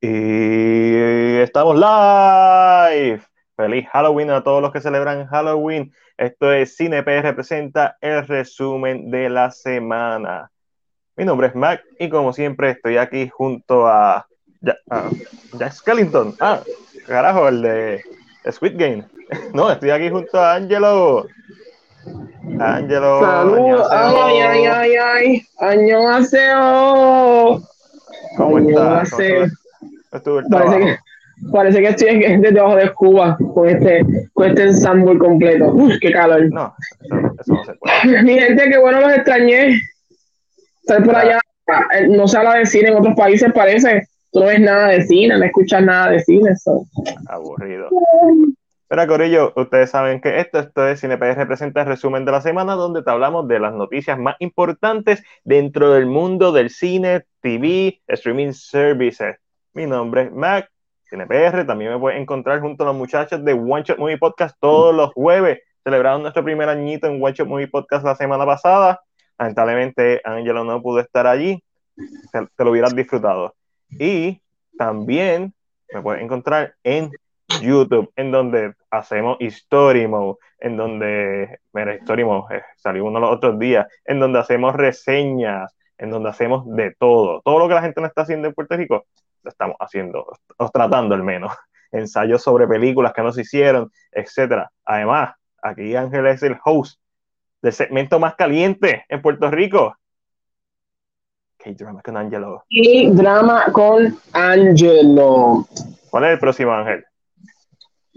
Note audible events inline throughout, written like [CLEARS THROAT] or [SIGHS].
Y estamos live. Feliz Halloween a todos los que celebran Halloween. Esto es CineP representa el resumen de la semana. Mi nombre es Mac y como siempre estoy aquí junto a, Jack Skellington. Ah, carajo, el de Squid Game. [LAUGHS] No, estoy aquí junto a Angelo. Angelo. Saludos. Ay, ay, ay, ay. Año ¿Cómo estás? Parece que, parece que estoy debajo de Cuba con este, con este ensamble completo. Uf, qué calor. No, eso, no se puede. [LAUGHS] Mi gente, qué bueno los extrañé. Estar por allá, eh, no se habla de cine en otros países, parece. Tú no ves nada de cine, no escuchas nada de cine. Aburrido. Pero Corillo, ustedes saben que esto, esto es CinePR representa el resumen de la semana donde te hablamos de las noticias más importantes dentro del mundo del cine, TV, streaming services. Mi nombre es Mac, CinePR, también me puedes encontrar junto a los muchachos de One Shot Movie Podcast todos los jueves. Celebraron nuestro primer añito en One Shot Movie Podcast la semana pasada. Lamentablemente Angelo no pudo estar allí, te, lo hubieras disfrutado. Y también me puedes encontrar en YouTube, en donde hacemos Story Mode, en donde, mira, Story Mode, eh, salió uno los otros días, en donde hacemos reseñas, en donde hacemos de todo. Todo lo que la gente no está haciendo en Puerto Rico, estamos haciendo, o tratando al menos. [LAUGHS] Ensayos sobre películas que no se hicieron, etcétera. Además, aquí Ángel es el host del segmento más caliente en Puerto Rico. K-Drama con Angelo. K-Drama con Angelo. ¿Cuál es el próximo, Ángel?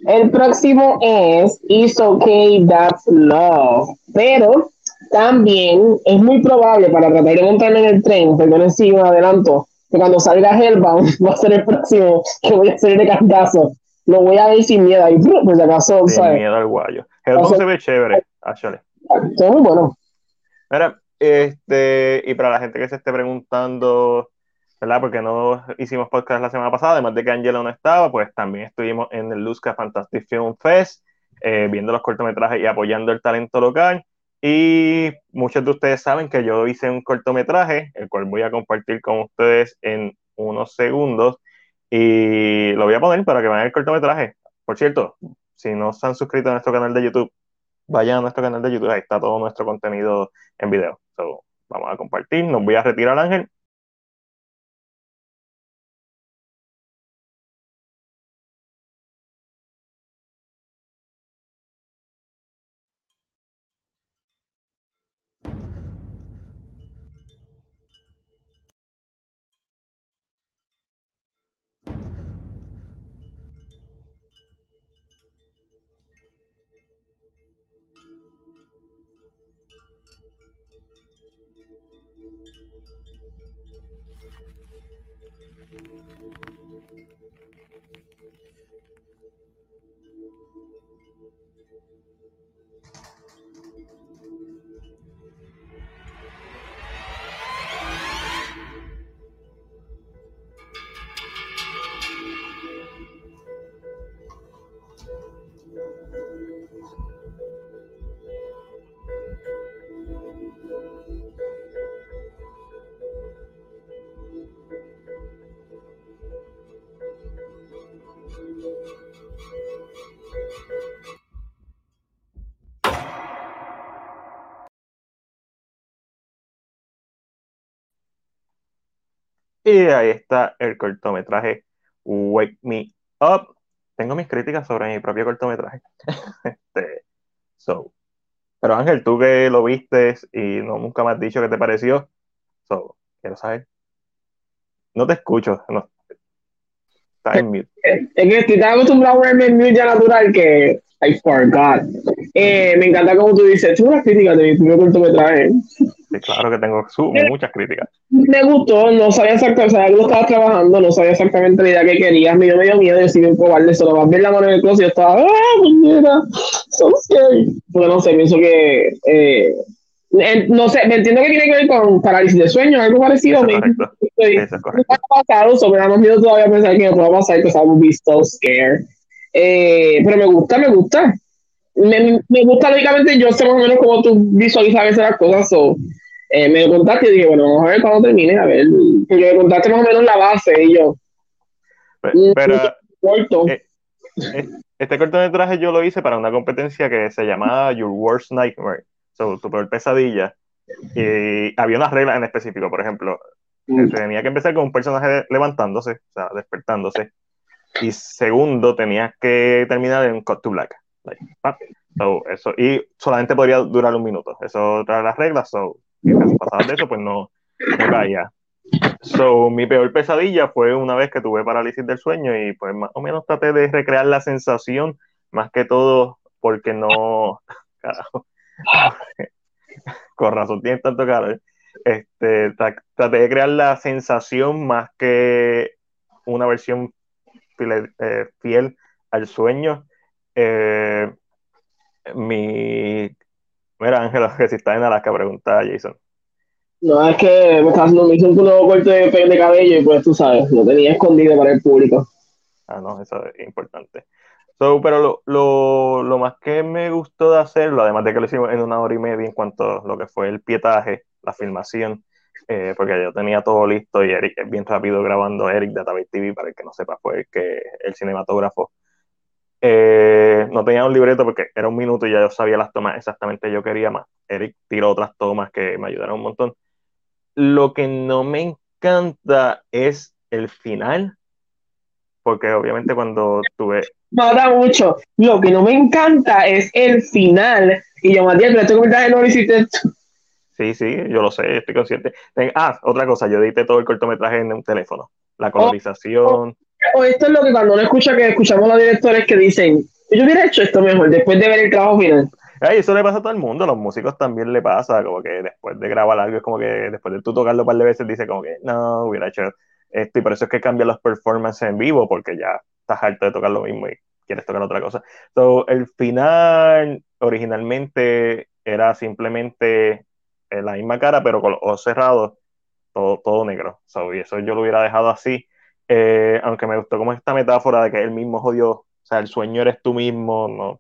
El próximo es It's Okay, That's Love. Pero también es muy probable para tratar de montarme en el tren, perdón si me adelanto, que cuando salga Hellbound [LAUGHS] va a ser el próximo que voy a hacer de cantazo. Lo voy a ver sin miedo ahí, [LAUGHS] pues si acaso, sin miedo al guayo. Hellbound se ve chévere, actually. Todo muy bueno. Mira, este, y para la gente que se esté preguntando ¿verdad? Porque no hicimos podcast la semana pasada, además de que Angela no estaba, pues también estuvimos en el Luzca Fantastic Film Fest, eh, viendo los cortometrajes y apoyando el talento local. Y muchos de ustedes saben que yo hice un cortometraje, el cual voy a compartir con ustedes en unos segundos. Y lo voy a poner para que vean el cortometraje. Por cierto, si no se han suscrito a nuestro canal de YouTube, vayan a nuestro canal de YouTube, ahí está todo nuestro contenido en video. vamos a compartir, nos voy a retirar Ángel Y ahí está el cortometraje Wake Me Up. Tengo mis críticas sobre mi propio cortometraje. [LAUGHS] este, so. Pero Ángel, tú que lo viste y no nunca me has dicho qué te pareció. So, quiero saber. No te escucho. No. Estás en mute. Es que estoy tan acostumbrado a verme en mute ya natural que I forgot. Eh, me encanta como tú dices, tengo una crítica de mi primer cortometraje. Sí, claro que tengo muchas críticas. Me gustó, no sabía exactamente, o sea, algo estaba trabajando, no sabía exactamente la idea que querías, me dio medio miedo, yo sí bien cobarde, solo a ver la mano en el closet y yo estaba, ah, mira, so scary. Porque no sé, pienso que, eh, no sé, me entiendo que tiene que ver con parálisis de sueño, algo parecido. Eso es correcto. Estoy, Eso es correcto. ha pasado, sobre más miedo todavía pensar que me pueda pasar, que be so scared. Eh, pero me gusta, me gusta. Me, me, gusta, lógicamente, yo sé más o menos cómo tú visualizas a veces las cosas. So, eh, me contaste y dije, bueno, vamos a ver cuando termine, a ver. Porque me contaste más o menos la base y yo. Pero, eh, eh, este cortometraje yo lo hice para una competencia que se llamaba Your Worst Nightmare, so, tu peor pesadilla. Y había unas reglas en específico, por ejemplo, mm. tenía que empezar con un personaje levantándose, o sea, despertándose. Y segundo, tenías que terminar en Cut to Black. Eso, y solamente podría durar un minuto. Eso trae las reglas, so, si pasabas de eso, pues no, no caía. So, mi peor pesadilla fue una vez que tuve parálisis del sueño y pues más o menos traté de recrear la sensación, más que todo porque no, [LAUGHS] carajo, con razón tiene tanto caro, este, traté de crear la sensación más que una versión eh, fiel, al sueño. Eh, mi, mira Ángela, que si está en Alaska, pregunta a Jason. No, es que me, estás, me hizo un nuevo corte de, de, cabello y pues tú sabes, lo tenía escondido para el público. Ah, no, eso es importante. So, pero lo, lo, lo, más que me gustó de hacerlo, además de que lo hicimos en una hora y media en cuanto a lo que fue el pietaje, la filmación, eh, porque yo tenía todo listo y Eric bien rápido grabando Eric de Database TV, para el que no sepa, fue el, que, el cinematógrafo. Eh, no tenía un libreto porque era un minuto y ya yo sabía las tomas exactamente yo quería más. Eric tiró otras tomas que me ayudaron un montón. Lo que no me encanta es el final, porque obviamente cuando tuve... da mucho. Lo que no me encanta es el final. Y yo, Matías, pero este comentario no lo hiciste Sí, sí, yo lo sé, estoy consciente. Ah, otra cosa, yo edité todo el cortometraje en un teléfono. La colorización. O, esto es lo que cuando uno escucha que escuchamos los directores que dicen, yo hubiera hecho esto mejor después de ver el trabajo final. Ay, eso le pasa a todo el mundo, a los músicos también le pasa, como que después de grabar algo es como que después de tú tocarlo un par de veces dice como que no, hubiera hecho esto y por eso es que cambian los performances en vivo porque ya estás harto de tocar lo mismo y quieres tocar otra cosa. So, el final originalmente era simplemente en la misma cara, pero con los ojos cerrados, todo, todo negro. So, y eso yo lo hubiera dejado así. Eh, aunque me gustó como esta metáfora de que el mismo jodió, o sea, el sueño eres tú mismo, no,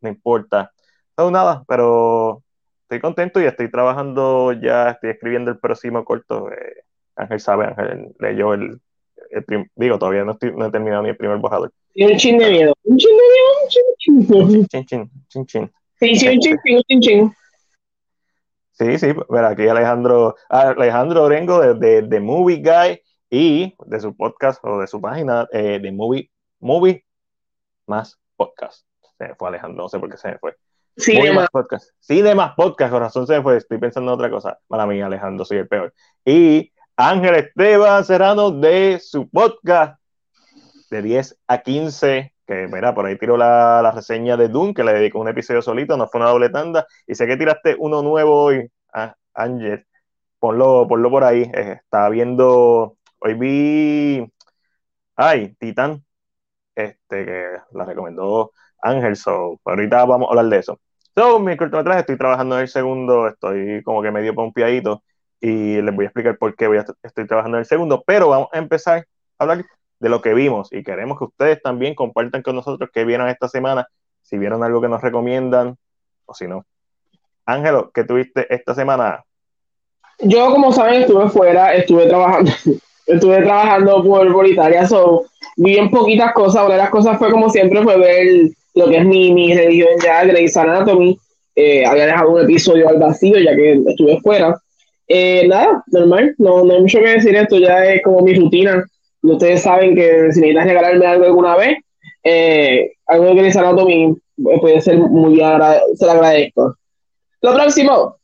no importa. No, nada, pero estoy contento y estoy trabajando ya, estoy escribiendo el próximo corto. Eh, Ángel sabe, Ángel leyó el, el digo, todavía no, estoy, no, he terminado ni el primer bojador. Y un chin de miedo, un chin de miedo, un chin de. Chin, chin, chin, chin. Sí, sí, un chin, un chin, chin. Sí, sí, mira, aquí Alejandro, Alejandro Orengo de, de, Movie Guy y de su podcast o de su página eh, de Movie, Movie más Podcast. Se fue Alejandro, no sé por qué se me fue. Sí, de más podcast. Sí, de más podcast, corazón se me fue. Estoy pensando en otra cosa. Mala mía, Alejandro, soy el peor. Y Ángel Esteban Serrano de su podcast de 10 a 15 que mira, por ahí tiró la, la, reseña de Doom, que le dedicó un episodio solito, no fue una doble tanda, y sé que tiraste uno nuevo hoy, ah, Ángel, ponlo, ponlo por ahí, eh, estaba viendo, hoy vi, ay, Titán, este, que la recomendó Ángel, so, ahorita vamos a hablar de eso. So, mi cortometraje, estoy trabajando en el segundo, estoy como que medio pompeadito, y les voy a explicar por qué voy a, estoy trabajando en el segundo, pero vamos a empezar a hablar de lo que vimos y queremos que ustedes también compartan con nosotros qué vieron esta semana, si vieron algo que nos recomiendan o si no. Ángelo, ¿qué tuviste esta semana? Yo, como saben, estuve fuera, estuve trabajando, estuve trabajando por, por Italia, so, vi en poquitas cosas, una de las cosas fue como siempre fue ver lo que es mi, mi religión ya, Grey's Anatomy, eh, había dejado un episodio al vacío ya que estuve fuera. Eh, nada, normal, no, no hay mucho que decir, esto ya es como mi rutina. Ustedes saben que si necesitas regalarme algo alguna vez, eh, algo de Grey's Anatomy puede ser muy se lo agradezco. Lo próximo,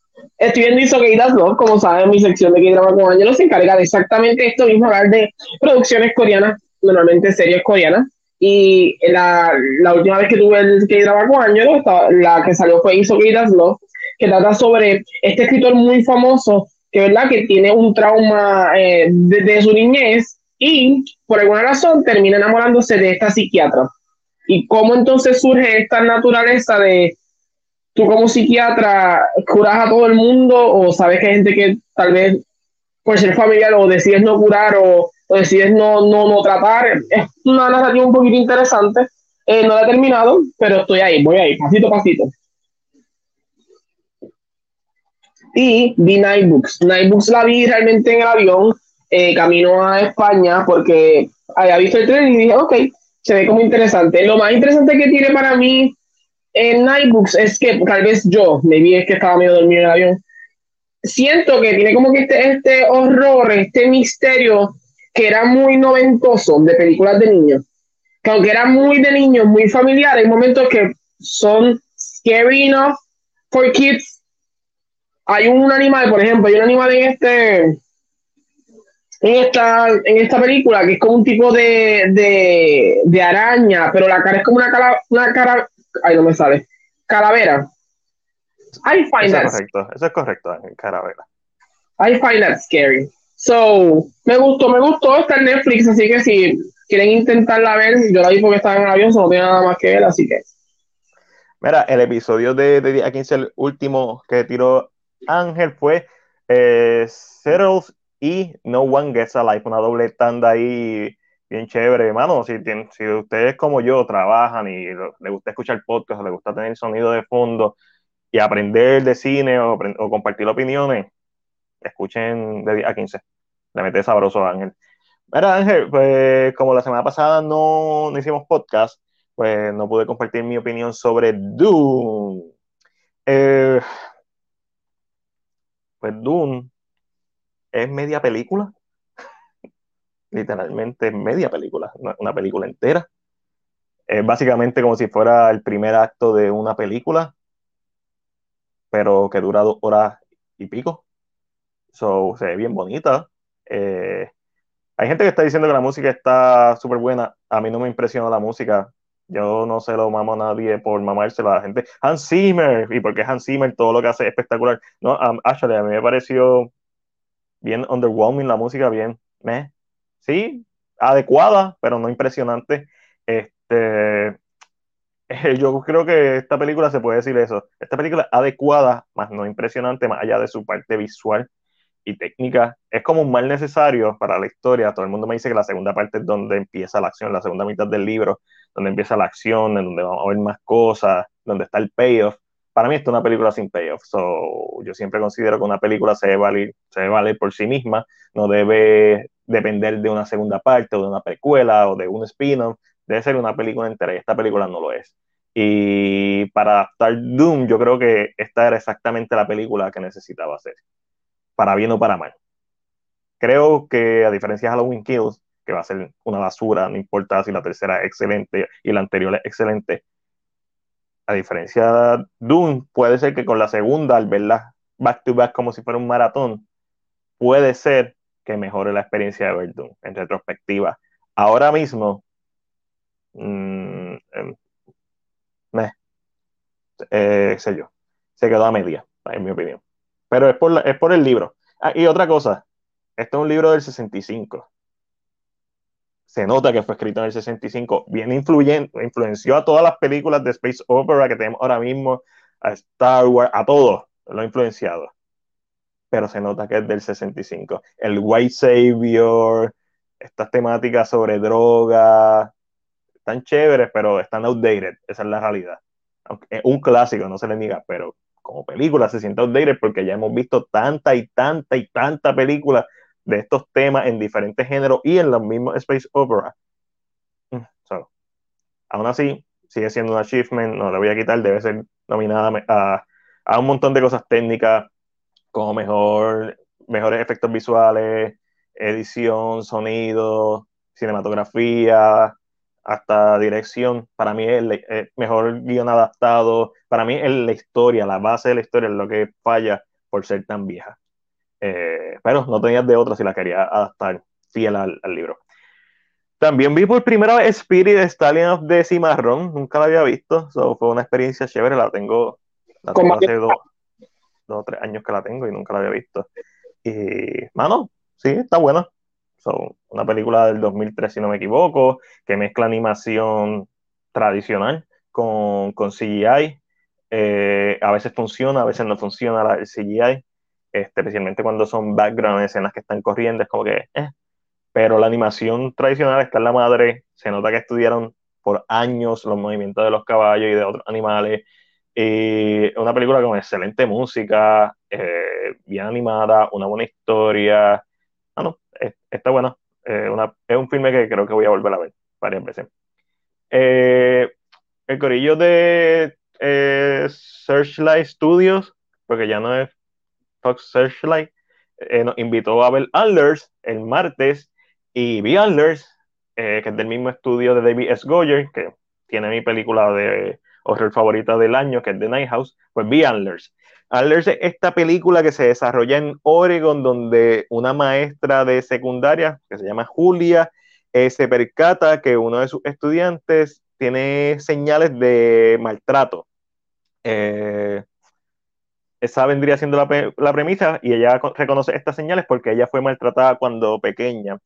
estoy viendo Isoqueitas ¿no? como saben, mi sección de K-Drama con Ángelo se encarga de exactamente esto mismo, hablar de producciones coreanas, normalmente series coreanas. Y la, la última vez que tuve el K-Drama con Ángelo, la que salió fue Isoqueitas ¿no? que trata sobre este escritor muy famoso que verdad que tiene un trauma eh, desde su niñez y por alguna razón termina enamorándose de esta psiquiatra. ¿Y cómo entonces surge esta naturaleza de tú como psiquiatra curas a todo el mundo o sabes que hay gente que tal vez por ser familiar o decides no curar o, decides no, no, no tratar? Es una narrativa un poquito interesante. Eh, no la he terminado, pero estoy ahí, voy ahí, pasito a pasito. Y vi Nightbooks. Nightbooks la vi realmente en el avión eh, camino a España porque había visto el tren y dije, ok, se ve como interesante. Lo más interesante que tiene para mí en Nightbooks es que tal vez yo, me vi es que estaba medio dormido en el avión, siento que tiene como que este, este horror, este misterio que era muy noventoso de películas de niños. Que aunque era muy de niños, muy familiar, hay momentos que son scary enough for kids. Hay un animal, por ejemplo, hay un animal en este en esta, en esta película que es como un tipo de, de, de araña, pero la cara es como una cara, una cara, ay no me sale, calavera. I find Eso that es correcto, eso es correcto, caravela. I find that scary. So, me gustó, me gustó, está en Netflix, así que si quieren intentarla ver, yo la vi porque estaba en el avión, no tiene nada más que ver, así que. Mira, el episodio de, de 10 a 15, el último que tiró Ángel fue eh, Settles y No One Gets Alive, una doble tanda ahí bien chévere, hermano. Si, ustedes como yo trabajan y les gusta escuchar podcast, les gusta tener sonido de fondo y aprender de cine o, o compartir opiniones, escuchen de 10 a 15. Le mete sabroso a Ángel. Mira, Ángel, pues como la semana pasada no, no hicimos podcast, pues no pude compartir mi opinión sobre Doom. Eh, pues Doom es media película, literalmente media película, una, película entera. Es básicamente como si fuera el primer acto de una película, pero que dura dos horas y pico. So, se ve bien bonita. Eh, hay gente que está diciendo que la música está súper buena. A mí no me impresionó la música. Yo no se lo mamo a nadie por mamárselo a la gente. Hans Zimmer, y porque Hans Zimmer todo lo que hace es espectacular. No, um, actually, a mí me pareció bien underwhelming la música, bien, meh. Sí, adecuada, pero no impresionante. Este, [LAUGHS] yo creo que esta película se puede decir eso. Esta película adecuada, más no impresionante, más allá de su parte visual y técnica. Es como un mal necesario para la historia. Todo el mundo me dice que la segunda parte es donde empieza la acción, la segunda mitad del libro, donde empieza la acción, en donde vamos a ver más cosas, donde está el payoff. Para mí esto es una película sin payoff. Yo siempre considero que una película se debe, se debe valer por sí misma, no debe depender de una segunda parte o de una precuela o de un spin-off. Debe ser una película entera esta película no lo es. Y para adaptar Doom, yo creo que esta era exactamente la película que necesitaba hacer, para bien o para mal. Creo que a diferencia de Halloween Kills, que va a ser una basura, no importa si la tercera es excelente y la anterior es excelente, a diferencia de Doom, puede ser que con la segunda, al verla back to back como si fuera un maratón, puede ser que mejore la experiencia de ver Doom en retrospectiva. Ahora mismo, mmm, sé yo, se quedó a media, en mi opinión. Pero es por, es por el libro. Ah, y otra cosa, este es un libro del 65. Se nota que fue escrito en el 65. Bien influyente, influenció a todas las películas de Space Opera que tenemos ahora mismo, a Star Wars, a todos lo ha influenciado. Pero se nota que es del 65. El White Savior, estas temáticas sobre droga, están chéveres, pero están outdated. Esa es la realidad. Aunque es un clásico, no se le niega, pero como película se siente outdated porque ya hemos visto tanta y tanta y tanta película de estos temas en diferentes géneros y en los mismos space opera. So, aún así, sigue siendo un achievement, no le voy a quitar, debe ser nominada a, a un montón de cosas técnicas, como mejor, mejores efectos visuales, edición, sonido, cinematografía, hasta dirección. Para mí es el, el mejor guion adaptado. Para mí es la historia, la base de la historia es lo que falla por ser tan vieja. Eh, pero no tenías de otra si la quería adaptar fiel al, al, libro. También vi por primera vez Spirit Stallion of the Cimarrón, nunca la había visto, so, fue una experiencia chévere, la tengo, la tengo hace dos o tres años que la tengo y nunca la había visto. Y, mano, sí, está buena. So, una película del 2003, si no me equivoco, que mezcla animación tradicional con, con CGI. Eh, a veces funciona, a veces no funciona la, el CGI, este, especialmente cuando son background escenas que están corriendo, es como que, eh. Pero la animación tradicional está en la madre, se nota que estudiaron por años los movimientos de los caballos y de otros animales. Y una película con excelente música, eh, bien animada, una buena historia. Ah, no, está bueno. es un filme que creo que voy a volver a ver varias veces. el corillo de Searchlight Studios, porque ya no es Fox Searchlight, nos invitó a ver Antlers el martes y vi Antlers, que es del mismo estudio de David S. Goyer, que tiene mi película de horror favorita del año, que es The Night House, pues vi Antlers. Antlers es esta película que se desarrolla en Oregon, donde una maestra de secundaria, que se llama Julia, eh, se percata que uno de sus estudiantes tiene señales de maltrato. Eh, esa vendría siendo la, la, premisa y ella reconoce estas señales porque ella fue maltratada cuando pequeña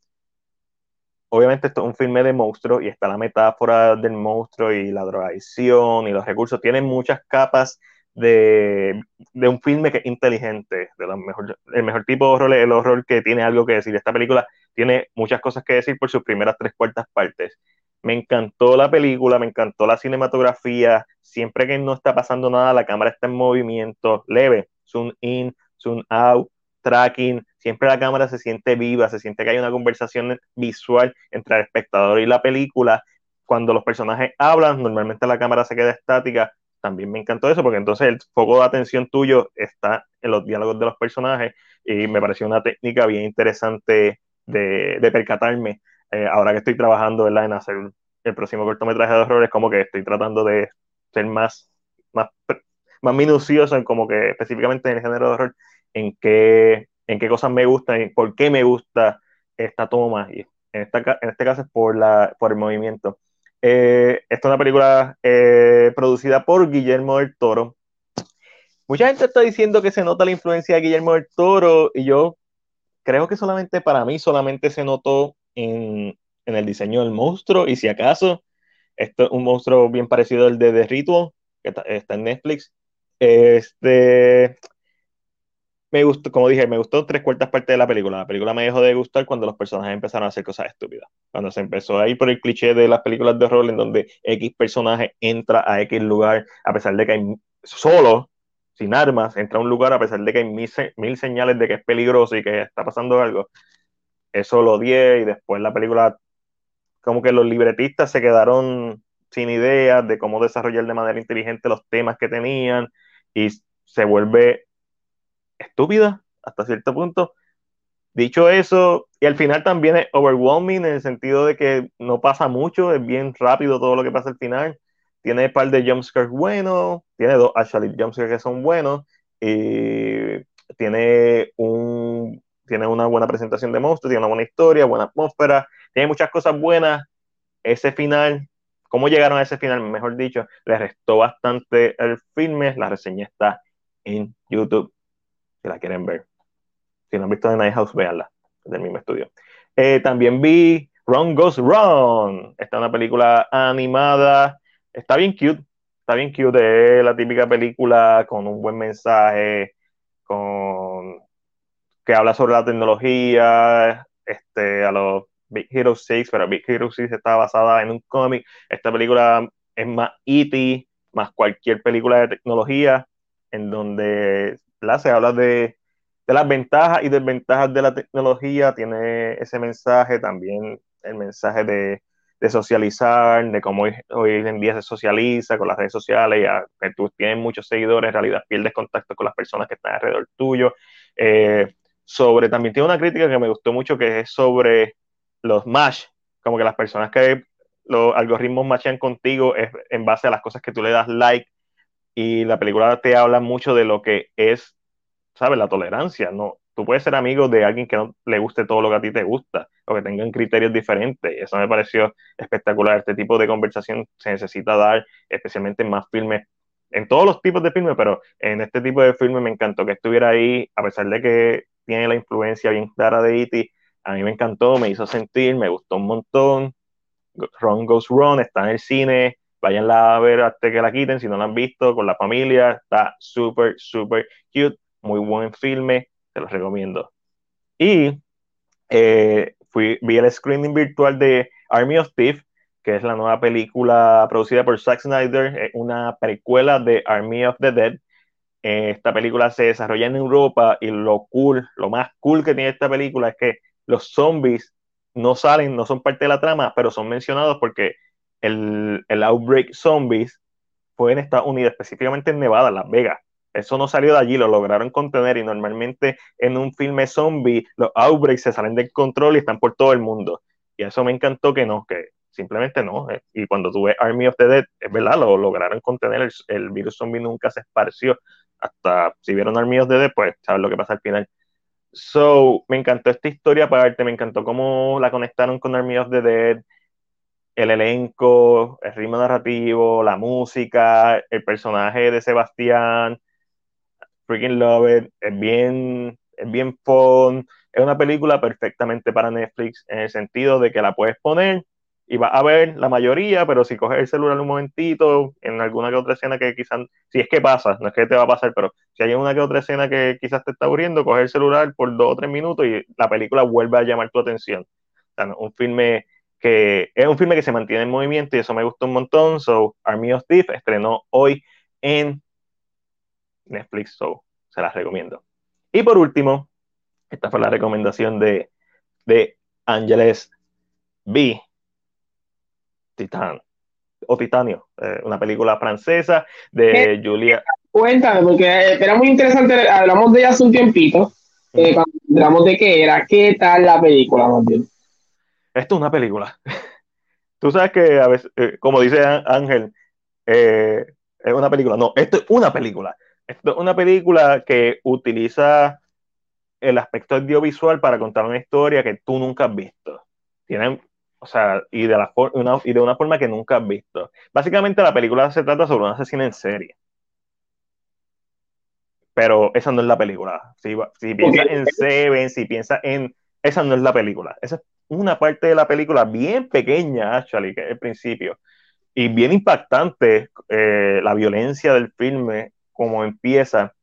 obviamente esto es un filme de monstruo y está la metáfora del monstruo y la drogadicción y los recursos. Tiene muchas capas de, de un filme que es inteligente, de mejor, el mejor tipo de horror el horror que tiene algo que decir. Esta película tiene muchas cosas que decir por sus primeras tres cuartas partes. Me encantó la película, me encantó la cinematografía. Siempre que no está pasando nada, la cámara está en movimiento leve, zoom in, zoom out, tracking, siempre la cámara se siente viva, se siente que hay una conversación visual entre el espectador y la película. Cuando los personajes hablan, normalmente la cámara se queda estática. También me encantó eso, porque entonces el foco de atención tuyo está en los diálogos de los personajes y me pareció una técnica bien interesante de, percatarme. Eh, ahora que estoy trabajando en hacer el próximo cortometraje de horror, es como que estoy tratando de ser más, más, más minucioso en como que específicamente en el género de horror, en qué, en qué cosas me gustan y por qué me gusta esta toma. Y en, esta, en este caso es por, la, por el movimiento. Eh, esta es una película eh, producida por Guillermo del Toro. Mucha gente está diciendo que se nota la influencia de Guillermo del Toro y yo creo que solamente para mí solamente se notó en, en el diseño del monstruo y si acaso esto es un monstruo bien parecido al de The Ritual que está, está en Netflix. Este, me gustó, como dije, me gustó tres cuartas partes de la película. La película me dejó de gustar cuando los personajes empezaron a hacer cosas estúpidas. Cuando se empezó a ir por el cliché de las películas de horror en donde X personaje entra a X lugar a pesar de que hay solo, sin armas, entra a un lugar a pesar de que hay mil, señales de que es peligroso y que está pasando algo. Eso lo odié y después la película, como que los libretistas se quedaron sin ideas de cómo desarrollar de manera inteligente los temas que tenían y se vuelve estúpida hasta cierto punto. Dicho eso, y al final también es overwhelming en el sentido de que no pasa mucho, es bien rápido todo lo que pasa al final. Tiene un par de jumpscares buenos, tiene dos actually jumpscares que son buenos, y tiene un tiene una buena presentación de monstruos, tiene una buena historia, buena atmósfera, tiene muchas cosas buenas. Ese final, cómo llegaron a ese final, mejor dicho, le restó bastante el filme. La reseña está en YouTube la quieren ver. Si no han visto The Night House, véanla, del mismo estudio. Eh, también vi Run Goes Wrong. Esta es una película animada. Está bien cute. Está bien cute. Es la típica película con un buen mensaje, con que habla sobre la tecnología, este, a los Big Hero 6, pero Big Hero 6 está basada en un cómic. Esta película es más E.T., más cualquier película de tecnología, en donde se habla de, las ventajas y desventajas de la tecnología, tiene ese mensaje, también el mensaje de, socializar, de cómo hoy, en día se socializa con las redes sociales, que tú tienes muchos seguidores, en realidad pierdes contacto con las personas que están alrededor tuyo. Eh, sobre, también tiene una crítica que me gustó mucho, que es sobre los match, como que las personas que los algoritmos matchan contigo es en base a las cosas que tú le das like y la película te habla mucho de lo que es, ¿sabes? La tolerancia, ¿no? Tú puedes ser amigo de alguien que no le guste todo lo que a ti te gusta o que tengan criterios diferentes. Eso me pareció espectacular. Este tipo de conversación se necesita dar, especialmente en más filmes, en todos los tipos de filmes, pero en este tipo de filmes me encantó que estuviera ahí, a pesar de que tiene la influencia bien clara de E.T., a mí me encantó, me hizo sentir, me gustó un montón. Ron Goes Wrong está en el cine, Vayanla a ver hasta que la quiten, si no la han visto, con la familia. Está súper, súper cute. Muy buen filme, te lo recomiendo. Y eh, fui, vi el screening virtual de Army of Thieves, que es la nueva película producida por Zack Snyder, una precuela de Army of the Dead. Eh, esta película se desarrolla en Europa y lo cool, lo más cool que tiene esta película es que los zombies no salen, no son parte de la trama, pero son mencionados porque el, el Outbreak Zombies fue en Estados Unidos, específicamente en Nevada, Las Vegas. Eso no salió de allí, lo lograron contener y normalmente en un filme zombie los outbreaks se salen del control y están por todo el mundo. Y eso me encantó que no, que simplemente no. Eh, y cuando tuve Army of the Dead, es verdad, lo lograron contener, el, el virus zombie nunca se esparció. Hasta si vieron Army of the Dead, pues sabes lo que pasa al final. So, me encantó esta historia aparte, me encantó cómo la conectaron con Army of the Dead, el elenco, el ritmo narrativo, la música, el personaje de Sebastián, freaking love it, es bien, es bien fun, es una película perfectamente para Netflix en el sentido de que la puedes poner y vas a ver la mayoría, pero si coges el celular un momentito, en alguna que otra escena que quizás, si es que pasa, no es que te va a pasar, pero si hay una que otra escena que quizás te está aburriendo, coges el celular por dos o tres minutos y la película vuelve a llamar tu atención. un filme que es un filme que se mantiene en movimiento y eso me gustó un montón. So, Army of Thieves estrenó hoy en Netflix, so se las recomiendo. Y por último, esta fue la recomendación de, de Ángeles B. Titan o Titanio, eh, una película francesa de Julia. Cuéntame, porque era muy interesante, hablamos de ella hace un tiempito, eh, cuando hablamos de qué era, qué tal la película, más bien. Esto es una película. [LAUGHS] Tú sabes que a veces, eh, como dice Ángel, es una película. No, esto es una película. Esto es una película que utiliza el aspecto audiovisual para contar una historia que tú nunca has visto. Tienen o sea, y de, la una, y de una forma que nunca has visto. Básicamente la película se trata sobre una asesina en serie. Pero esa no es la película. Si, si piensas en Seven, si piensas en... Esa no es la película. Esa es una parte de la película bien pequeña, actually, que es el principio. Y bien impactante eh, la violencia del filme, como empieza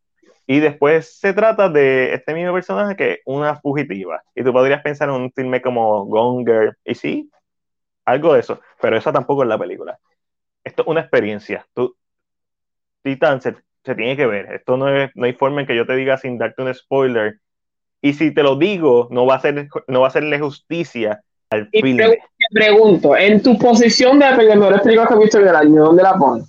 y después se trata de este mismo personaje que una fugitiva. Y tú podrías pensar en un filme como Gonger, y sí, algo de eso, pero esa tampoco es la película. Esto es una experiencia. Tú, Titan se, tiene que ver. Esto no, es, no hay forma en que yo te diga sin darte un spoiler. Y si te lo digo, no va a, ser, no va a hacerle justicia al y Te pregunto, en tu posición de mejores películas que has visto del año, ¿dónde la pones?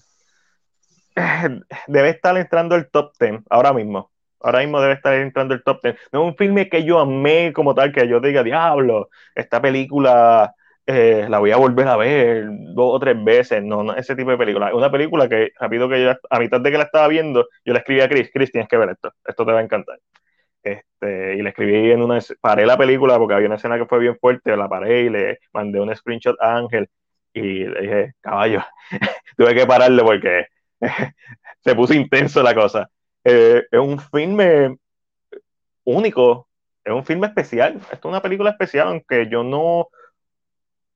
[SIGHS] debe estar entrando el top 10 ahora mismo. Ahora mismo debe estar entrando el top 10. No es un filme que yo amé como tal, que yo diga, diablo, esta película eh, la voy a volver a ver dos o tres veces. No, no, ese tipo de película. Una película que, rápido que yo, a mitad de que la estaba viendo, yo le escribí a Chris, Chris, tienes que ver esto, esto te va a encantar. Este, y le escribí en una, paré la película porque había una escena que fue bien fuerte, la paré y le mandé un screenshot a Ángel y le dije, caballo, [LAUGHS] tuve que pararle porque [LAUGHS] se puso intenso la cosa. Eh, es un filme único, es un filme especial. Es una película especial, aunque yo no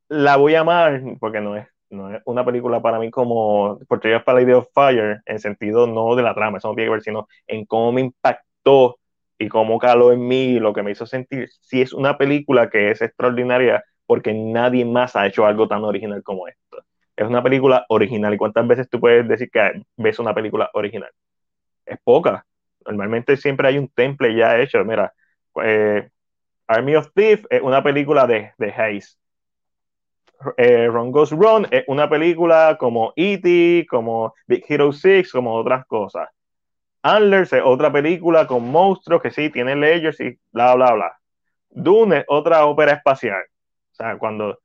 la voy a amar, porque no es, no es una película para mí como Portrait of Lady of Fire, en sentido no de la trama, eso no tiene sino en cómo me impactó y cómo caló en mí, lo que me hizo sentir. Si es una película que es extraordinaria, porque nadie más ha hecho algo tan original como esto es una película original. ¿Y cuántas veces tú puedes decir que ves una película original? Es poca. Normalmente siempre hay un temple ya hecho. Mira, eh, Army of Thieves es una película de, de Hayes. Eh, Ron Goes Run es una película como E.T., como Big Hero 6, como otras cosas. Antlers es otra película con monstruos que sí, tiene layers y bla, bla, bla. Dune es otra ópera espacial. O sea, cuando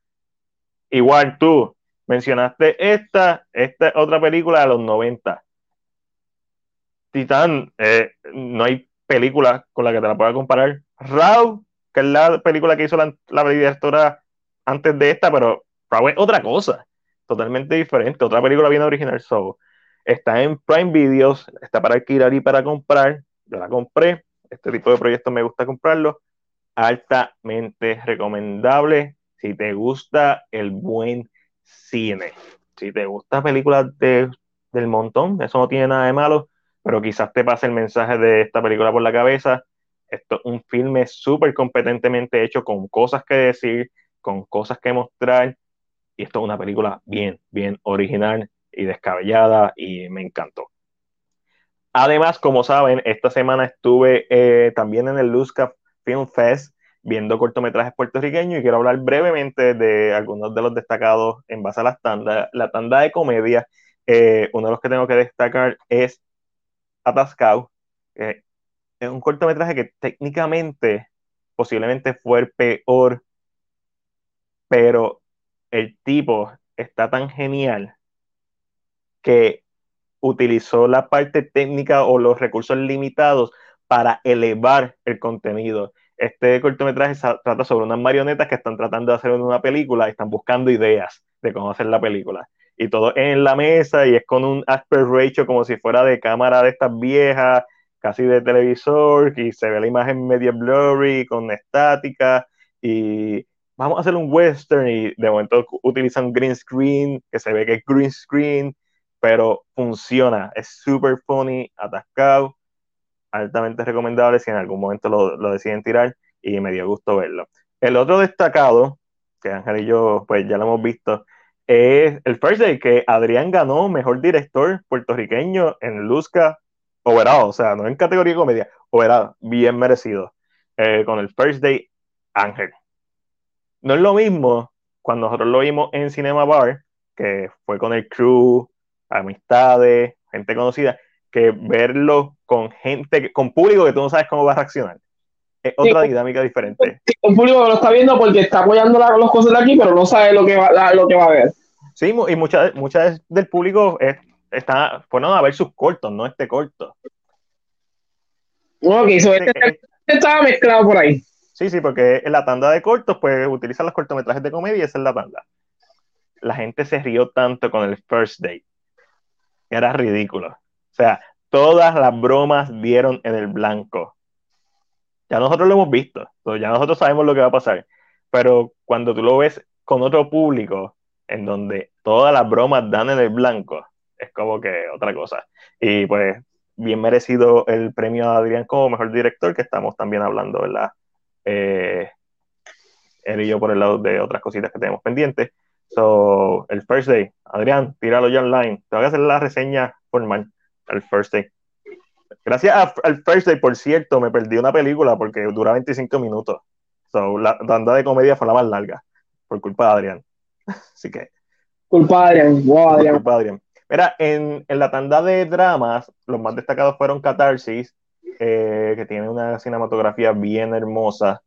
igual tú, Mencionaste esta, esta otra película de los 90. Titán, eh, no hay película con la que te la pueda comparar. Raw, que es la película que hizo la, la directora antes de esta, pero Raw es otra cosa, totalmente diferente, otra película bien original. So, está en Prime Videos, está para alquilar y para comprar. Yo la compré, este tipo de proyectos me gusta comprarlo. Altamente recomendable. Si te gusta el buen cine. Si te gusta películas de, del montón, eso no tiene nada de malo, pero quizás te pase el mensaje de esta película por la cabeza. Esto es un filme súper competentemente hecho, con cosas que decir, con cosas que mostrar, y esto es una película bien, bien original y descabellada, y me encantó. Además, como saben, esta semana estuve eh, también en el Luzca Film Fest viendo cortometrajes puertorriqueños y quiero hablar brevemente de algunos de los destacados en base a las tandas. La tanda de comedia, eh, uno de los que tengo que destacar es Atascado, es un cortometraje que técnicamente posiblemente fue el peor, pero el tipo está tan genial que utilizó la parte técnica o los recursos limitados para elevar el contenido. Este cortometraje trata sobre unas marionetas que están tratando de hacer una película y están buscando ideas de cómo hacer la película. Y todo en la mesa y es con un aspect ratio como si fuera de cámara de estas viejas, casi de televisor, y se ve la imagen medio blurry, con estática, y vamos a hacer un western, y de momento utilizan green screen, que se ve que es green screen, pero funciona, es super funny, atascado, altamente recomendable si en algún momento lo, deciden tirar y me dio gusto verlo. El otro destacado, que Ángel y yo pues ya lo hemos visto, es el First Day, que Adrián ganó Mejor Director puertorriqueño en Luzca overall, o sea, no en categoría comedia, overall, bien merecido, eh, con el First Day Ángel. No es lo mismo cuando nosotros lo vimos en Cinema Bar, que fue con el crew, amistades, gente conocida, que verlo con gente, con público que tú no sabes cómo va a reaccionar. Es otra dinámica diferente. [LAUGHS] Un público que lo está viendo porque está apoyando las cosas de aquí, pero no sabe lo que va, lo que va a ver. Sí, y muchas muchas del público está, fueron a ver sus cortos, no este corto. Ok, so este, este estaba mezclado por ahí. Sí, sí, porque en la tanda de cortos, pues utilizan los cortometrajes de comedia y esa es la tanda. La gente se rió tanto con el first date. Era ridículo. O sea, todas las bromas dieron en el blanco. Ya nosotros lo hemos visto, ya nosotros sabemos lo que va a pasar. Pero cuando tú lo ves con otro público, en donde todas las bromas dan en el blanco, es como que otra cosa. Y pues bien merecido el premio a Adrián como mejor director, que estamos también hablando, ¿verdad? Eh, él y yo por el lado de otras cositas que tenemos pendientes. So, el first day, Adrián, tíralo ya online. Te voy a hacer la reseña formal al first day. Gracias al first day, por cierto, me perdí una película porque dura 25 minutos. So, la tanda de comedia fue la más larga, por culpa de Adrián. [LAUGHS] Así que. Culpa de Adrián. Wow, Adrián. Culpa de Adrián. Mira, en, en, la tanda de dramas, los más destacados fueron Catarsis, eh, que tiene una cinematografía bien hermosa.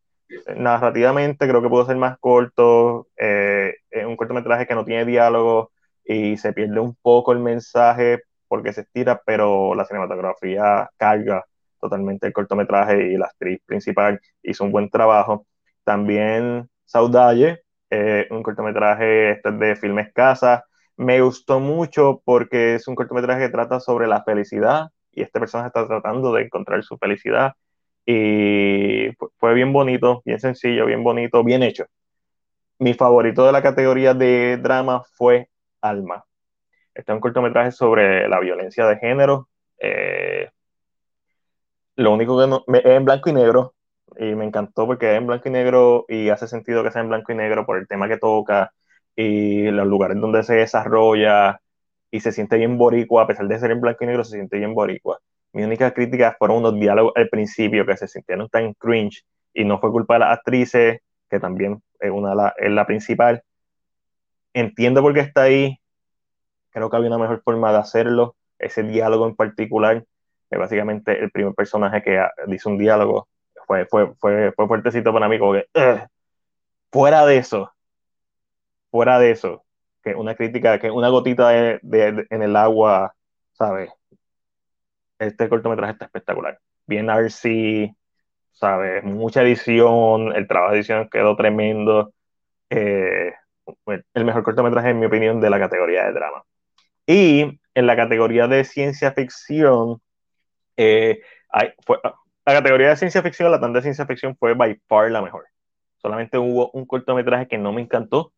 Narrativamente creo que pudo ser más corto, eh, un cortometraje que no tiene diálogo y se pierde un poco el mensaje porque se estira, pero la cinematografía carga totalmente el cortometraje y la actriz principal hizo un buen trabajo. También Saudalle, eh, un cortometraje este de Filmes Casa, me gustó mucho porque es un cortometraje que trata sobre la felicidad y este personaje está tratando de encontrar su felicidad y fue bien bonito, bien sencillo, bien bonito, bien hecho. Mi favorito de la categoría de drama fue Alma. Este es un cortometraje sobre la violencia de género. Eh, lo único que no, es en blanco y negro y me encantó porque es en blanco y negro y hace sentido que sea en blanco y negro por el tema que toca y los lugares donde se desarrolla y se siente bien boricua, a pesar de ser en blanco y negro, se siente bien boricua. Mi única crítica fueron unos diálogos al principio que se sintieron tan cringe y no fue culpa de las actrices, que también es, una, la, es la principal. Entiendo por qué está ahí, creo que había una mejor forma de hacerlo, ese diálogo en particular, que básicamente el primer personaje que dice un diálogo fue, fue, fue, fue fuertecito para mí, como que, fuera de eso, fuera de eso, que una crítica, que una gotita de, en el agua, ¿sabes? Este cortometraje está espectacular. Bien RC, ¿sabes? Mucha edición, el trabajo de edición quedó tremendo. Eh, el mejor cortometraje, en mi opinión, de la categoría de drama. Y en la categoría de ciencia ficción, eh, la categoría de ciencia ficción, la tanda de ciencia ficción fue by far la mejor. Solamente hubo un cortometraje que no me encantó,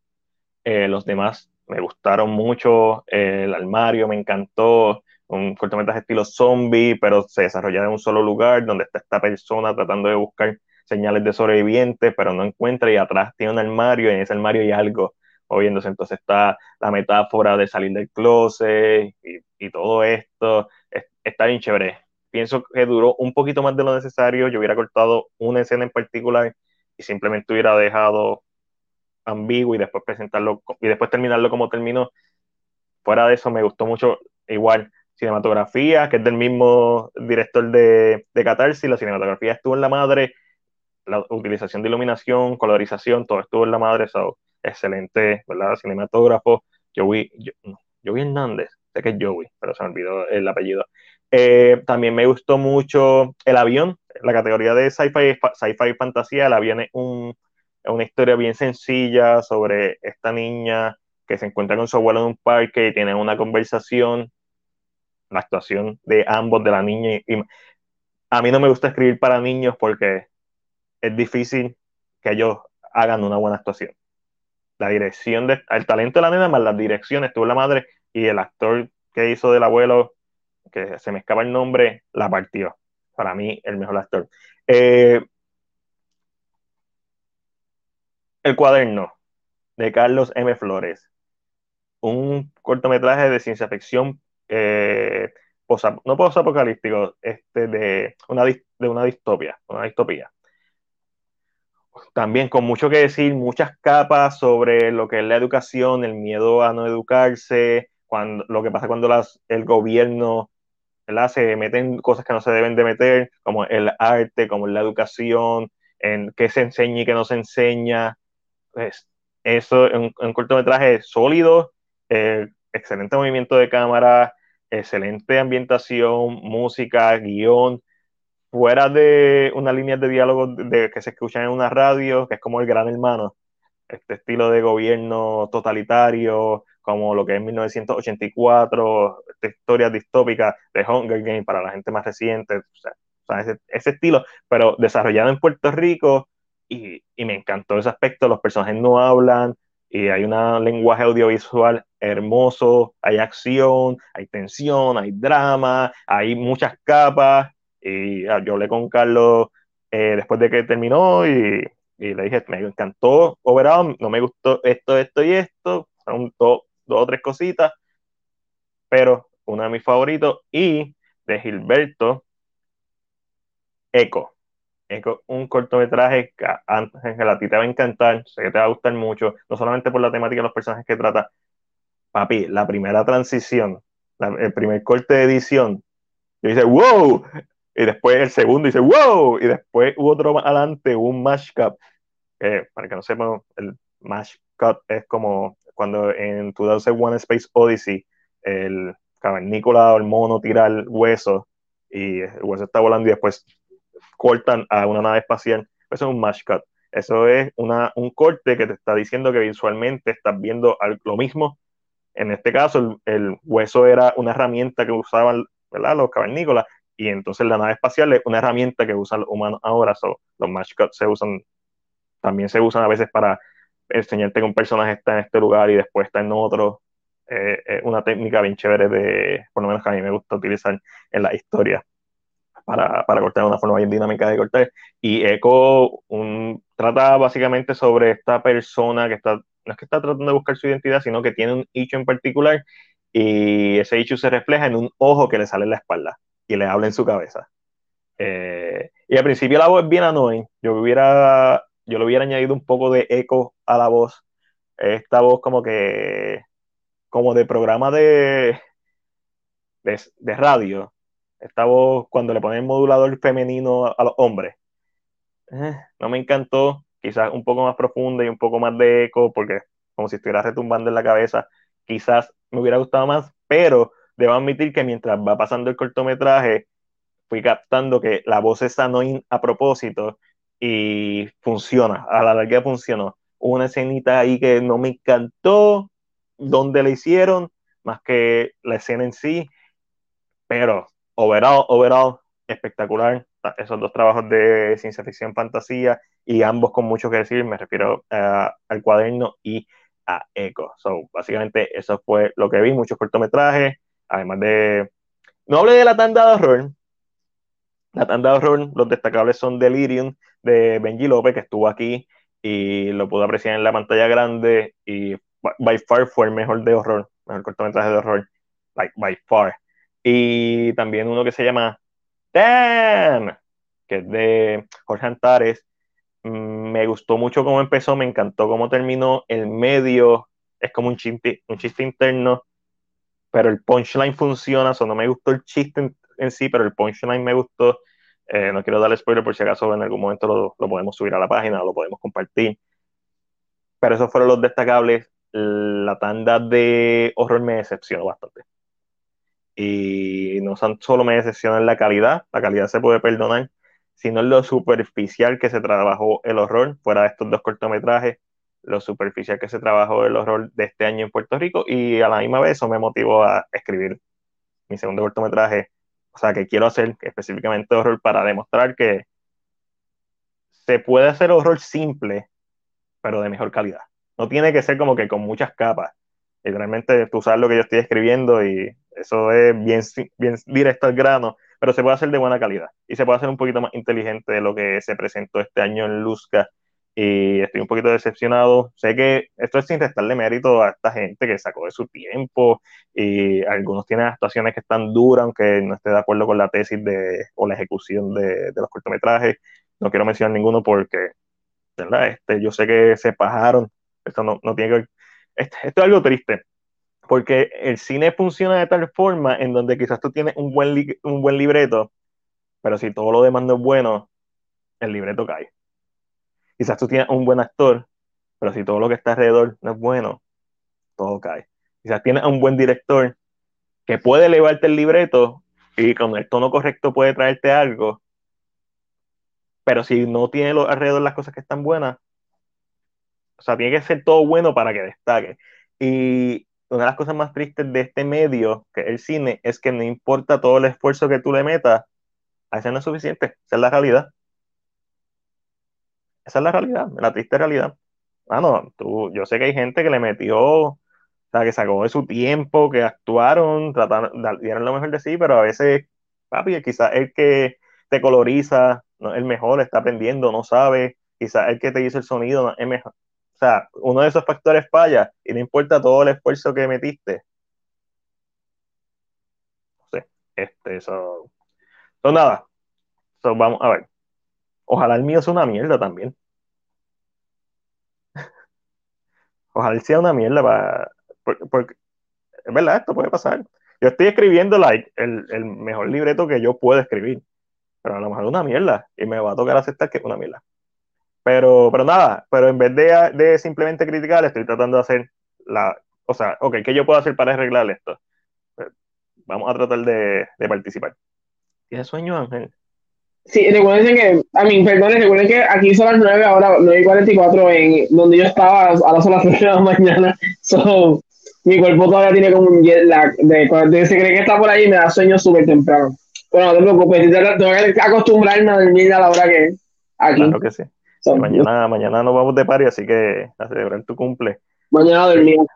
eh, los demás me gustaron mucho. El armario me encantó. Un cortometraje estilo zombie, pero se desarrolla en un solo lugar donde está esta persona tratando de buscar señales de sobrevivientes, pero no encuentra y atrás tiene un armario y en ese armario hay algo moviéndose. Entonces está la metáfora de salir del closet y, todo esto. está bien chévere. Pienso que duró un poquito más de lo necesario. Yo hubiera cortado una escena en particular y simplemente hubiera dejado ambiguo y después presentarlo y después terminarlo como terminó. Fuera de eso, me gustó mucho igual cinematografía, que es del mismo director de, de Catarsis, la cinematografía estuvo en la madre, la utilización de iluminación, colorización, todo estuvo en la madre, so, excelente, ¿verdad? Cinematógrafo, Joey, Joey Hernández, sé que es Joey, pero se me olvidó el apellido. Eh, también me gustó mucho El avión, la categoría de sci-fi sci-fi fantasía. El avión es un, una historia bien sencilla sobre esta niña que se encuentra con su abuelo en un parque y tienen una conversación. La actuación de ambos, de la niña y, a mí no me gusta escribir para niños porque es difícil que ellos hagan una buena actuación. La dirección, el talento de la nena más las direcciones, tuvo la madre y el actor que hizo del abuelo que se me escapa el nombre, la partió. Para mí, el mejor actor. Eh, el cuaderno de Carlos M. Flores. Un cortometraje de ciencia ficción, eh, no posapocalíptico, este, de, una, de una distopia, una distopía. También con mucho que decir, muchas capas sobre lo que es la educación, el miedo a no educarse, cuando, lo que pasa cuando las, el gobierno se meten cosas que no se deben de meter, como el arte, como la educación, en qué se enseña y qué no se enseña. Eso es un, cortometraje sólido, eh, excelente movimiento de cámara, excelente ambientación, música, guion, fuera de una línea de diálogo de, que se escuchan en una radio, que es como el gran hermano, este estilo de gobierno totalitario, como lo que es 1984, historias distópicas de Hunger Games para la gente más reciente, o sea, ese, ese, estilo, pero desarrollado en Puerto Rico y, y, me encantó ese aspecto, los personajes no hablan y hay un lenguaje audiovisual hermoso, hay acción, hay tensión, hay drama, hay muchas capas y ah, yo hablé con Carlos eh, después de que terminó y, y, le dije, me encantó overall, no me gustó esto, esto y esto, son dos dos o tres cositas, pero uno de mis favoritos y de Gilberto, Eco. Eco, un cortometraje que a ti te va a encantar, sé que te va a gustar mucho, no solamente por la temática de los personajes que trata. Papi, la primera transición, el primer corte de edición, yo dice, wow, y después el segundo dice, wow, y después hubo otro más adelante, un mashup, eh, para que no sepan, el mashup es como cuando en 2001 Space Odyssey el cavernícola o el mono tira el hueso y el hueso está volando y después cortan a una nave espacial, eso es un mash cut. Eso es una, un corte que te está diciendo que visualmente estás viendo lo mismo. En este caso, el, hueso era una herramienta que usaban los cavernícolas y entonces la nave espacial es una herramienta que usan los humanos ahora. los mash cuts se usan, también se usan a veces para enseñarte que un personaje está en este lugar y después está en otro. Eh, una técnica bien chévere de, por lo menos que a mí me gusta utilizar en la historia para, para cortar una forma bien dinámica de cortar. Y Echo trata básicamente sobre esta persona que está, no es que está tratando de buscar su identidad, sino que tiene un hecho en particular y ese hecho se refleja en un ojo que le sale en la espalda y le habla en su cabeza. Eh, y al principio la voz es bien annoying. Yo hubiera yo le hubiera añadido un poco de eco a la voz. Esta voz como que, como de programa de, de, radio. Esta voz cuando le ponen modulador femenino a, los hombres. Eh, no me encantó. Quizás un poco más profunda y un poco más de eco, porque como si estuviera retumbando en la cabeza. Quizás me hubiera gustado más, pero debo admitir que mientras va pasando el cortometraje, fui captando que la voz es annoying a propósito y funciona, a la larga funcionó. una escenita ahí que no me encantó, donde la hicieron, más que la escena en sí, pero overall, overall, espectacular. Esos dos trabajos de ciencia ficción, fantasía, y ambos con mucho que decir, me refiero al cuaderno y a Echo. So, básicamente eso fue lo que vi, muchos cortometrajes, además de... No hablé de la tanda de horror, la tanda de horror, los destacables son Delirium de Benji López, que estuvo aquí y lo pude apreciar en la pantalla grande y by far fue el mejor de horror, mejor cortometraje de horror, like, by far. Y también uno que se llama Damn, que es de Jorge Antares, Mm, me gustó mucho cómo empezó, me encantó cómo terminó. El medio es como un chiste, un chiste interno, pero el punchline funciona. O no me gustó el chiste en, sí, pero el punchline me gustó. Eh, no quiero darle spoiler por si acaso en algún momento lo, lo podemos subir a la página, lo podemos compartir. Pero esos fueron los destacables. La tanda de horror me decepcionó bastante. Y no solo me decepciona la calidad, la calidad se puede perdonar, sino lo superficial que se trabajó el horror, fuera de estos dos cortometrajes, lo superficial que se trabajó el horror de este año en Puerto Rico, y a la misma vez eso me motivó a escribir mi segundo cortometraje, o sea, que quiero hacer específicamente horror para demostrar que se puede hacer horror simple, pero de mejor calidad. No tiene que ser como que con muchas capas. Literalmente tú sabes lo que yo estoy escribiendo y eso es bien, bien directo al grano pero se puede hacer de buena calidad y se puede hacer un poquito más inteligente de lo que se presentó este año en Luzca y estoy un poquito decepcionado. Sé que esto es sin restarle mérito a esta gente que sacó de su tiempo y algunos tienen actuaciones que están duras, aunque no esté de acuerdo con la tesis de, o la ejecución de, los cortometrajes. No quiero mencionar ninguno porque, ¿verdad? Este, yo sé que se pajaron. Esto no, no tiene que este, esto es algo triste porque el cine funciona de tal forma en donde quizás tú tienes un buen, un buen libreto, pero si todo lo demás no es bueno, el libreto cae. Quizás tú tienes un buen actor, pero si todo lo que está alrededor no es bueno, todo cae. Quizás tienes un buen director que puede elevarte el libreto y con el tono correcto puede traerte algo, pero si no tiene alrededor las cosas que están buenas, o sea, tiene que ser todo bueno para que destaque. Y una de las cosas más tristes de este medio, que es el cine, es que no importa todo el esfuerzo que tú le metas, a eso no es suficiente. Esa es la realidad. Esa es la realidad, la triste realidad. Ah, no, tú, yo sé que hay gente que le metió, o sea, que sacó de su tiempo, que actuaron, trataron, dieron lo mejor de sí, pero a veces, papi, quizás el que te coloriza, no el mejor, está aprendiendo, no sabe, quizás el que te hizo el sonido no es mejor, o sea, uno de esos factores falla y no importa todo el esfuerzo que metiste. No sé, este, eso. So, nada. So, vamos a ver. Ojalá el mío sea una mierda también. [LAUGHS] Ojalá sea una mierda para. Porque, es verdad, esto puede pasar. Yo estoy escribiendo like, el, el mejor libreto que yo puedo escribir. Pero a lo mejor es una mierda. Y me va a tocar aceptar que es una mierda. Pero, pero nada, pero en vez de, de, simplemente criticar, estoy tratando de hacer la. O sea, ok, ¿qué yo puedo hacer para arreglar esto? Pues, vamos a tratar de, de participar. ¿Tienes sueño, Ángel? Sí, recuerden que, a mí, perdón, recuerden que aquí son las 9, ahora 9 y 44, en donde yo estaba, ahora son las [LAUGHS] 3 de la mañana. So, mi cuerpo todavía tiene como un jet lag. De, de, se cree que está por ahí y me da sueño súper temprano. Pero no te preocupes, tengo que acostumbrarme a dormir a la hora que aquí. Claro que sí mañana, mañana nos vamos de party, así que a celebrar tu cumple. Mañana dormido.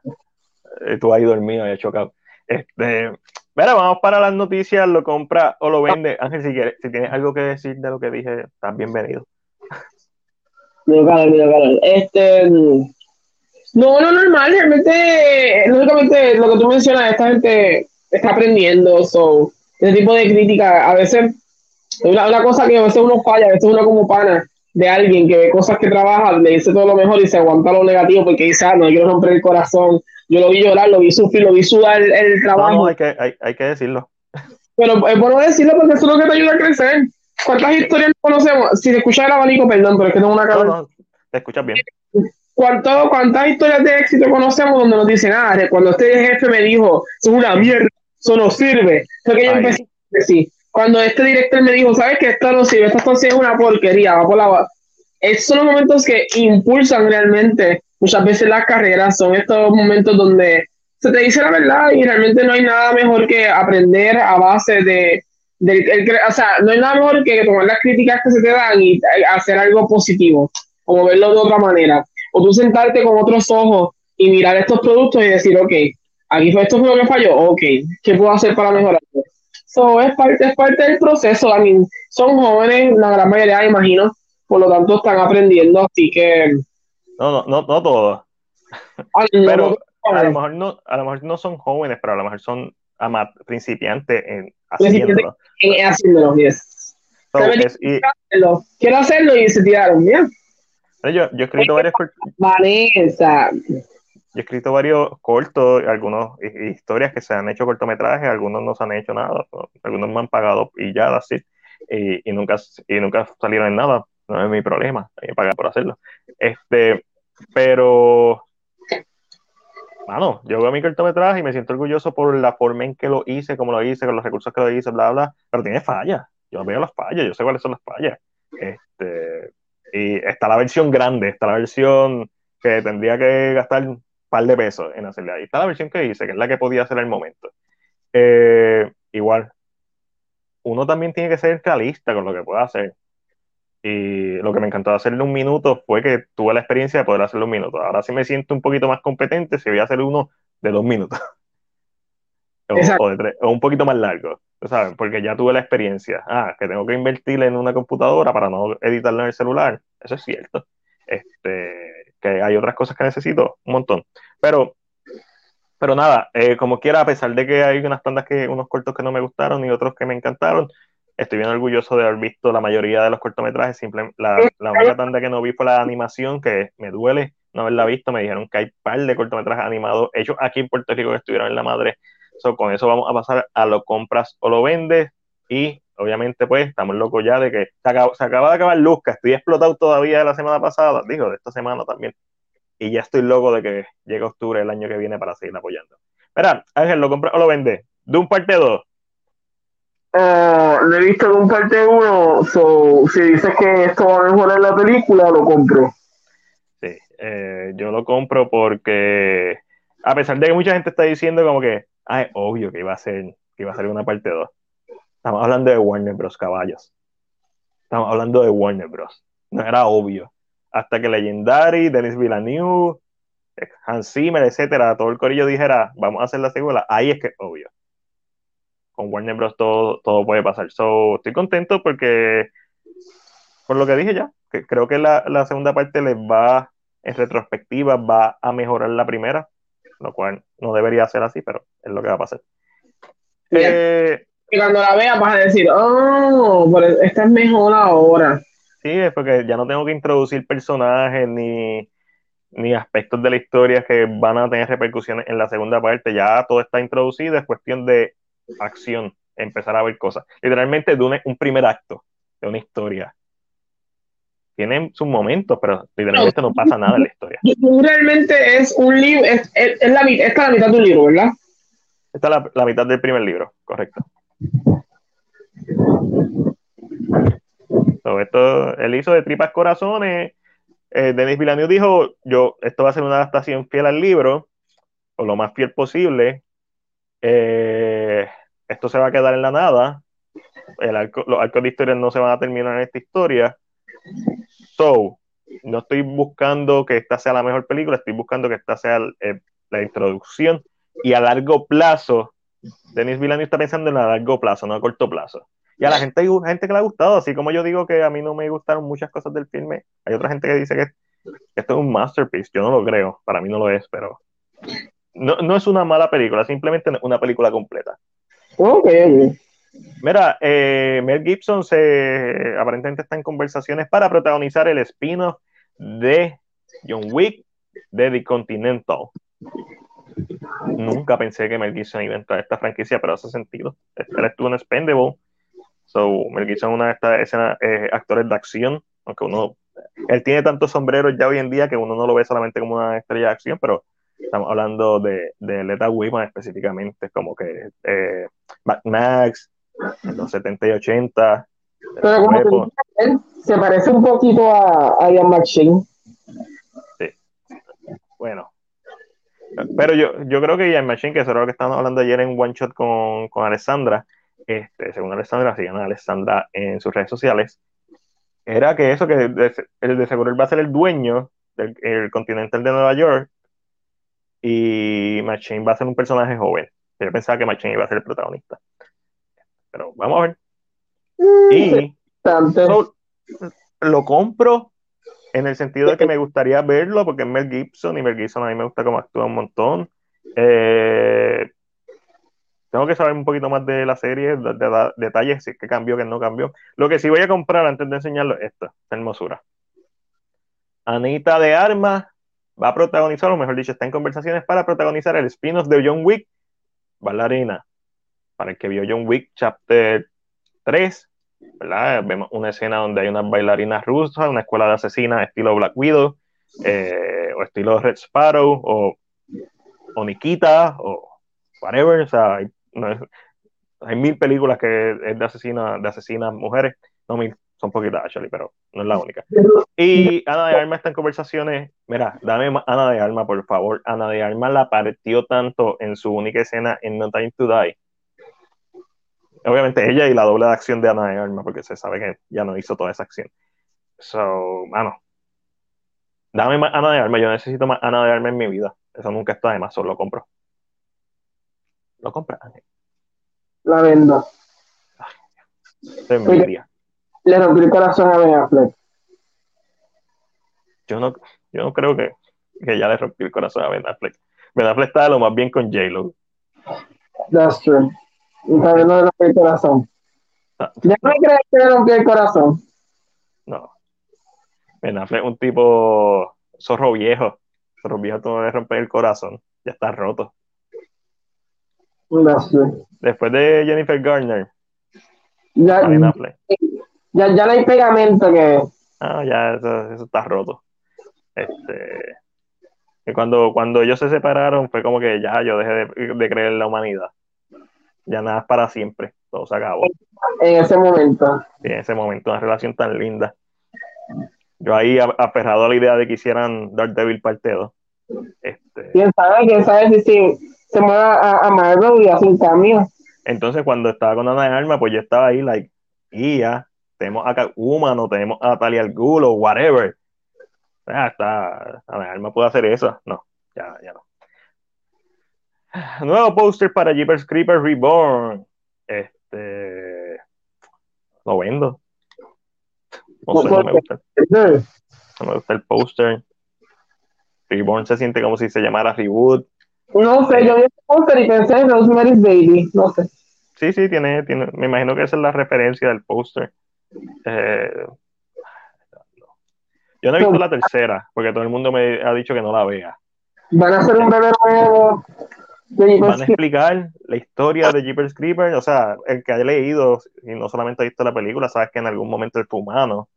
Eh, tú ahí dormido, he chocado. Este, mira, vamos para las noticias, lo compra o lo vende. Ángel, si, quieres, si tienes algo que decir de lo que dije, estás bienvenido. Este, no, no, normal, realmente, lógicamente, lo que tú mencionas, esta gente está aprendiendo, so, ese tipo de crítica, a veces, una, una cosa que a veces uno falla, a veces uno como pana, de alguien que ve cosas que trabaja, le dice todo lo mejor y se aguanta lo negativo porque dice, ah, no, quiero romper el corazón. Yo lo vi llorar, lo vi sufrir, lo vi sudar el, trabajo. No, hay, que, hay, hay, que decirlo. Pero es bueno decirlo porque eso es lo que te ayuda a crecer. ¿Cuántas historias conocemos? Si te escuchas el abanico, perdón, pero es que tengo una. No, no, te escuchas bien. ¿Cuánto, ¿Cuántas historias de éxito conocemos donde nos dicen, ah, cuando este jefe me dijo, es una mierda, eso no sirve? Fue que yo empecé a decir, cuando este director me dijo, ¿sabes que Esto no sirve, esto es una porquería, va por la... Esos son los momentos que impulsan realmente. Muchas veces las carreras, son estos momentos donde se te dice la verdad y realmente no hay nada mejor que aprender a base de, o sea, no hay nada mejor que tomar las críticas que se te dan y hacer algo positivo, o verlo de otra manera, o tú sentarte con otros ojos y mirar estos productos y decir, ok, aquí fue esto fue lo que falló, ok, ¿qué puedo hacer para mejorarlo? So, es, parte, es parte del proceso. también son jóvenes, la gran mayoría, imagino, por lo tanto están aprendiendo, así que. No, no, no, no todos. pero a lo, mejor no, a lo mejor no son jóvenes, pero a lo mejor son principiantes en haciéndolo. En haciéndolo, yes. quiero hacerlo y se tiraron, bien. Yo, yo he escrito varios Vanessa. Yo he escrito varios cortos, algunos historias que se han hecho cortometrajes, algunos no se han hecho nada, algunos me han pagado y ya, así, y, nunca, y nunca salieron en nada, no es mi problema, me pagan por hacerlo. Este, pero, bueno, yo veo mi cortometraje y me siento orgulloso por la forma en que lo hice, cómo lo hice, con los recursos que lo hice, bla, bla, pero tiene fallas, yo veo las fallas, yo sé cuáles son las fallas. Este, y está la versión grande, está la versión que tendría que gastar par de pesos en hacerle. Ahí está la versión que hice, que es la que podía hacer al momento. Eh, igual, uno también tiene que ser realista con lo que pueda hacer. Y lo que me encantó hacerle un minuto fue que tuve la experiencia de poder hacerlo un minuto. Ahora sí me siento un poquito más competente si voy a hacer uno de dos minutos. [LAUGHS] o, de tres, o, un poquito más largo, ¿sabes? Porque ya tuve la experiencia. Ah, que tengo que invertir en una computadora para no editarlo en el celular. Eso es cierto. Este, que hay otras cosas que necesito, un montón. Pero, pero nada, eh, como quiera, a pesar de que hay unas tandas que, unos cortos que no me gustaron y otros que me encantaron, estoy bien orgulloso de haber visto la mayoría de los cortometrajes. Simple, la, la única tanda que no vi fue la animación, que me duele no haberla visto. Me dijeron que hay par de cortometrajes animados hechos aquí en Puerto Rico que estuvieron en la madre. So, con eso vamos a pasar a lo compras o lo vendes. Y obviamente, pues, estamos locos ya de que se, acaba, de acabar Luzca, estoy explotado todavía de la semana pasada, digo, de esta semana también. Y ya estoy loco de que llegue octubre el año que viene para seguir apoyando. Mira, Ángel, ¿lo compra o lo vende? ¿De un parte 2? Uh, lo he visto de un parte 1, so, si dices que esto va a mejorar la película, lo compro. Sí, eh, yo lo compro porque, a pesar de que mucha gente está diciendo como que, ah, es obvio que iba a ser, que iba a ser una parte 2 Estamos hablando de Warner Bros. Caballos. Estamos hablando de Warner Bros. No era obvio. Hasta que Legendary, Denis Villeneuve, Hans Zimmer, etcétera, todo el corillo dijera, vamos a hacer la secuela, ahí es que es obvio. Con Warner Bros. todo, todo puede pasar. So, estoy contento porque, por lo que dije ya, que creo que la, la segunda parte les va, en retrospectiva, va a mejorar la primera, lo cual no debería ser así, pero es lo que va a pasar. Eh, y cuando la veas vas a decir, oh, esta es mejor ahora. Sí, es porque ya no tengo que introducir personajes ni, ni aspectos de la historia que van a tener repercusiones en la segunda parte. Ya todo está introducido, es cuestión de acción, empezar a ver cosas. Literalmente de un, primer acto de una historia. Tienen sus momentos, pero literalmente no pasa nada en la historia. [LAUGHS] Realmente es un libro, es, la, esta es la mitad de un libro, ¿verdad? Esta es la mitad del primer libro, correcto esto, él hizo de tripas corazones. Eh, Denis Villeneuve dijo, yo, esto va a ser una adaptación fiel al libro, o lo más fiel posible. Eh, esto se va a quedar en la nada. El los arcos de historia no se van a terminar en esta historia. So, no estoy buscando que esta sea la mejor película, estoy buscando que esta sea eh, la introducción y a largo plazo Denis Villeneuve está pensando en a largo plazo, no a corto plazo. Y a la gente hay gente que le ha gustado, así como yo digo que a mí no me gustaron muchas cosas del filme, hay otra gente que dice que, esto es un masterpiece, yo no lo creo, para mí no lo es, pero no, no es una mala película, simplemente una película completa. Ok. Mira, eh, Mel Gibson se aparentemente está en conversaciones para protagonizar el spin-off de John Wick de The Continental. Nunca pensé que Mel Gibson iba a entrar a esta franquicia, pero hace sentido. Él estuvo en Spendable. So, Mel Gibson es una de estas escenas, eh, actores de acción, aunque uno. Él tiene tantos sombreros ya hoy en día que uno no lo ve solamente como una estrella de acción, pero estamos hablando de, de Leta Wiman específicamente, como que eh, Max, en los 70 y 80. Pero como se parece un poquito a, Ian McShane. Sí. Bueno, pero yo, yo creo que Ian Machine, que eso era lo que estábamos hablando ayer en One Shot con, con Alessandra, este, según Alessandra, sigan a Alessandra en sus redes sociales, era que eso, que el de seguro él va a ser el dueño del el Continental de Nueva York y Machine va a ser un personaje joven. Yo pensaba que Machine iba a ser el protagonista. Pero vamos a ver. Mm, y lo compro en el sentido de que me gustaría verlo porque es Mel Gibson y Mel Gibson a mí me gusta cómo actúa un montón. Eh, tengo que saber un poquito más de la serie, de, detalles, si es que cambió, que no cambió. Lo que sí voy a comprar antes de enseñarlo es esta, hermosura. Anita de Armas va a protagonizar, o mejor dicho, está en conversaciones para protagonizar el spin-off de John Wick, Bailarina. Para el que vio John Wick Chapter 3, Vemos una escena donde hay unas bailarinas rusas, una escuela de asesinas estilo Black Widow, eh, o estilo Red Sparrow, o, o Nikita, o whatever. O sea, hay, mil películas que es de asesinas, de asesinas mujeres, no mil, son poquitas, actually, pero no es la única. Y Ana de Arma está en conversaciones. Mira, dame Ana de Arma, por favor. Ana de Arma la partió tanto en su única escena en No Time to Die. Obviamente ella y la doble de acción de Ana de Arma, porque se sabe que ya no hizo toda esa acción. So, mano, dame más Ana de Arma. Yo necesito más Ana de Arma en mi vida. Eso nunca está de más, solo lo compro. Lo compra, La vendo. Te envidia le rompí el corazón a Ben Affleck. Yo no, yo no creo que, que ya le rompí el corazón a Ben Affleck. Ben Affleck está lo más bien con J-Lo. That's true. Y también no le rompí el corazón. Ah, ¿Ya no crees que le rompí el corazón? No. Ben Affleck es un tipo zorro viejo. Zorro viejo tú no le rompes el corazón. Ya está roto. True. Después de Jennifer Garner. Ya, ben Affleck. Ya, ya no hay pegamento que. Ah, ya, eso, está roto. Este. cuando, cuando ellos se separaron, fue como que ya yo dejé de, creer en la humanidad. Ya nada es para siempre. Todo se acabó. En ese momento. Sí, en ese momento, una relación tan linda. Yo ahí aferrado a la idea de que hicieran Daredevil parte 2. Este, ¿Quién sabe? ¿Quién sabe si, se mueve a, a, Marvel y hace un cambio? Entonces, cuando estaba con Ana de Arma, pues yo estaba ahí, like, y ya, tenemos a Humano, tenemos a Talia al Gulo, whatever. Ya está, a ver, me puede hacer eso. No, ya, ya no. Nuevo póster para Jeepers Creepers Reborn. Este. Lo vendo. No sé, no me gusta. No me gusta el póster. Reborn se siente como si se llamara Reboot. No sé, yo vi el póster y pensé en Rosemary's Baby. No sé. Sí, sí, tiene, tiene, me imagino que esa es la referencia del póster. Eh, yo no he visto la tercera, porque todo el mundo me ha dicho que no la vea. Van a hacer un bebé nuevo. Van a explicar la historia de Jeepers Creepers. O sea, el que haya leído y no solamente ha visto la película, sabes que en algún momento fue humano.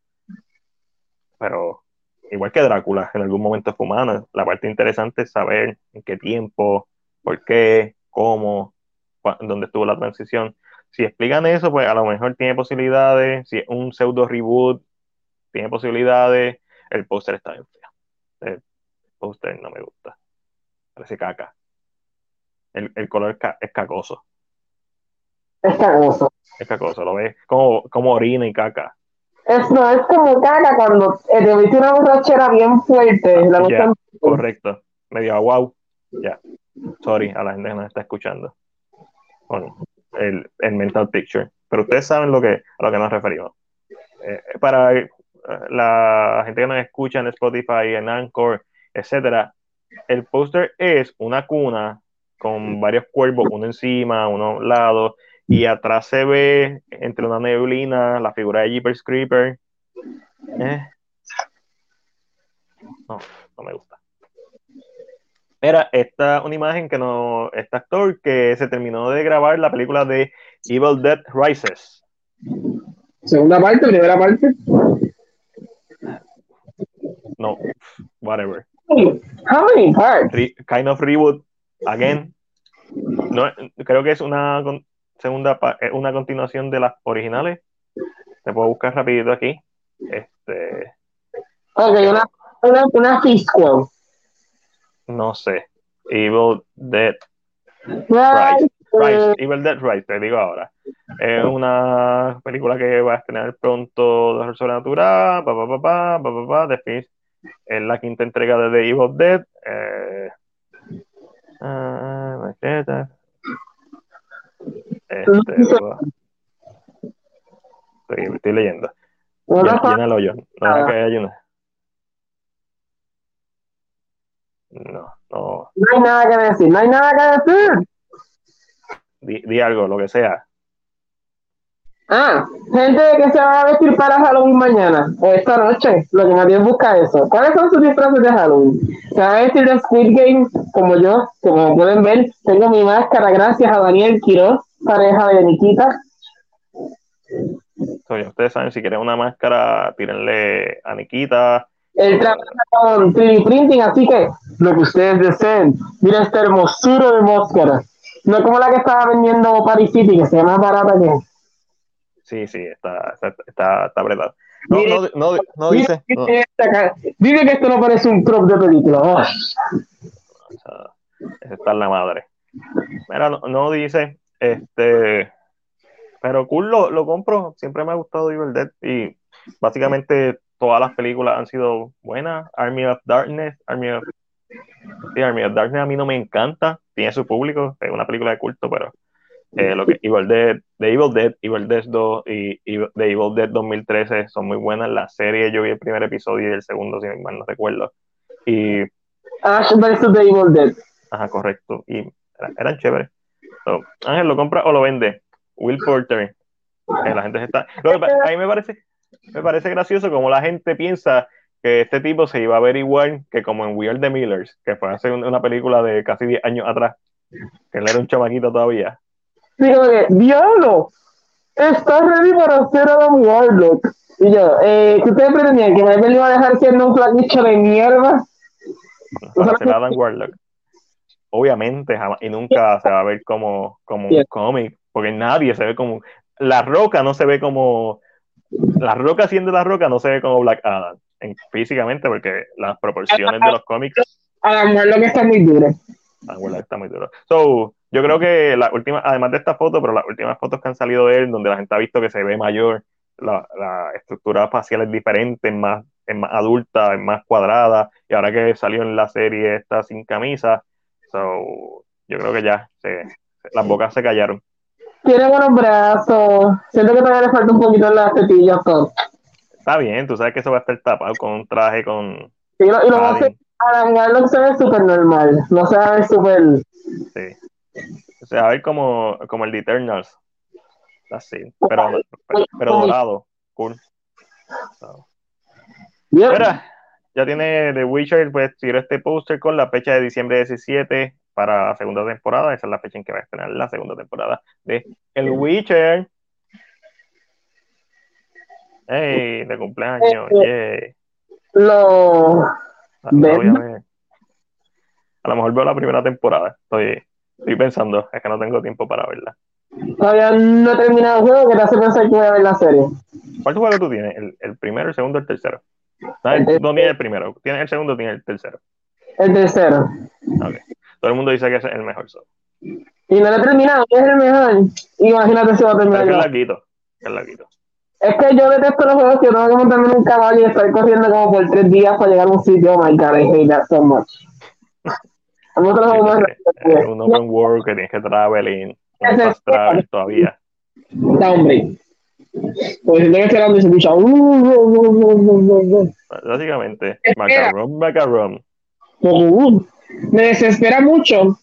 Pero igual que Drácula, en algún momento fue humano. La parte interesante es saber en qué tiempo, por qué, cómo, dónde estuvo la transición si explican eso, pues a lo mejor tiene posibilidades. Si es un pseudo reboot, tiene posibilidades. El póster está bien feo. El póster no me gusta. Parece caca. El, el color es, cacoso. Es cacoso. Es cacoso, lo ves como, como orina y caca. Es, no, es como caca cuando eh, te viste una borrachera bien fuerte. La correcto. Medio wow. Ya. Sorry a la gente que nos está escuchando. Bueno, el, mental picture. Pero ustedes saben lo que, a lo que nos referimos. Eh, para eh, la gente que nos escucha en Spotify, en Anchor, etcétera, el póster es una cuna con varios cuervos, uno encima, uno a un lado, y atrás se ve entre una neblina la figura de Jeepers Creeper. Eh. No, no me gusta. Era esta una imagen que no, este actor que se terminó de grabar la película de Evil Dead Rises. Segunda parte, primera parte. No, whatever. How many parts? kind of reboot again. No, creo que es una segunda eh, una continuación de las originales. Te puedo buscar rapidito aquí. Este. Ok, una, una, una no sé. Evil Dead Rise. Rise. Evil Dead Rise, te digo ahora. Es una película que va a estrenar pronto de sobrenatural, pa, pa, pa, pa, pa, pa, Es la quinta entrega de The Evil Dead. Eh, uh, este, estoy, estoy leyendo. Llénalo yo. No, hay una. No, no. No hay nada que decir, no hay nada que decir. Di, algo, lo que sea. Ah, gente que se va a vestir para Halloween mañana o esta noche, lo que nadie busca eso. ¿Cuáles son sus disfraces de Halloween? Se va a vestir de Squid Game, como yo, como pueden ver, tengo mi máscara gracias a Daniel Quiroz, pareja de Nikita. Oye, ustedes saben, si quieren una máscara, tírenle a Nikita. El trabaja con 3D printing, así que lo que ustedes deseen. Mira esta hermosura de máscara. No como la que estaba vendiendo Paris City, que se llama barata que Sí, sí, está, está, está, está apretado. No, no, no, no dice. No. Dime que esto no parece un prop de película. Oh. Está en la madre. Mira, no, no, dice, este, pero cool, lo, lo, compro. Siempre me ha gustado Evil Dead y básicamente todas las películas han sido buenas. Army of Darkness, Army of, sí, Army of Darkness a mí no me encanta. Tiene su público, es una película de culto, pero eh, lo que Evil Dead, The Evil Dead, Evil Dead 2 y, y The Evil Dead 2013 son muy buenas. La serie yo vi el primer episodio y el segundo, si mal no recuerdo. Y. Ash vs. The Evil Dead. Ajá, correcto. Y eran, eran chéveres. So, Ángel, ¿lo compra o lo vende? Will Porter. Eh, la gente está. Lo que, a mí me parece, me parece gracioso como la gente piensa que este tipo se iba a ver igual que como en We Are the Millers, que fue hace una película de casi 10 años atrás, que él era un chamaquito todavía. Digo que, diablo, estás ready para hacer Adam Warlock. Y yo, eh, ¿qué ustedes pretendían? ¿Que Marvel iba a dejar siendo un flaquicho de mierda? Para hacer Adam Warlock. Obviamente, jamás, y nunca se va a ver como, como un cómic, porque nadie se ve como. La roca no se ve como. La roca siendo la roca no se ve como Black Adam, en, físicamente, porque las proporciones de los cómics. Adam Warlock está muy duro. Adam Warlock está muy duro. So, yo creo que la última, además de esta foto, pero las últimas fotos que han salido de él, donde la gente ha visto que se ve mayor, la, la estructura facial es diferente, es más, es más adulta, es más cuadrada, y ahora que salió en la serie está sin camisa, so, yo creo que ya se, las bocas se callaron. Tiene buenos brazos, siento que todavía le falta un poquito en las tetillas. Todo. Está bien, tú sabes que eso va a estar tapado con un traje con... Sí, y lo, y lo va a hacer, Arangalo se ve súper normal, no se ve súper... Sí. O sea, a ver como, como el de Eternals. Así. Pero, pero, pero dorado. Cool. So. Ya tiene The Witcher, pues tiró este póster con la fecha de diciembre 17 para la segunda temporada. Esa es la fecha en que va a estrenar la segunda temporada de El Witcher. ¡Hey! De cumpleaños. Yeah. Lo... Ah, a, ver. a lo mejor veo la primera temporada. Estoy, estoy pensando, es que no tengo tiempo para verla. Todavía no he terminado el juego que te hace pensar que voy a ver la serie. ¿Cuál juego tú tienes? ¿El, el primero, el segundo, el tercero? No, el, no tienes el primero, tienes el segundo, tienes el tercero. El tercero. Okay. Todo el mundo dice que es el mejor solo. Y no lo he terminado, es el mejor. Imagínate si va a terminar. Es el larguito, es larguito. Es que yo detesto los juegos que yo tengo que montarme en un caballo y estar corriendo como por tres días para llegar a un sitio. Oh my god, I hate that so much. Sí, es un open world que tienes que traveling, no travel todavía. Da hombre. Pues si tengo que y se escucha. Básicamente, macaron, macaron. Me desespera mucho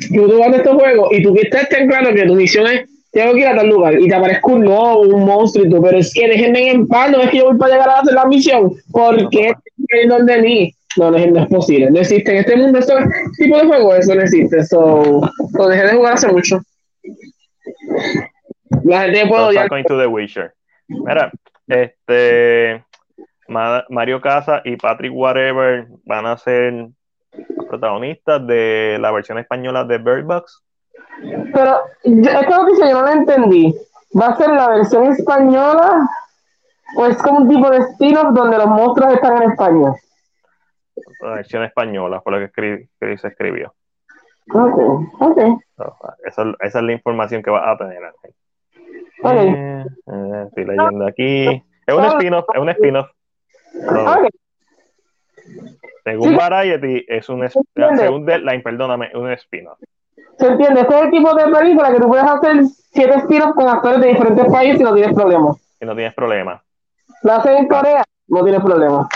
que tú juegas estos juegos y tú que estés tan claro que tu misión es tengo que ir a tal lugar y te aparezca un lobo, un monstruo, pero es que déjenme en paz, no es que yo voy para llegar a hacer la misión, ¿por qué están de mí? No, no, no, es posible, no existe en este mundo este tipo de juego, eso no existe, so, lo dejé de jugar hace mucho. La gente puede So, odiar. going to The Witcher. Mira, este Ma- Mario Casa y Patrick Whatever van a ser protagonistas de la versión española de Bird Box. Pero esta noticia yo no la entendí. ¿Va a ser la versión española o es como un tipo de spin-off donde los monstruos están en España? La versión española, por lo que, se escribió. Ok, ok, So, esa, esa es la información que vas a tener, Ángel. Eh, eh, estoy leyendo aquí. Es un spin-off, es un spin-off. Según. Variety, es un es- según Deadline, perdóname, un spin-off. ¿Se entiende? Este es el tipo de película que tú puedes hacer siete spin-offs con actores de diferentes países y no tienes problema. Y no tienes problema. La haces en Corea, no tienes problema.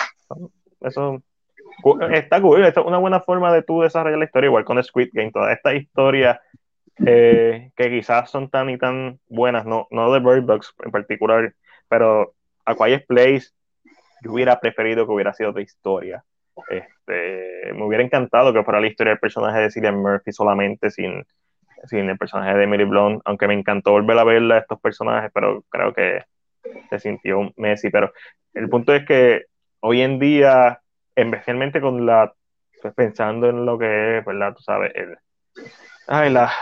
Eso está cool. Esto es una buena forma de tú desarrollar la historia, igual con Squid Game. Toda esta historia eh, que quizás son tan y tan buenas, no, no de Bird Box en particular, pero a Quiet Place yo hubiera preferido que hubiera sido otra historia. Este, me hubiera encantado que fuera la historia del personaje de Cillian Murphy solamente sin, sin el personaje de Emily Blunt, aunque me encantó volver a verla estos personajes, pero creo que se sintió Messi. Pero el punto es que hoy en día, especialmente con la, pues pensando en lo que es, ¿verdad? Tú sabes, el, ay, la,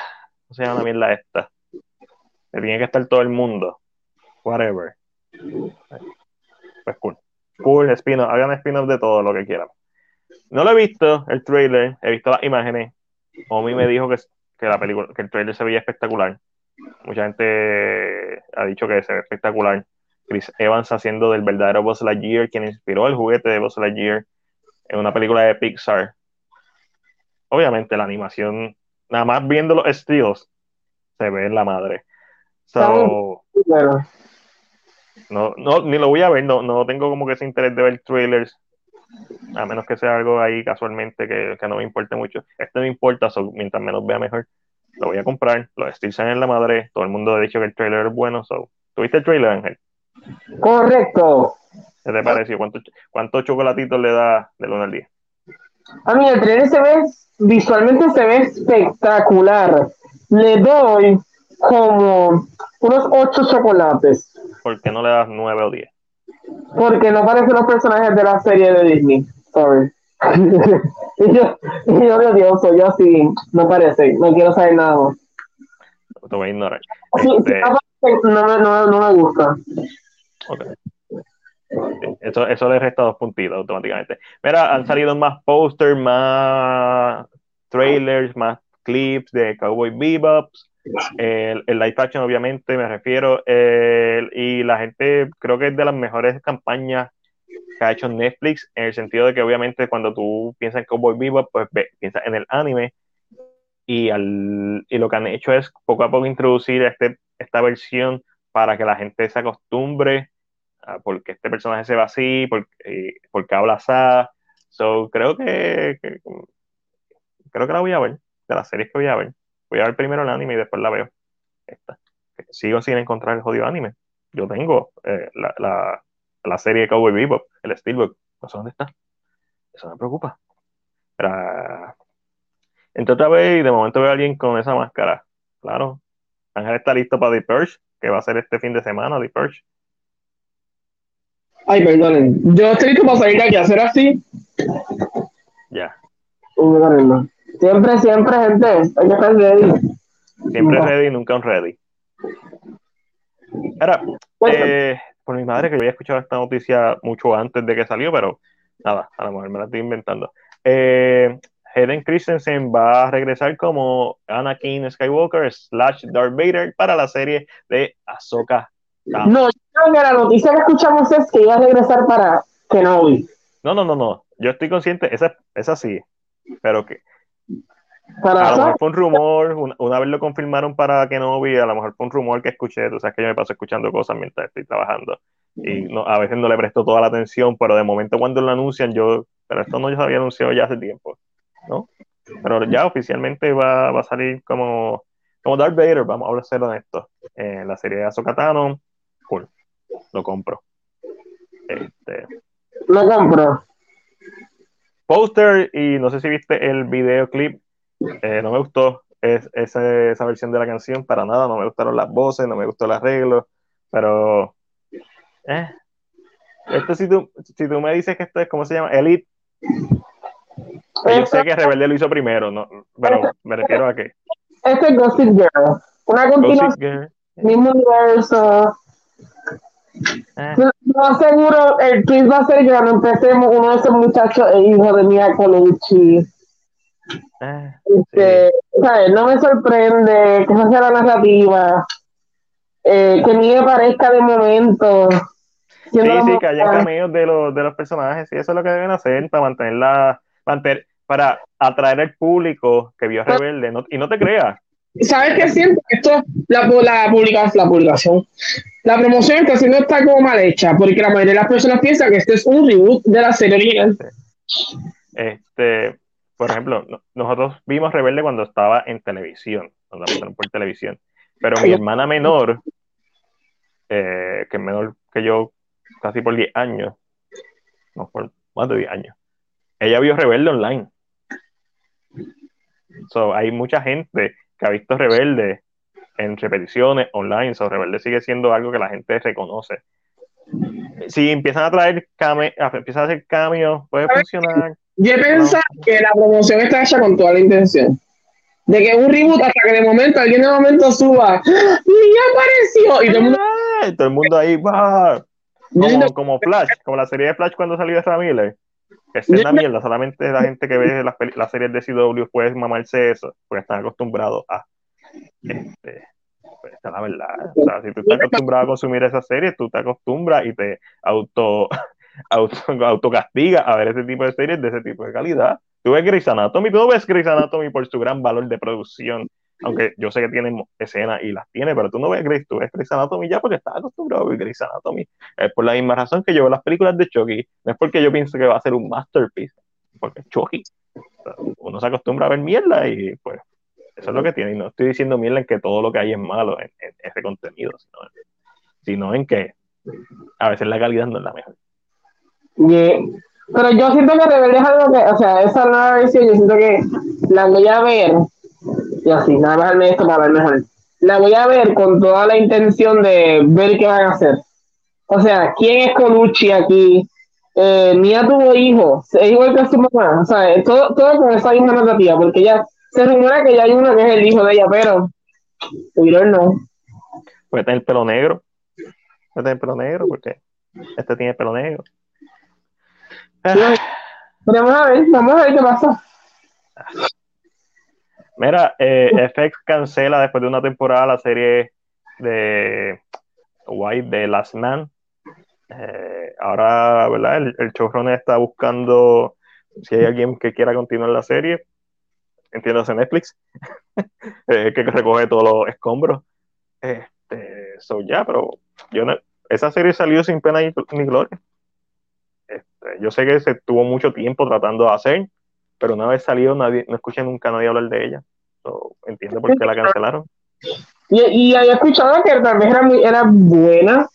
¿cómo se llama la esta? Que tiene que estar todo el mundo, whatever. Pues cool. Cool, spin hagan spin-off de todo lo que quieran. No lo he visto, el trailer, he visto las imágenes. Omi me dijo que, que, la película, que el trailer se veía espectacular. Mucha gente ha dicho que se ve espectacular. Chris Evans haciendo del verdadero Buzz Lightyear, quien inspiró el juguete de Buzz Lightyear en una película de Pixar. Obviamente la animación, nada más viendo los estilos, se ve en la madre. So, no, no, ni lo voy a ver, no, no tengo como que ese interés de ver trailers, a menos que sea algo ahí casualmente que, que no me importe mucho. Este no importa, mientras menos vea mejor, lo voy a comprar. Los estilos en la madre, todo el mundo ha dicho que el trailer es bueno. So. ¿Tuviste el trailer, Ángel? Correcto. ¿Qué te pareció? ¿Cuántos cuánto chocolatitos le da de 1 al 10? A mí el trailer se ve, visualmente se ve espectacular. Le doy como unos 8 chocolates. ¿Por qué no le das 9 o 10? Porque no parecen los personajes de la serie de Disney. Sorry. [LAUGHS] y yo, y yo odioso, yo sí, no parece, no quiero saber nada más. Te voy a ignorar. Sí, Este, no, me, no, no me gusta. ok. Eso, eso le resta dos puntitos automáticamente. Mira, han salido más posters, más trailers, más clips de Cowboy Bebop. El, el live action, obviamente, me refiero. el- y la gente creo que es de las mejores campañas que ha hecho Netflix, en el sentido de que, obviamente, cuando tú piensas en Cowboy Bebop, pues ve- piensas en el anime. Y, al, y lo que han hecho es poco a poco introducir este, esta versión para que la gente se acostumbre a por qué este personaje se va así, por, eh, habla así. So, creo que, creo que la voy a ver, de las series que voy a ver. Voy a ver primero el anime y después la veo. Esta. Sigo sin encontrar el jodido anime. Yo tengo eh, la, la, la serie Cowboy Bebop, el Steelbook. No sé dónde está. Eso me preocupa. Pero, ah, otra vez de momento veo a alguien con esa máscara. Claro. Ángel está listo para The Purge, que va a ser este fin de semana, The Purge. Ay, perdonen. Yo estoy listo para salir de aquí a hacer así. Ya. Perdónenme. Siempre, siempre, gente. Hay que estar ready. Siempre No. ready, nunca un ready. Ahora, Pues, eh, por mi madre que yo había escuchado esta noticia mucho antes de que salió, pero nada, a lo mejor me la estoy inventando. Eh, Hayden Christensen va a regresar como Anakin Skywalker slash Darth Vader para la serie de Ahsoka Tano. no, yo creo que la noticia que escuchamos es que iba a regresar para Kenobi. No, no, no, no. Yo estoy consciente, esa, esa sí, pero que Para a lo mejor fue un rumor, una, una vez lo confirmaron para Kenobi, a lo mejor fue un rumor que escuché, tú sabes que yo me paso escuchando cosas mientras estoy trabajando y no, a veces no le presto toda la atención, pero de momento cuando lo anuncian yo, pero esto no ya se había anunciado ya hace tiempo, ¿no? Pero ya oficialmente va, va a salir como, como Darth Vader, vamos a ser honestos, en la serie de Ahsoka Tano, cool, lo compro. Este, lo compro. póster y no sé si viste el videoclip, eh, no me gustó es, esa, esa versión de la canción para nada, no me gustaron las voces, no me gustó el arreglo, pero eh, esto si tú, si tú me dices que esto es, ¿cómo se llama? Elite, yo sé que Rebelde lo hizo primero, no, pero me refiero a que Este es Gossip Girl. Una continuación mismo universo. Eh, No seguro, el twist va a ser que cuando empecemos, uno de esos muchachos es hijo de Mia Colucci. eh, Este, ¿sabes? No me sorprende que esa sea la narrativa. Eh, que ni me parezca de momento. Sí, sí, que haya cameos de los, de los personajes, y eso es lo que deben hacer para mantenerla, mantener, para atraer al público que vio Rebelde, no- y no te creas, ¿Sabes qué siento? Esto, la, la, publica- la publicación, la promoción está haciendo está como mal hecha, porque la mayoría de las personas piensan que este es un reboot de la serie original. Este, por ejemplo, no- nosotros vimos Rebelde cuando estaba en televisión. la pasaron por televisión. Pero mi hermana menor, eh, que es menor que yo casi por 10 años, no, por más de 10 años, ella vio Rebelde online. So, hay mucha gente que ha visto Rebelde en repeticiones online. So, Rebelde sigue siendo algo que la gente reconoce. Si empiezan a traer cambios, empiezan a hacer cambios, puede funcionar. Yo he pensado que la promoción está hecha con toda la intención. De que un reboot hasta que de momento alguien de momento suba y ya apareció y todo el mundo, todo el mundo ahí va. Como, como, Flash, como la serie de Flash cuando salió de Miller. Es una mierda, solamente la gente que ve las, las series de CW puede mamarse eso, porque están acostumbrados a. Este, pues esta es la verdad. O sea, si tú estás acostumbrado a consumir esa serie, tú te acostumbras y te auto, [LAUGHS] auto, autocastigas a ver ese tipo de series de ese tipo de calidad. Tú ves Grey's Anatomy, tú ves Grey's Anatomy por su gran valor de producción, aunque yo sé que tienen escenas y las tiene, pero tú no ves Grey's, tú ves Grey's Anatomy ya porque estás acostumbrado a ver Grey's Anatomy. Es por la misma razón que yo veo las películas de Chucky, no es porque yo pienso que va a ser un masterpiece, porque es Chucky. uno se acostumbra a ver mierda y pues eso es lo que tiene. Y no estoy diciendo mierda en que todo lo que hay es malo en, ese contenido, sino, en que a veces la calidad no es la mejor. Pero yo siento que Rebelde es algo que, o sea, esa nueva versión, yo siento que la voy a ver, y así, nada más esto para ver mejor. La voy a ver con toda la intención de ver qué van a hacer. O sea, ¿quién es Colucci aquí? Eh, Mía tuvo hijos, es igual que su mamá, o sea, todo, todo con esa misma narrativa, porque ya se rumora que ya hay uno que es el hijo de ella, pero pero no. Puede tener pelo negro. Tener pelo negro, porque este tiene pelo negro. Vamos a ver, vamos a ver qué pasa. Mira, eh, FX cancela después de una temporada la serie de White de Last Man. Eh, ahora, ¿verdad? El, el está buscando si hay alguien que quiera continuar la serie. Entiéndase Netflix, [LAUGHS] eh, que recoge todos los escombros. Este, so ya, pero yo esa serie salió sin pena ni gloria. Este, yo sé que se tuvo mucho tiempo tratando de hacer, pero una vez salió, nadie, no escuché nunca a nadie hablar de ella. Entiendo por qué la cancelaron. Y, y había escuchado que tal vez era, muy, era buena.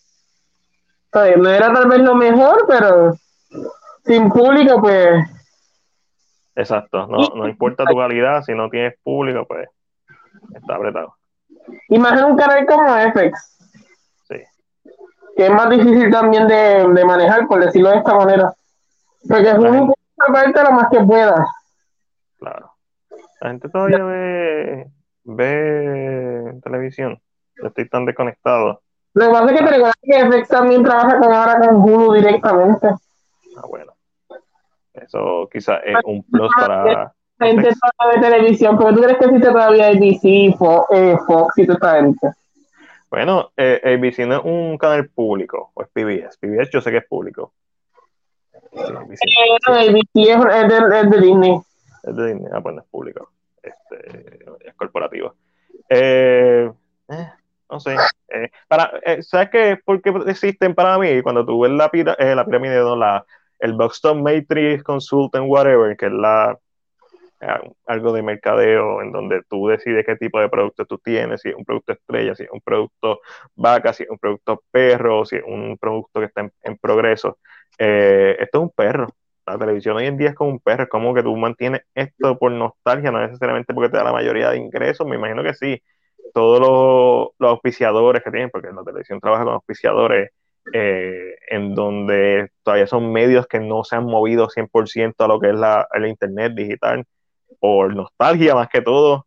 no era tal vez lo mejor, pero sin público, pues. Exacto, no, no importa tu calidad, si no tienes público, pues está apretado. Imagina un canal como FX que es más difícil también de, de manejar, por decirlo de esta manera. Porque es un parte lo más que pueda. Claro. La gente todavía ve, ve televisión. Yo estoy tan desconectado. Lo que pasa es que te recuerdas que FX también trabaja con ahora con Hulu directamente. Ah, bueno. Eso quizás es un plus para. La gente de televisión, pero tú crees que existe todavía ABC, Fox, eh, Fox y toda esta gente. Bueno, eh, ABC no es un canal público, o es PBS. PBS yo sé que es público. ABC, eh, es, de, Disney. Es de Disney, ah, pues no es público. Este, es corporativo. Eh, eh no sé. Eh, para, ¿Sabes qué? ¿Por qué existen para mí? Cuando tú ves la, la pirámide, no, la, el Buxton Matrix Consultant, whatever, que es la algo de mercadeo en donde tú decides qué tipo de producto tú tienes, si es un producto estrella, si es un producto vaca, si es un producto perro, si es un producto que está en, progreso. Eh, esto es un perro. La televisión hoy en día es como un perro, es como que tú mantienes esto por nostalgia, no necesariamente porque te da la mayoría de ingresos, me imagino que sí. Todos los, los auspiciadores que tienen, porque la televisión trabaja con auspiciadores, eh, en donde todavía son medios que no se han movido 100% a lo que es la, el Internet digital por nostalgia más que todo,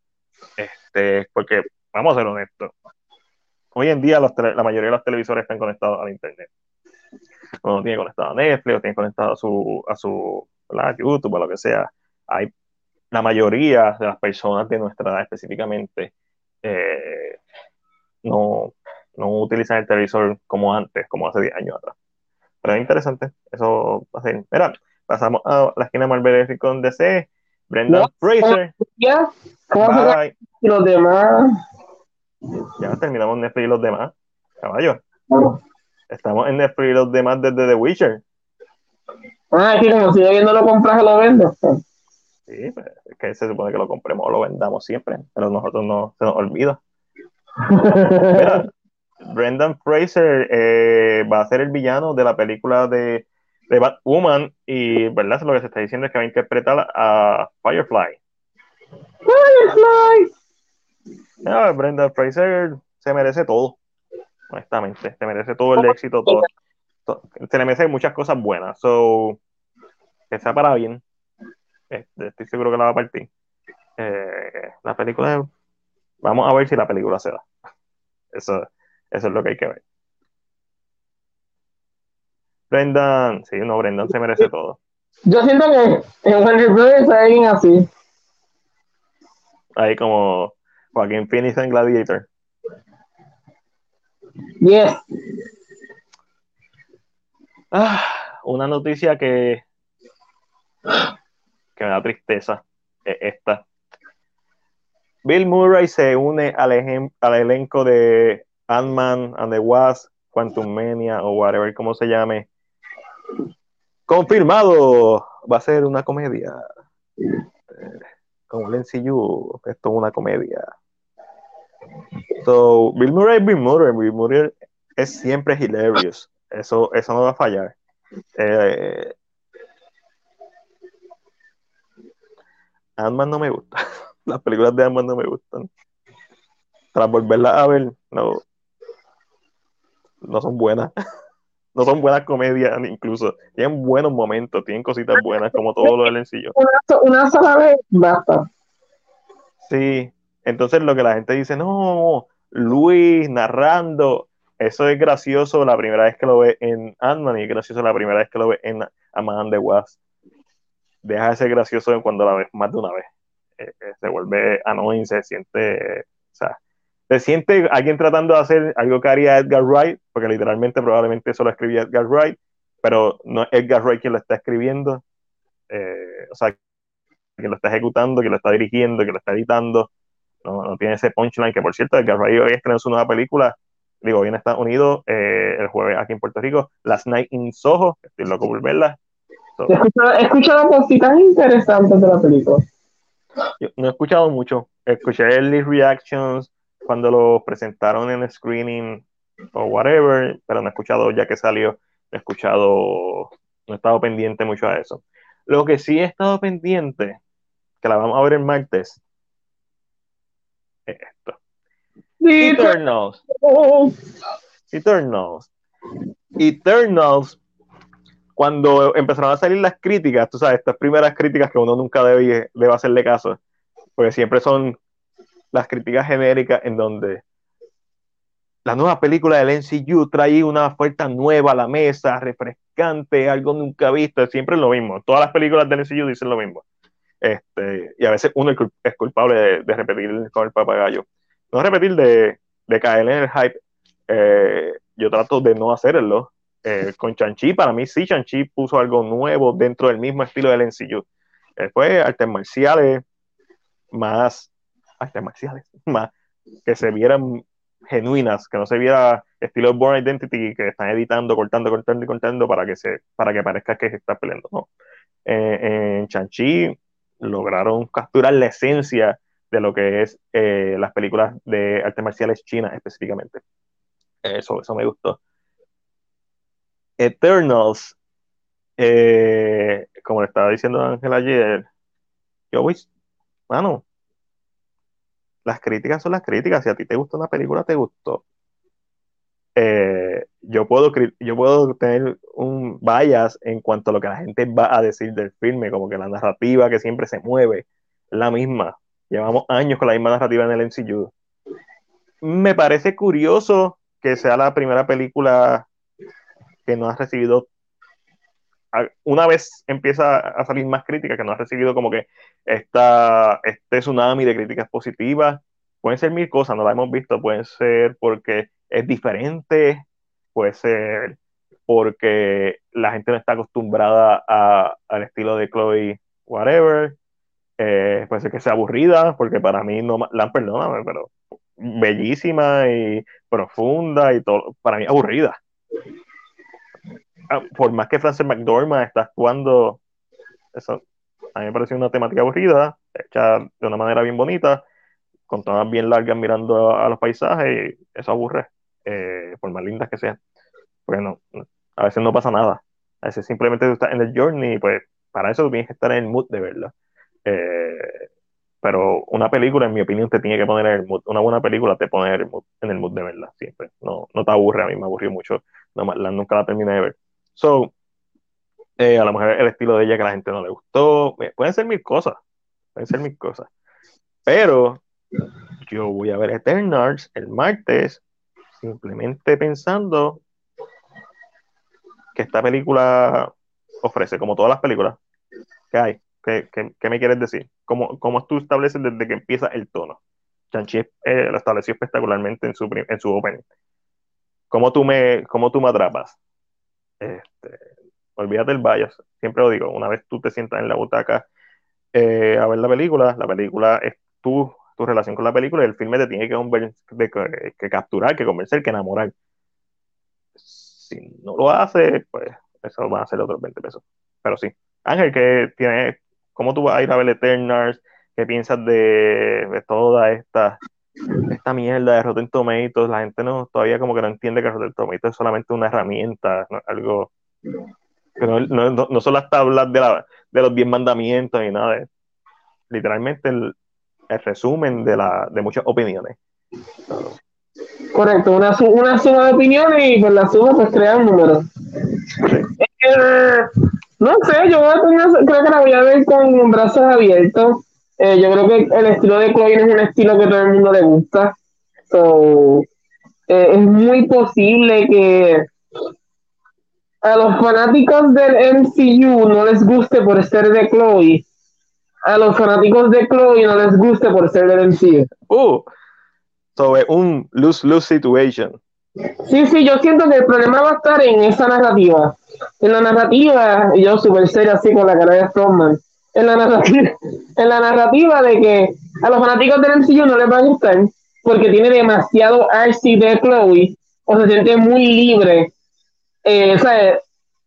este, porque vamos a ser honestos, hoy en día la mayoría de los televisores están conectados al internet. Uno tiene conectado a Netflix, o tiene conectado a su, a su YouTube o lo que sea. Hay la mayoría de las personas de nuestra edad específicamente eh, no, no utilizan el televisor como antes, como hace 10 años atrás. Pero es interesante, eso así. Mira, pasamos a la esquina Marvel con DC. Brendan Fraser. Ya, los demás. Ya terminamos Netflix y los demás. Caballo. Estamos en Netflix y los demás desde The Witcher. Ah, que como sigo viendo lo compras o lo vendo. Sí, pues, es que se supone que lo compremos o lo vendamos siempre, pero nosotros no se nos olvida. [LAUGHS] Brendan Fraser eh, va a ser el villano de la película de, de Batwoman y, ¿verdad? Lo que se está diciendo es que va a interpretar a Firefly. Firefly. Ah, Brendan Fraser se merece todo, honestamente, se merece todo el éxito, todo, se le merece muchas cosas buenas, so, que sea para bien, este, estoy seguro que la va a partir. Eh, la película, vamos a ver si la película se da. Eso, eso es lo que hay que ver. Brendan, sí, no, Brendan se merece todo. Yo siento que en Henry es alguien así. Ahí como Joaquín Phoenix en Gladiator. Ah, una noticia que, que me da tristeza es esta. Bill Murray se une al, al elenco de Ant-Man and the Wasp, Quantum Mania o whatever, como se llame. Confirmado, va a ser una comedia. Como Lindsay Yu, esto es una comedia. So, Bill Murray, Bill Murray, Bill Murray es siempre hilarious. Eso, eso no va a fallar. Eh, Ant-Man no me gusta. [LAUGHS] Las películas de Ant-Man no me gustan. Tras volverlas a ver, no, no son buenas. [LAUGHS] No son buenas comedias, incluso. Tienen buenos momentos, tienen cositas buenas, como todo lo del sencillo. Una, una sola vez basta. Sí, entonces lo que la gente dice, no, Luis narrando, eso es gracioso la primera vez que lo ve en Ant-Man y es gracioso la primera vez que lo ve en Amanda de Was. Deja de ser gracioso cuando la ves más de una vez. Eh, eh, se vuelve annoying, se siente, o sea, se siente alguien tratando de hacer algo que haría Edgar Wright, porque literalmente probablemente eso lo escribía Edgar Wright, pero no es Edgar Wright quien lo está escribiendo, eh, o sea, quien lo está ejecutando, quien lo está dirigiendo, quien lo está editando, no, no tiene ese punchline, que por cierto, Edgar Wright hoy estrenó su nueva película, digo, hoy en Estados Unidos, eh, el jueves aquí en Puerto Rico, Last Night in Soho, estoy loco por verla. he, escuchado, cositas interesantes de la película. Yo no he escuchado mucho, escuché el reactions, cuando lo presentaron en el screening o whatever, pero no he escuchado ya que salió, he escuchado, no he estado pendiente mucho a eso. Lo que sí he estado pendiente, que la vamos a ver el martes, es esto. Eternals. Eternals. Eternals. Cuando empezaron a salir las críticas, tú sabes, estas primeras críticas que uno nunca debe, debe hacerle caso, porque siempre son las críticas genéricas en donde la nueva película del NCU trae una oferta nueva a la mesa, refrescante, algo nunca visto, siempre es lo mismo. Todas las películas del NCU dicen lo mismo. Este, y a veces uno es culpable de, repetir con el papagayo. No repetir de, de caer en el hype. Eh, yo trato de no hacerlo. Eh, con Chanchi, para mí sí, Chanchi puso algo nuevo dentro del mismo estilo del NCU. Después, artes marciales, más artes marciales, [LAUGHS] más que se vieran genuinas, que no se viera estilo Born Identity que están editando, cortando, cortando y cortando para que se, para que parezca que se está peleando. No. Eh, en Chanchi lograron capturar la esencia de lo que es eh, las películas de artes marciales chinas específicamente. Eso, eso me gustó. Eternals, eh, como le estaba diciendo Ángel ayer, yo voy, mano, las críticas son las críticas. Si a ti te gusta una película, te gustó. Eh, yo, puedo, yo puedo tener un bias en cuanto a lo que la gente va a decir del filme, como que la narrativa que siempre se mueve, la misma. Llevamos años con la misma narrativa en el MCU. Me parece curioso que sea la primera película que no ha recibido una vez empieza a salir más crítica, que no ha recibido como que esta, este tsunami de críticas positivas, pueden ser mil cosas, no la hemos visto, pueden ser porque es diferente, puede ser porque la gente no está acostumbrada al estilo de Chloe, whatever, eh, puede ser que sea aburrida, porque para mí, no, la perdóname, pero bellísima y profunda y todo, para mí aburrida. Ah, por más que Frances McDormand está actuando, eso, A mí me pareció una temática aburrida, hecha de una manera bien bonita, con tomas bien largas mirando a, los paisajes, y eso aburre, eh, por más lindas que sean. Bueno, a veces no pasa nada. A veces simplemente tú estás en el journey pues para eso tú tienes que estar en el mood de verla. Eh, pero una película, en mi opinión, te tiene que poner en el mood. Una buena película te pone en el mood, de verla, siempre. No, no te aburre, a mí me aburrió mucho. Nunca la terminé de ver. So, eh, a lo mejor el estilo de ella que a la gente no le gustó. Pueden ser mil cosas. Pueden ser mil cosas. Pero yo voy a ver Eternals el martes simplemente pensando que esta película ofrece, como todas las películas que hay. ¿Qué, qué, me quieres decir? ¿Cómo, ¿Cómo, tú estableces desde que empieza el tono? Chanchi eh, lo estableció espectacularmente en su, en su opening. ¿Cómo tú me, cómo tú me atrapas? Este, olvídate del bias, siempre lo digo, una vez tú te sientas en la butaca eh, a ver la película, la película es tu, tu relación con la película y el filme te tiene que, que, que capturar, que convencer, que enamorar si no lo hace, pues eso va a ser otros 20 pesos. Pero sí. Ángel, que tiene, ¿cómo tú vas a ir a ver Eternals? ¿Qué piensas de, toda esta, esta mierda de Rotten Tomatoes? La gente no todavía como que no entiende que Rotten Tomatoes es solamente una herramienta, algo que no, no, no, solo hasta hablar de, la, de los 10 mandamientos ni nada, de, literalmente el, el, resumen de, la, de muchas opiniones. Correcto, una, una suma de opiniones y por pues, la suma pues crea un número. Eh, no sé, yo creo que la voy a ver con brazos abiertos. Eh, yo creo que el estilo de Chloe es un estilo que todo el mundo le gusta. So, eh, es muy posible que a los fanáticos del MCU no les guste por ser de Chloe. A los fanáticos de Chloe no les guste por ser del MCU. Uh, sobre un lose-lose situation. Sí, sí, yo siento que el problema va a estar en esa narrativa. En la narrativa, y yo súper serio así con la cara de Strongman, en la narrativa, en la narrativa de que a los fanáticos del MCU no les va a gustar porque tiene demasiado RC de Chloe o se siente muy libre. Eh, o sea,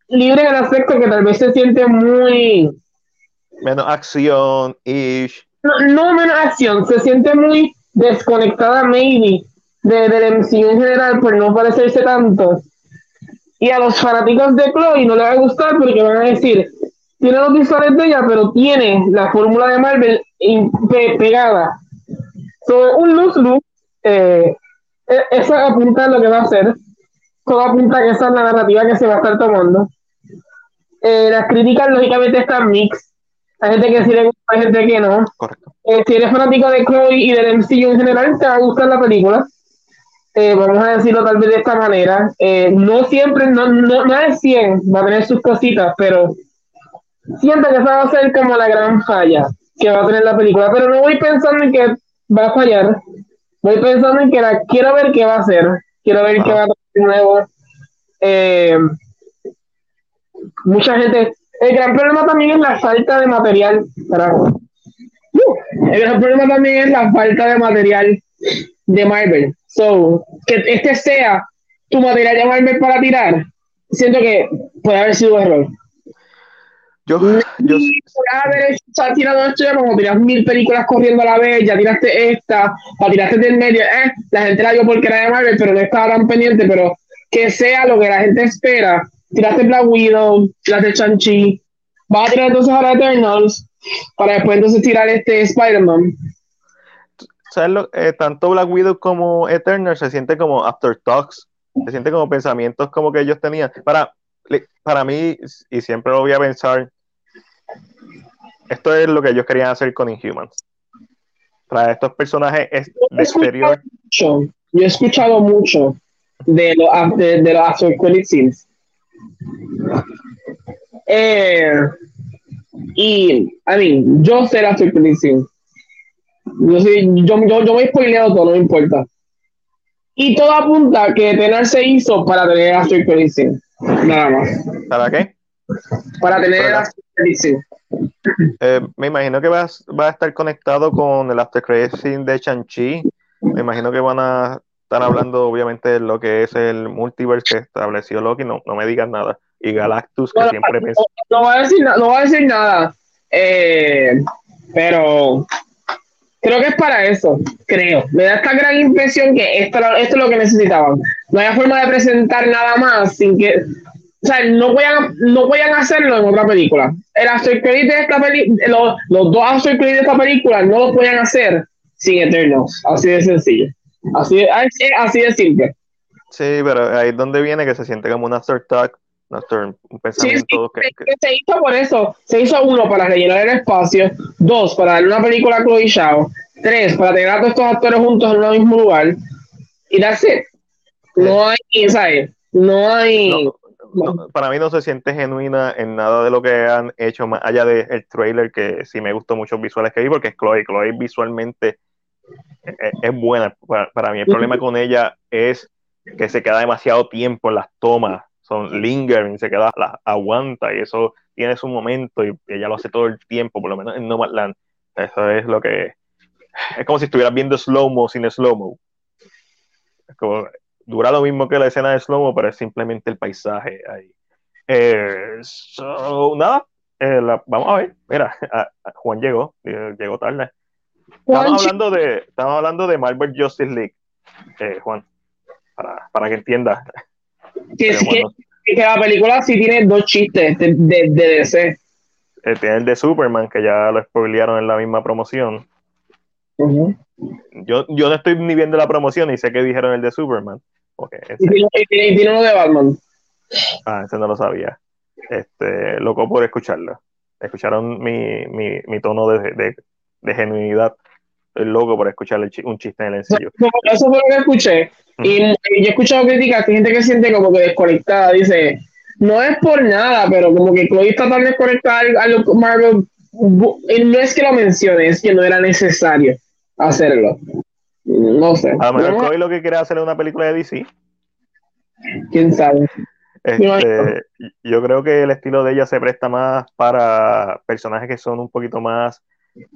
libre en el aspecto que tal vez se siente muy... Menos acción, ish. No, no menos acción, se siente muy desconectada maybe de, del MCU en general por no parecerse tanto. Y a los fanáticos de Chloe no les va a gustar porque van a decir, tiene los visuales de ella, pero tiene la fórmula de Marvel pegada. So, un luz luz, eh, e, eso apunta a lo que va a hacer. Todo apunta a que esa es la narrativa que se va a estar tomando. Eh, las críticas, lógicamente, están mix. Hay gente que sí le gusta, hay gente que no. Correcto. Eh, si eres fanático de Chloe y del MCU en general, te va a gustar la película. Eh, vamos a decirlo tal vez de esta manera. Eh, no siempre, no, no, no es 100, va a tener sus cositas, pero siento que esa va a ser como la gran falla que va a tener la película. Pero no voy pensando en que va a fallar, voy pensando en que quiero ver qué va a hacer, quiero ver qué va a hacer nuevo. mucha gente. El gran problema también es la falta de material. Para, el problema también es la falta de material de Marvel. So, que este sea tu material de Marvel para tirar, siento que puede haber sido un error. Yo, yo haber hecho, tirado esto ya como tiras mil películas corriendo a la vez, ya tiraste esta, la tiraste del medio, eh, la gente la vio porque era de Marvel, pero no estaba tan pendiente, pero que sea lo que la gente espera. Tiraste Black Widow, tiraste Chanchi, vas a tirar entonces ahora Eternals, para después entonces tirar este Spider-Man. ¿Sabes eh, tanto Black Widow como Eternal se siente como afterthoughts, se siente como pensamientos como que ellos tenían. Para, para mí, y siempre lo voy a pensar, esto es lo que ellos querían hacer con Inhumans. Para estos personajes de exterior. yo he escuchado mucho de los de, de after scenes. Eh, y, I mean, yo sé la predicción. Yo, yo, yo, yo me he spoileado todo, no me importa. Y todo apunta que Tener se hizo para tener Astro predicción. Nada más. ¿Para qué? Para tener Astro predicción. Eh, me imagino que va, va, a estar conectado con el After Credit de Chanchi. Me imagino que van a estar hablando, obviamente, de lo que es el multiverse que estableció Loki. No, no me digas nada y Galactus, que siempre no, no, va a decir, no va a decir nada. Eh, pero creo que es para eso, creo. Me da esta gran impresión que esto, esto es lo que necesitaban. No hay forma de presentar nada más sin que. O sea, no puedan, no puedan hacerlo en otra película. El after de esta película, los, los, dos after de esta película no lo pueden hacer sin Eternals. Así de sencillo. Así, así, así de simple. Sí, pero ahí es donde viene que se siente como un after un pensamiento que, Se hizo por eso. Se hizo uno para rellenar el espacio, dos para darle una película a Chloe Shao, tres para tener a todos estos actores juntos en el mismo lugar. Y that's it. No hay, ¿sabes? No hay. para mí no se siente genuina en nada de lo que han hecho, más allá del trailer, que sí me gustó muchos visuales que vi, porque es Chloe. Chloe visualmente es, buena. Para, para, mí el problema con ella es que se queda demasiado tiempo en las tomas son lingering, se queda, la aguanta y eso tiene su momento y ella lo hace todo el tiempo, por lo menos en Nomadland. Eso es lo que. Es como si estuvieras viendo slow-mo sin slow-mo. dura lo mismo que la escena de slow-mo, pero es simplemente el paisaje ahí. Eh, nada, eh, vamos a ver. Mira, Juan llegó, eh, llegó tarde. Estamos hablando de, estamos hablando de Marvel Justice League, Juan, para, para que entiendas. Que, que, la película sí tiene dos chistes de, de, DC. Eh, tiene el de Superman, que ya lo spoilearon en la misma promoción. yo, yo no estoy ni viendo la promoción y sé que dijeron el de Superman. y, tiene, uno de Batman. Ah, ese no lo sabía. Este, loco por escucharlo. Escucharon mi, mi, mi tono de, de, de genuinidad estoy loco por escuchar un chiste en el ensayo. Eso fue lo que escuché. Y, yo he escuchado críticas de gente que siente como que desconectada. Dice, no es por nada, pero como que Chloe está tan desconectada a lo Marvel. No es que lo mencione, es que no era necesario hacerlo. No sé. A lo mejor Chloe lo que quiere hacer es una película de DC. ¿Quién sabe? Este, yo creo que el estilo de ella se presta más para personajes que son un poquito más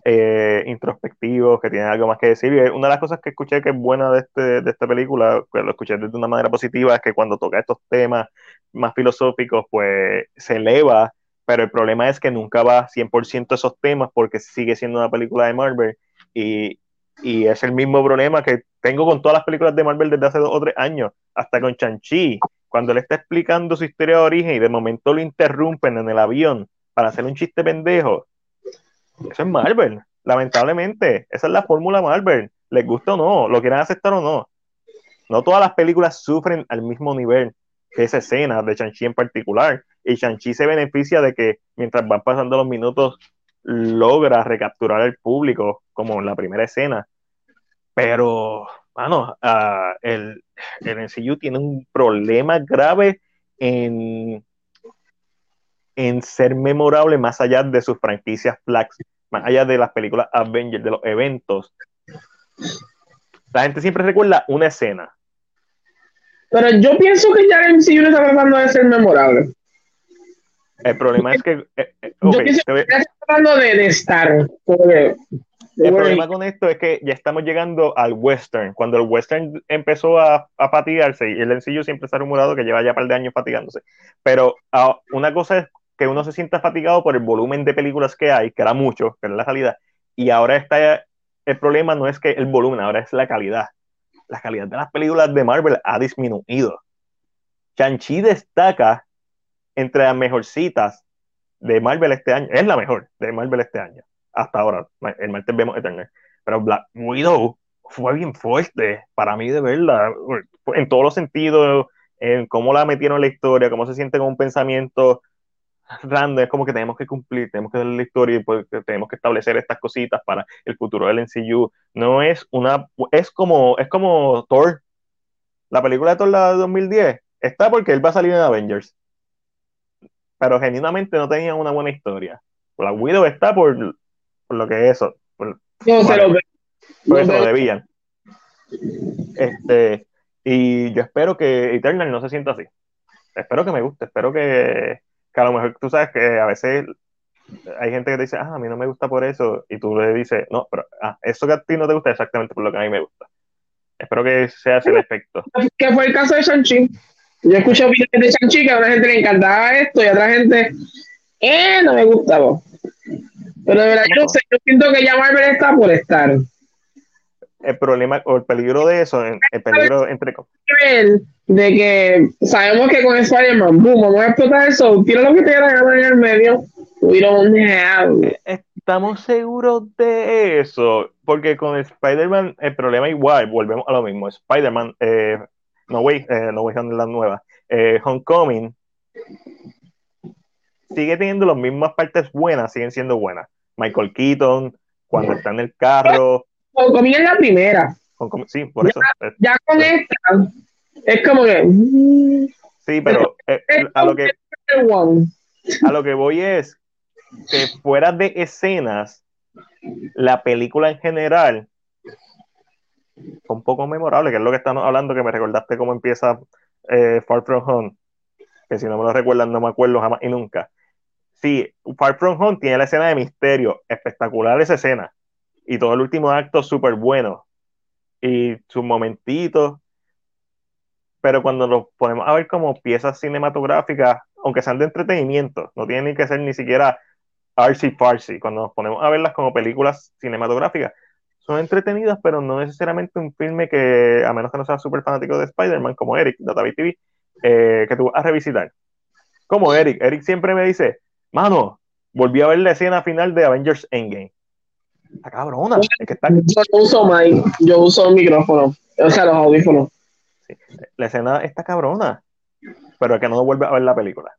eh, introspectivos, que tienen algo más que decir. Una de las cosas que escuché que es buena de, este, de esta película, que lo escuché de una manera positiva, es que cuando toca estos temas más filosóficos, pues se eleva, pero el problema es que nunca va 100% esos temas porque sigue siendo una película de Marvel y, y es el mismo problema que tengo con todas las películas de Marvel desde hace dos o tres años, hasta con Chanchi, cuando le está explicando su historia de origen y de momento lo interrumpen en el avión para hacer un chiste pendejo, eso es Marvel, lamentablemente. Esa es la fórmula Marvel. Les gusta o no, lo quieran aceptar o no. No todas las películas sufren al mismo nivel que esa escena de Shang-Chi en particular. Y Shang-Chi se beneficia de que mientras van pasando los minutos logra recapturar al público, como en la primera escena. Pero, bueno, uh, el, el MCU tiene un problema grave en en ser memorable más allá de sus franquicias flags, más allá de las películas Avengers, de los eventos. La gente siempre recuerda una escena. Pero yo pienso que ya el MCU no está tratando de ser memorable. El problema es que. Eh, eh, yo pienso que está tratando de, estar. el problema con esto es que ya estamos llegando al western. Cuando el western empezó a, a fatigarse, y el MCU siempre ha rumorado que lleva ya un par de años fatigándose. Pero ah, una cosa es que uno se sienta fatigado por el volumen de películas que hay, que era mucho, pero la calidad. Y ahora está, el problema no es que el volumen, ahora es la calidad. La calidad de las películas de Marvel ha disminuido. Shang-Chi destaca entre las mejorcitas de Marvel este año. Es la mejor de Marvel este año. Hasta ahora. El martes vemos Eternal. Pero Black Widow fue bien fuerte para mí de verla. En todos los sentidos. En cómo la metieron en la historia. Cómo se siente con un pensamiento random, es como que tenemos que cumplir, tenemos que darle la historia y pues, tenemos que establecer estas cositas para el futuro del NCU. No es una, es como, es como Thor, la película de Thor la de 2010, está porque él va a salir en Avengers, pero genuinamente no tenía una buena historia. La Widow está por, por lo que es eso. Por, no, lo, eso lo debían. Este, y yo espero que Eternal no se sienta así. Espero que me guste, espero que que a lo mejor tú sabes que a veces hay gente que te dice, ah, a mí no me gusta por eso, y tú le dices, no, pero ah, eso que a ti no te gusta exactamente por lo que a mí me gusta. Espero que sea ese el efecto. Que fue el caso de Shang-Chi. Yo escuché opiniones de Shang-Chi que a una gente le encantaba esto y a otra gente, eh, no me gustaba. Pero de verdad, yo no sé, yo siento que ya Marvel está por estar. El problema o el peligro de eso, el peligro entre de que sabemos que con Spider-Man, boom, vamos a explotar eso, tira lo que te ganar en el medio. We don't have. Estamos seguros de eso, porque con Spider-Man el problema igual, volvemos a lo mismo. Spider-Man, eh, No Way, eh, No Way la nueva, eh, Homecoming, sigue teniendo las mismas partes buenas, siguen siendo buenas. Michael Keaton, cuando está en el carro. Homecoming es la primera. sí, por eso. Ya con esta, es como que. Sí, pero eh, a, lo que, a lo que voy es que fuera de escenas, la película en general un poco memorable, que es lo que estamos hablando, que me recordaste cómo empieza eh, Far From Home, que si no me lo recuerdan no me acuerdo jamás y nunca. Sí, Far From Home tiene la escena de misterio, espectacular esa escena, y todo el último acto súper bueno, y sus momentitos, pero cuando los ponemos a ver como piezas cinematográficas, aunque sean de entretenimiento, no tienen que ser ni siquiera artsy farsi, cuando nos ponemos a verlas como películas cinematográficas, son entretenidas, pero no necesariamente un filme que, a menos que no sea súper fanático de Spider-Man, como Eric, de TV, eh, que tú vas a revisitar. Como Eric, Eric siempre me dice, mano, volví a ver la escena final de Avengers Endgame. Está cabrona. Yo uso mic, yo uso el micrófono, o sea, los audífonos. La escena está cabrona, pero es que no vuelve a ver la película.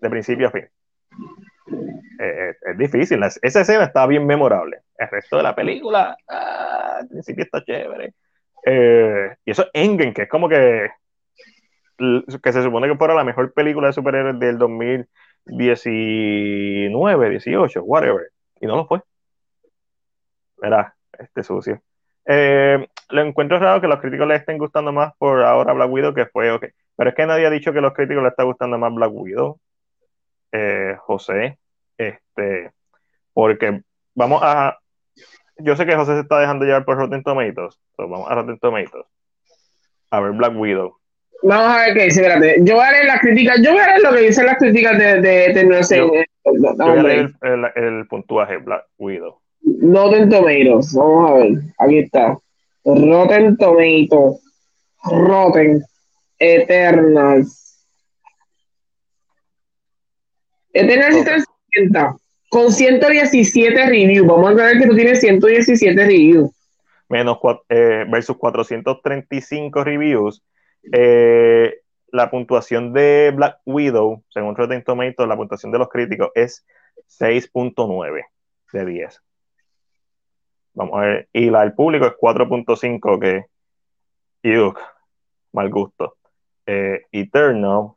De principio a fin. Eh, eh, es difícil. Esa escena está bien memorable. El resto de la película, ah, al principio está chévere. Eh, y eso es Engen, que es como que que se supone que fuera la mejor película de superhéroes del 2019, 18, whatever. Y no lo fue. Verá, este sucio. lo encuentro raro que los críticos le estén gustando más por ahora Black Widow que fue ok. Pero es que nadie ha dicho que a los críticos le está gustando más Black Widow. José, este, porque vamos a. Yo sé que José se está dejando llevar por Rotten Tomatoes. vamos a Rotten Tomatoes. A ver, Black Widow. Vamos a ver qué dice, espérate. Yo voy a leer las críticas, yo voy a leer lo que dicen las críticas de, de, de no sé. Yo, voy a leer el, el, puntuaje, Black Widow. Rotten Tomatoes, vamos a ver. Aquí está. Rotten Tomatoes. Rotten Eternals. Eternals con 117 reviews. Vamos a ver que tú tienes 117 reviews. Menos eh, versus 435 reviews. Eh, la puntuación de Black Widow, según Rotten Tomatoes, la puntuación de los críticos es 6.9 de 10. Vamos a ver. Y la del público es 4.5, que. Yuck, mal gusto. Eh, Eternal,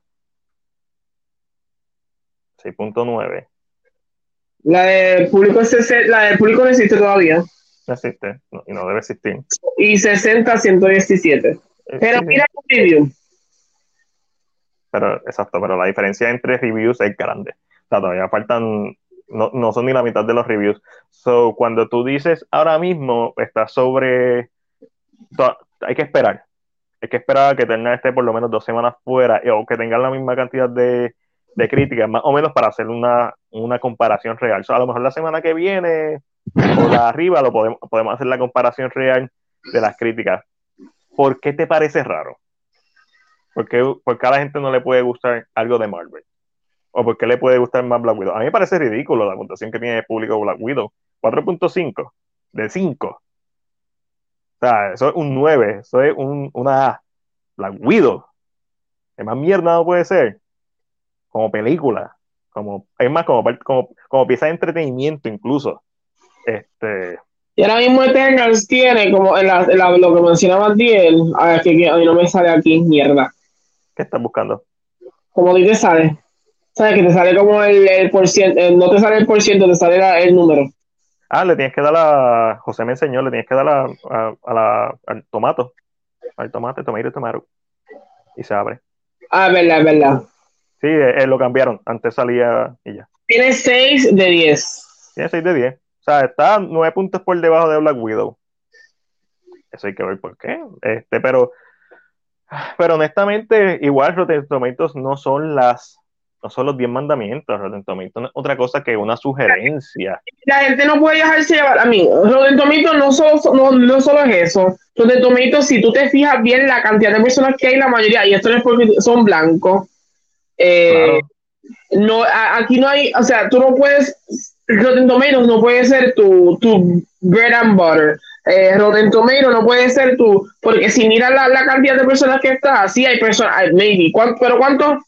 6.9. La del público, la del público no existe todavía. No existe, y no debe existir. Y 60 117. Eh, pero mira el review. Pero, exacto, pero la diferencia entre reviews es grande. O sea, todavía faltan, no, no son ni la mitad de los reviews. So, cuando tú dices ahora mismo está sobre. Hay que esperar. Hay que esperar a que tenga este por lo menos dos semanas fuera o que tengan la misma cantidad de, de críticas, más o menos para hacer una, comparación real. a lo mejor la semana que viene o la arriba lo podemos, podemos hacer la comparación real de las críticas. ¿Por qué te parece raro? ¿Por qué, a la gente no le puede gustar algo de Marvel? ¿O por qué le puede gustar más Black Widow? A mí me parece ridículo la puntuación que tiene el público Black Widow. 4.5 de 5. O sea, eso es un 9, eso es un, una A. Black Widow. ¿Qué más mierda no puede ser? como película, como, es más, como, como, como pieza de entretenimiento incluso. Este, y ahora mismo Eternals tiene, como en la, lo que mencionaba Diel, a ver, que, a mí no me sale aquí, mierda. ¿Qué estás buscando? Como te sale. ¿Sabes? Que te sale como el, el por ciento, eh, no te sale el por ciento, te sale el número. Ah, le tienes que dar a, José me enseñó, le tienes que dar a, a, la, al tomato, al tomate, tomato, tomato, y se abre. Ah, verdad, verdad. Sí, eh, eh, lo cambiaron. Antes salía y ya. Tiene 6 de 10. Tiene 6 de 10. O sea, está 9 puntos por debajo de Black Widow. Eso hay que ver por qué. Este, pero, pero honestamente, igual Rotten Tomatoes no son las. No son los 10 mandamientos, Rotten Tomatoes no es otra cosa que una sugerencia. La gente no puede dejarse llevar, a mí, Rotten Tomatoes no solo, no, no solo es eso, Rotten Tomatoes, si tú te fijas bien la cantidad de personas que hay, la mayoría, y esto no es porque son blancos, eh, no, aquí no hay, o sea, tú no puedes, Rotten Tomatoes no puede ser tu, tu bread and butter, eh, Rotten Tomatoes no puede ser tu, porque si miras la, la, cantidad de personas que está, sí hay personas, maybe, pero ¿cuántos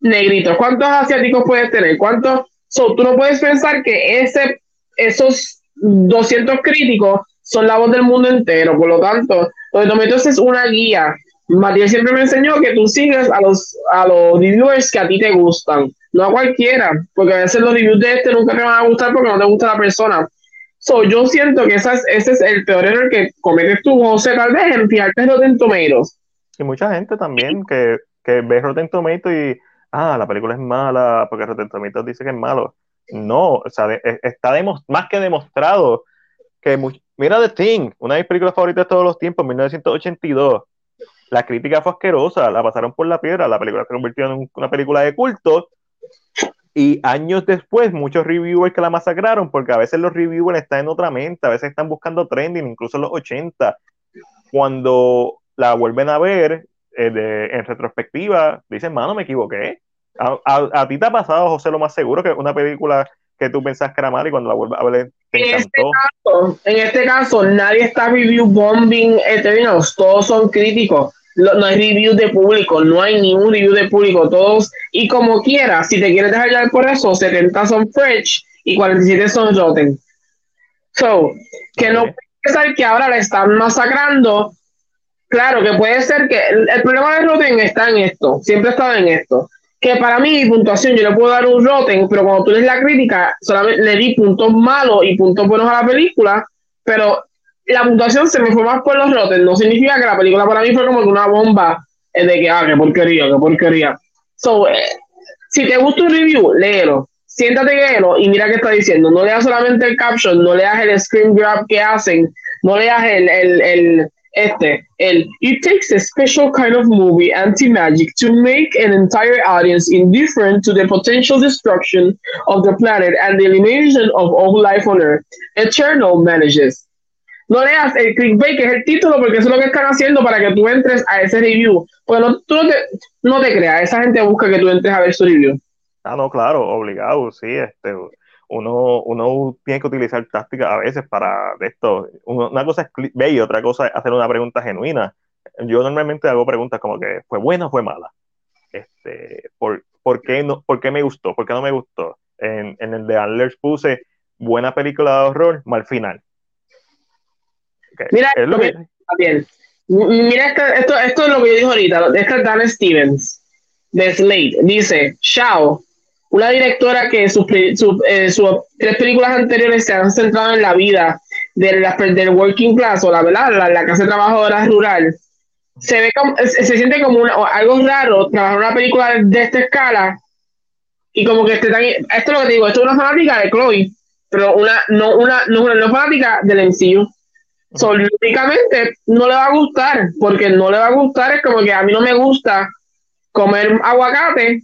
negritos, ¿cuántos asiáticos puedes tener? ¿Cuántos? So, tú no puedes pensar que ese, esos 200 críticos son la voz del mundo entero, por lo tanto, Tomatoes es una guía. Matías siempre me enseñó que tú sigues a los, a los reviewers que a ti te gustan, no a cualquiera, porque a veces los reviews de este nunca te van a gustar porque no te gusta la persona. So, yo siento que esa ese es el peor error que cometes tú, José, tal vez en fijarte en Rotten Tomatoes. Y mucha gente también [LAUGHS] que, que ve Rotten Tomatoes y ah, la película es mala porque Rotten dice que es malo. No, o sea, e, está más que demostrado que, mira The Thing, una de mis películas favoritas de todos los tiempos, 1982. La crítica fue asquerosa, la pasaron por la piedra, la película se convirtió en una película de culto. Y años después, muchos reviewers que la masacraron, porque a veces los reviewers están en otra mente, a veces están buscando trending, incluso en los 80. Cuando la vuelven a ver, eh, en retrospectiva, dicen, mano, me equivoqué. A, ti te ha pasado, José, lo más seguro, que una película que tú pensás que era mala y cuando la vuelves a ver te en Este caso, en este caso, nadie está review bombing eternos, todos son críticos. No hay review de público, no hay ningún review de público, todos, y como quieras, si te quieres dejar llevar por eso, 70 son fresh y 47 son rotten. So, que no pensar que ahora la están masacrando Claro, que puede ser que el, problema de Rotten está en esto, siempre estado en esto. Que para mí, puntuación, yo le puedo dar un Rotten, pero cuando tú lees la crítica, solamente le di puntos malos y puntos buenos a la película, pero la puntuación se me fue más por los Rotten. No significa que la película para mí fue como una bomba de que, ah, qué porquería, qué porquería. So, eh, si te gusta un review, léelo. Siéntate, léelo y mira qué está diciendo. No leas solamente el caption, no leas el screen grab que hacen, no leas el, el, el este, el It takes a special kind of movie, anti-magic, to make an entire audience indifferent to the potential destruction of the planet and the elimination of all life on Earth. Eternal manages. No leas el clickbait, que es el título, porque es lo que están haciendo para que tú entres a ese review. Pues no, tú no te, no te creas, esa gente busca que tú entres a ver su review. Ah, no, claro, obligado, sí, este, uno, uno tiene que utilizar tácticas a veces para esto. Una cosa es clickbait y otra cosa es hacer una pregunta genuina. Yo normalmente hago preguntas como que, ¿fue buena o fue mala? Este, ¿por, por, qué no, ¿Por qué me gustó? ¿Por qué no me gustó? En, en el de Antlers puse buena película de horror, mal final. Mira, es lo que... bien. Mira, esto, esto, esto, es lo que yo dije ahorita. Esta es Dan Stevens, de Slate. Dice, Shao, una directora que sus, eh, tres películas anteriores se han centrado en la vida de la, del working class o la, ¿verdad? la, la clase trabajadora rural. Se, ve como, se, siente como algo raro trabajar una película de esta escala y como que esté tan, esto es lo que digo, esto es una fanática de Chloe, pero una, no, una, no, una fanática del MCU. So, no le va a gustar, porque no le va a gustar, es como que a mí no me gusta comer aguacate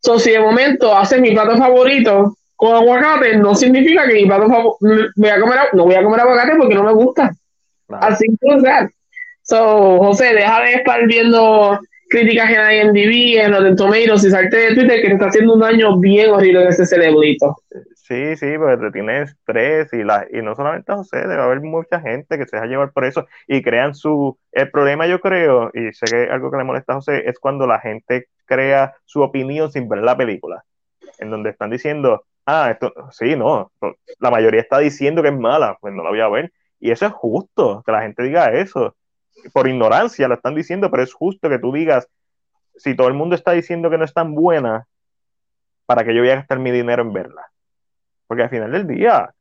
So, si de momento hace mi plato favorito con aguacate, no significa que mi plato favorito voy a comer, no voy a comer aguacate porque no me gusta. Así que, sea. So, José, deja de estar viendo críticas en IMDb, en los de Tomatoes y salte de Twitter que te está haciendo un daño bien horrible en ese cerebrito. Sí, sí, porque te tiene estrés y, la, y no solamente José, debe haber mucha gente que se deja llevar por eso y crean su... El problema yo creo, y sé que algo que le molesta a José, es cuando la gente crea su opinión sin ver la película, en donde están diciendo, ah, esto, sí, no, la mayoría está diciendo que es mala, pues no la voy a ver. Y eso es justo, que la gente diga eso. Por ignorancia lo están diciendo, pero es justo que tú digas, si todo el mundo está diciendo que no es tan buena, ¿para que yo voy a gastar mi dinero en verla? Porque al final del día,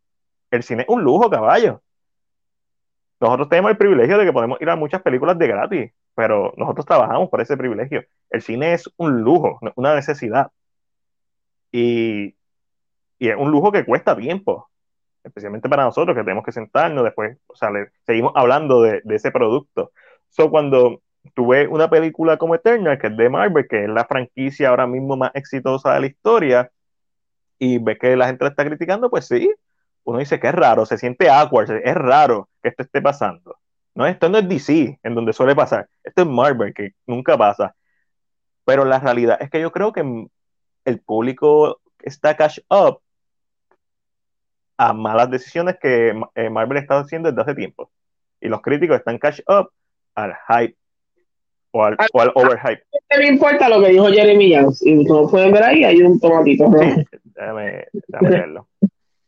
el cine es un lujo, caballo. Nosotros tenemos el privilegio de que podemos ir a muchas películas de gratis, pero nosotros trabajamos por ese privilegio. El cine es un lujo, una necesidad. Y, y es un lujo que cuesta tiempo, especialmente para nosotros que tenemos que sentarnos después, o sea, seguimos hablando de, ese producto. So, cuando tú ves una película como Eternal, que es de Marvel, que es la franquicia ahora mismo más exitosa de la historia, y ves que la gente la está criticando, pues sí, uno dice que es raro, se siente awkward, es raro que esto esté pasando. No, esto no es DC, en donde suele pasar, esto es Marvel, que nunca pasa. Pero la realidad es que yo creo que el público está cash up a malas decisiones que eh, Marvel está haciendo desde hace tiempo. Y los críticos están cash up al hype o al, o al overhype. No me importa lo que dijo Jeremy Jones. Y como pueden ver ahí, hay un tomatito. Sí, déjame, déjame verlo.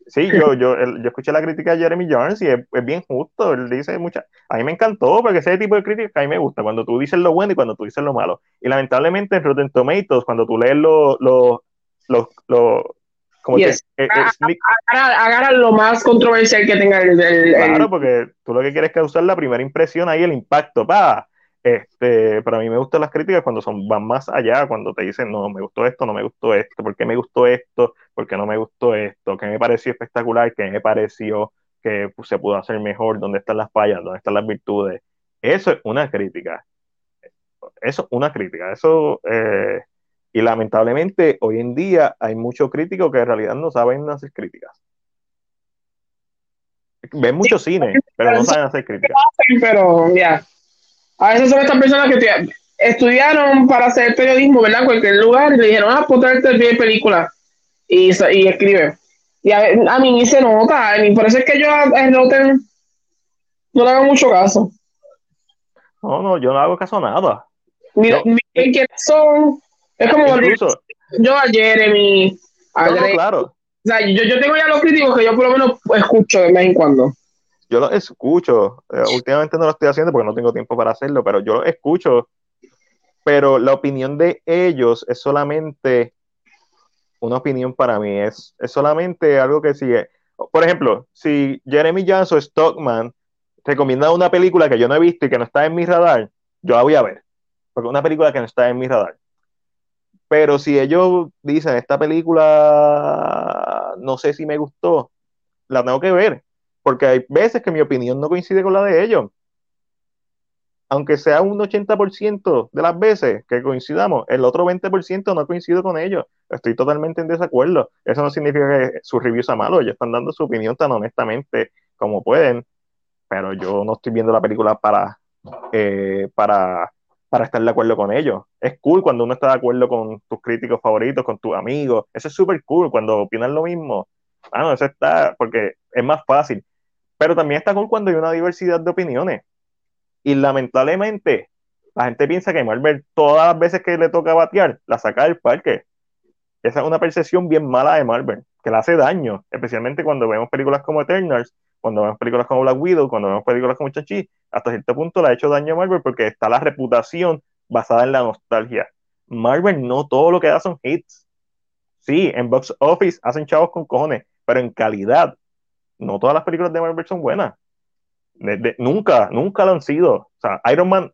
Sí, yo, yo, yo escuché la crítica de Jeremy Jones y es, bien justo. Él dice muchas. A mí me encantó porque ese tipo de crítica a mí me gusta. Cuando tú dices lo bueno y cuando tú dices lo malo. Y lamentablemente en Rotten Tomatoes, cuando tú lees los. Lo, lo, lo, como yes. agarra, lo más controversial que tenga el, el, Claro, porque tú lo que quieres es causar la primera impresión ahí, el impacto. Pa, este, para mí me gustan las críticas cuando son, van más allá, cuando te dicen, no, me gustó esto, no me gustó esto, ¿por qué me gustó esto? ¿Por qué no me gustó esto? ¿Qué me pareció espectacular? ¿Qué me pareció que pues, se pudo hacer mejor? ¿Dónde están las fallas? ¿Dónde están las virtudes? Eso es una crítica. Eso es una crítica. Eso, eh, y lamentablemente hoy en día hay muchos críticos que en realidad no saben hacer críticas. Ven mucho cine, pero no saben hacer críticas. Pero ya. A veces son estas personas que estudiaron para hacer periodismo, ¿verdad? En cualquier lugar y le dijeron, ah, ponte bien película y, y escribe. Y a, mí ni se nota, y por eso es que yo a Rotten no le hago mucho caso. No, no, yo no hago caso a nada. Mira, quiénes son. Es como incluso, yo a Jeremy, a no, claro. O sea, yo, yo tengo ya los críticos que yo por lo menos escucho de vez en cuando yo lo escucho. Eh, [LAUGHS] últimamente no lo estoy haciendo porque no tengo tiempo para hacerlo, pero yo lo escucho. Pero la opinión de ellos es solamente una opinión para mí. Es, es solamente algo que sigue. Por ejemplo, si Jeremy Jones o Stockman recomiendan una película que yo no he visto y que no está en mi radar, yo la voy a ver. Porque es una película que no está en mi radar. Pero si ellos dicen, esta película no sé si me gustó, la tengo que ver porque hay veces que mi opinión no coincide con la de ellos. Aunque sea un 80% de las veces que coincidamos, el otro 20% no coincido con ellos. Estoy totalmente en desacuerdo. Eso no significa que su review sea malo. Ellos están dando su opinión tan honestamente como pueden. Pero yo no estoy viendo la película para, eh, para, para estar de acuerdo con ellos. Es cool cuando uno está de acuerdo con tus críticos favoritos, con tus amigos. Eso es súper cool cuando opinan lo mismo. Ah, no, eso está, porque es más fácil. Pero también está cool cuando hay una diversidad de opiniones. Y lamentablemente, la gente piensa que Marvel, todas las veces que le toca batear, la saca del parque. Esa es una percepción bien mala de Marvel, que le hace daño, especialmente cuando vemos películas como Eternals, cuando vemos películas como Black Widow, cuando vemos películas como Chachi, hasta cierto punto le ha hecho daño a Marvel porque está la reputación basada en la nostalgia. Marvel no todo lo que da son hits. Sí, en box office hacen chavos con cojones, pero en calidad no todas las películas de Marvel son buenas. nunca, nunca lo han sido. O sea, Iron Man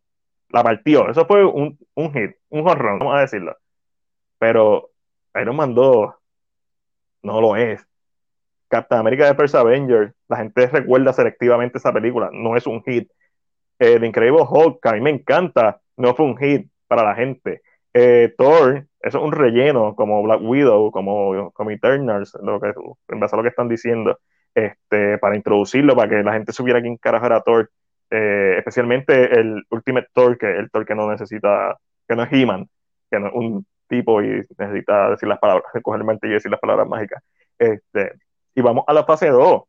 la partió. Eso fue un, un hit, un horror, vamos a decirlo. Pero Iron Man 2 no lo es. Captain America de First Avenger, la gente recuerda selectivamente esa película, no es un hit. El Increíble Hulk, a mí me encanta, no fue un hit para la gente. Eh, Thor, eso es un relleno, como Black Widow, como, como Eternals, lo que, en base a lo que están diciendo este, para introducirlo, para que la gente supiera quién carajo era Thor, eh, especialmente el Ultimate Thor, que el Thor que no necesita, que no es He-Man, que no es un tipo y necesita decir las palabras, [LAUGHS] coger el martillo y decir las palabras mágicas. Este, y vamos a la fase 2.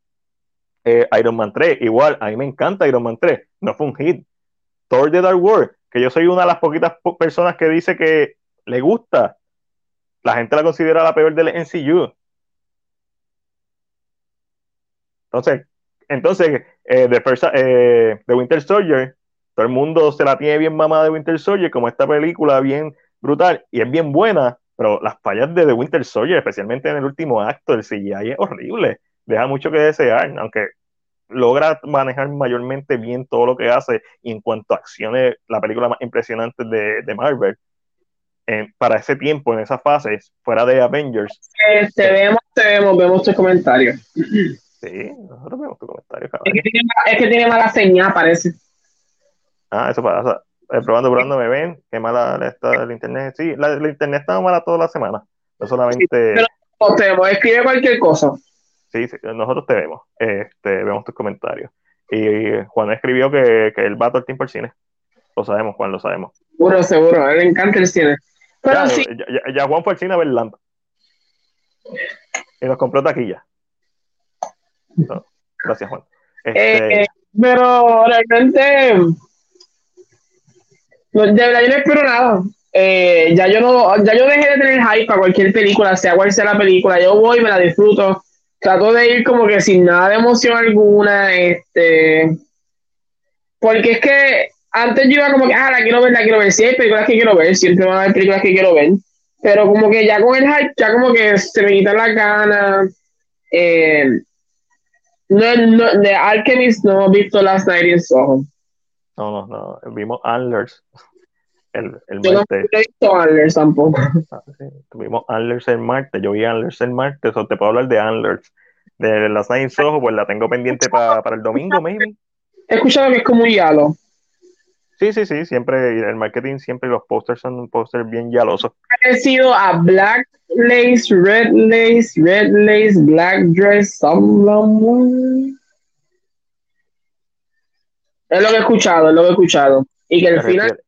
Eh, Iron Man 3, igual, a mí me encanta Iron Man 3, no fue un hit. Thor de Dark World, que yo soy una de las poquitas personas que dice que le gusta. La gente la considera la peor del NCU. Entonces, entonces eh, de, eh, Winter Soldier, todo el mundo se la tiene bien mamada de Winter Soldier, como esta película bien brutal y es bien buena, pero las fallas de The Winter Soldier, especialmente en el último acto, el CGI es horrible, deja mucho que desear, aunque logra manejar mayormente bien todo lo que hace y en cuanto a acciones, la película más impresionante de, de Marvel. para ese tiempo, en esas fases, fuera de Avengers. Eh, te vemos, te vemos, vemos tus comentarios. [CLEARS THROAT] Sí, nosotros vemos tu comentario. Es que, tiene, es que tiene mala señal, parece. Ah, eso pasa. Eh, probando, probando, me ven. Qué mala está el internet. Sí, la, el internet está mala toda la semana. No solamente. pero te escribe cualquier cosa. Sí, sí, nosotros te vemos. Este, vemos tus comentarios. Y Juan escribió que, que él va todo el tiempo al cine. Lo sabemos, Juan, lo sabemos. Seguro, seguro. A él le encanta el cine. Pero ya, sí. ya, ya Juan fue al cine a ver Lamp. Y nos compró taquilla. No, gracias, Juan. Este, Eh, pero realmente, de verdad yo no espero nada. Eh, ya yo no, ya yo dejé de tener hype para cualquier película, sea cual sea la película. Yo voy, me la disfruto. Trato de ir como que sin nada de emoción alguna, este, porque es que antes yo iba como que, ah, la quiero ver, la quiero ver. Sí, hay películas que quiero ver, siempre van a haber películas que quiero ver. Pero como que ya con el hype, ya como que se me quitan las ganas. Eh, no, no, de Alchemist no hemos visto Last Night in Soho. no, no, no. Vimos Antlers. El, el Yo no he visto Antlers tampoco. Ah, sí. Tuvimos Antlers el martes. Yo vi Antlers el martes. O te puedo hablar de Antlers. De las Nine Soho, pues la tengo pendiente pa- para el domingo, maybe. He escuchado que es como un yalo. Sí, sí, sí. Siempre, el marketing, siempre los posters son posters bien yalosos. Parecido a Black Lace, Red Lace, Red Lace, Black Dress, someone. Es lo que he escuchado, es lo que he escuchado. Y que el final,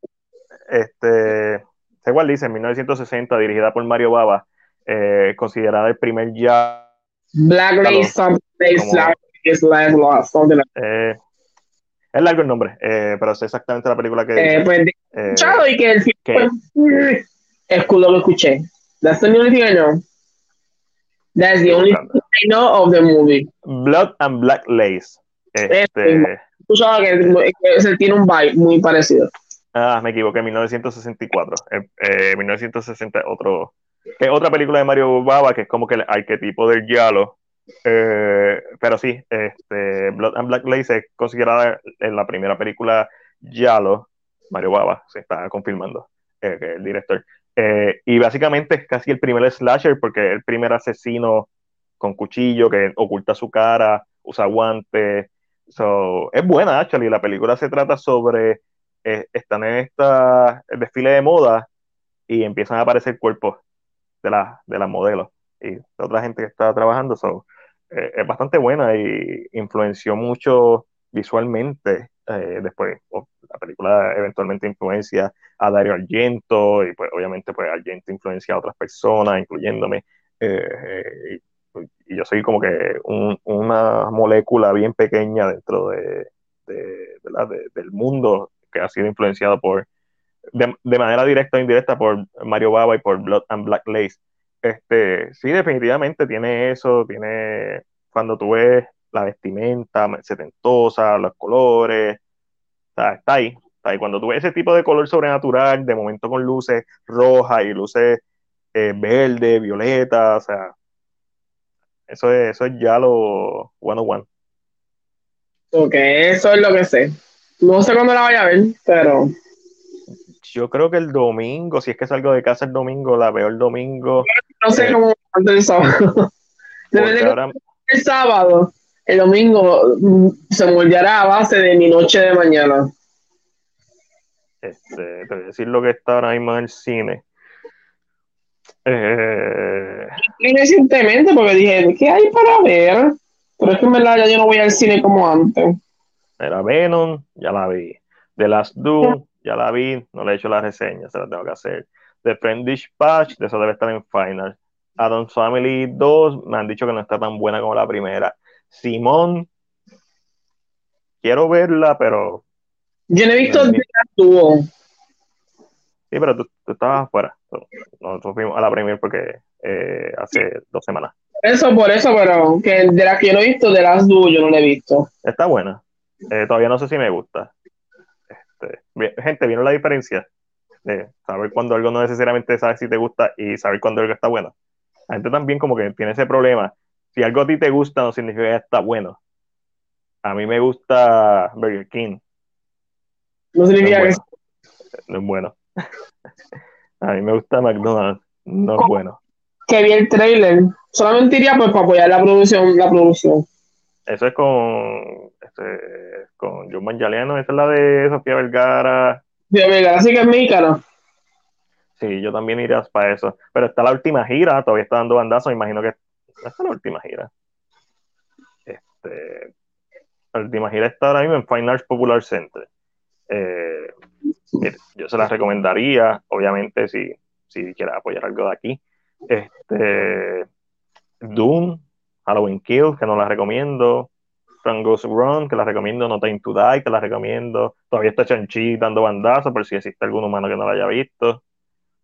Este, igual dice, en 1960, dirigida por Mario Baba, eh, considerada el primer ya. Black Lace, some Lace, Black Lace, Last something like es largo el nombre, eh, pero es exactamente la película que. Eh, pues Eh, escuchado y que el que- pues, mm, es cool lo que escuché. That's the only thing I know. That's the only thing I know of the movie. Blood and Black Lace. Este, Escuchaba que, que tiene un vibe muy parecido. ah, me equivoqué, 1964. Eh, eh, 1960, otro. Que otra película de Mario Baba, que es como que el arquetipo del Yalo. Eh, pero sí, este, Blood and Black Lace es considerada en la primera película Yalo, Mario Baba, se está confirmando, eh, que es el director. Eh, y básicamente es casi el primer slasher porque es el primer asesino con cuchillo que oculta su cara, usa guantes. So, es buena, actually. La película se trata sobre, están en esta desfile de moda y empiezan a aparecer cuerpos de, la, de las modelos y de otra gente que está trabajando. So, eh, es bastante buena y influenció mucho visualmente. eh, después, oh, la película eventualmente influencia a Dario Argento y pues obviamente pues Argento influencia a otras personas, incluyéndome. eh, eh, y, yo soy como que un- una molécula bien pequeña dentro de- del mundo que ha sido influenciado por, de, de manera directa o indirecta por Mario Baba y por Blood and Black Lace. Este, sí, definitivamente tiene eso, tiene cuando tú ves la vestimenta setentosa, los colores, está ahí, está ahí. Cuando tú ves ese tipo de color sobrenatural, de momento con luces rojas y luces eh, verde, violeta, o sea, eso es, eso es ya lo 101. Ok, eso es lo que sé. No sé cuándo la vaya a ver, pero Yo creo que el domingo, si es que salgo de casa el domingo, la veo el domingo. No sé Eh. cómo antes del sábado. Depende ahora, el sábado, el domingo mm, se moldeará a base de mi noche de mañana. este, te voy a decir lo que está ahora mismo en el cine. Eh, recientemente, porque dije, ¿qué hay para ver? Pero es que en verdad ya yo no voy al cine como antes. era Venom, ya la vi. The Last Doom, ya la vi, no le he hecho la reseña, se la tengo que hacer. The Friendish Patch, de eso debe estar en Final. Adam's Family 2, me han dicho que no está tan buena como la primera. Simón, quiero verla, pero Yo no he visto No, Duo. sí, pero tú, tú estabas afuera. Nosotros fuimos a la premier porque eh, hace dos semanas. Eso, por eso, pero que de las que yo no he visto, de las Duo yo no la he visto. Está buena. Eh, todavía no sé si me gusta. Este, gente, ¿vieron la diferencia? De saber cuando algo no necesariamente sabes si te gusta y saber cuando algo está bueno. La gente también como que tiene ese problema. Si algo a ti te gusta no significa que está bueno. A mí me gusta Burger King, No no es significa que bueno. No es bueno. [LAUGHS] A mí me gusta McDonald's, no es bueno. que vi el trailer. Solamente iría pues para apoyar la producción, la producción. Eso es con, este, con John Manganiello, esa es la de Sofía Vergara, Así que es mexicano. Sí, yo también iría para eso. Pero está la última gira, todavía está dando bandazos, imagino que esta es la última gira. Este, la última gira está ahora mismo en Fine Arts Popular Center. Eh, yo se las recomendaría, obviamente, si, si quieres apoyar algo de aquí. Este, Doom, Halloween Kills, que no la recomiendo. Frank Goes Run, que la recomiendo. No Time to Die, que la recomiendo. Todavía está Chanchi dando bandazos, por si existe algún humano que no la haya visto.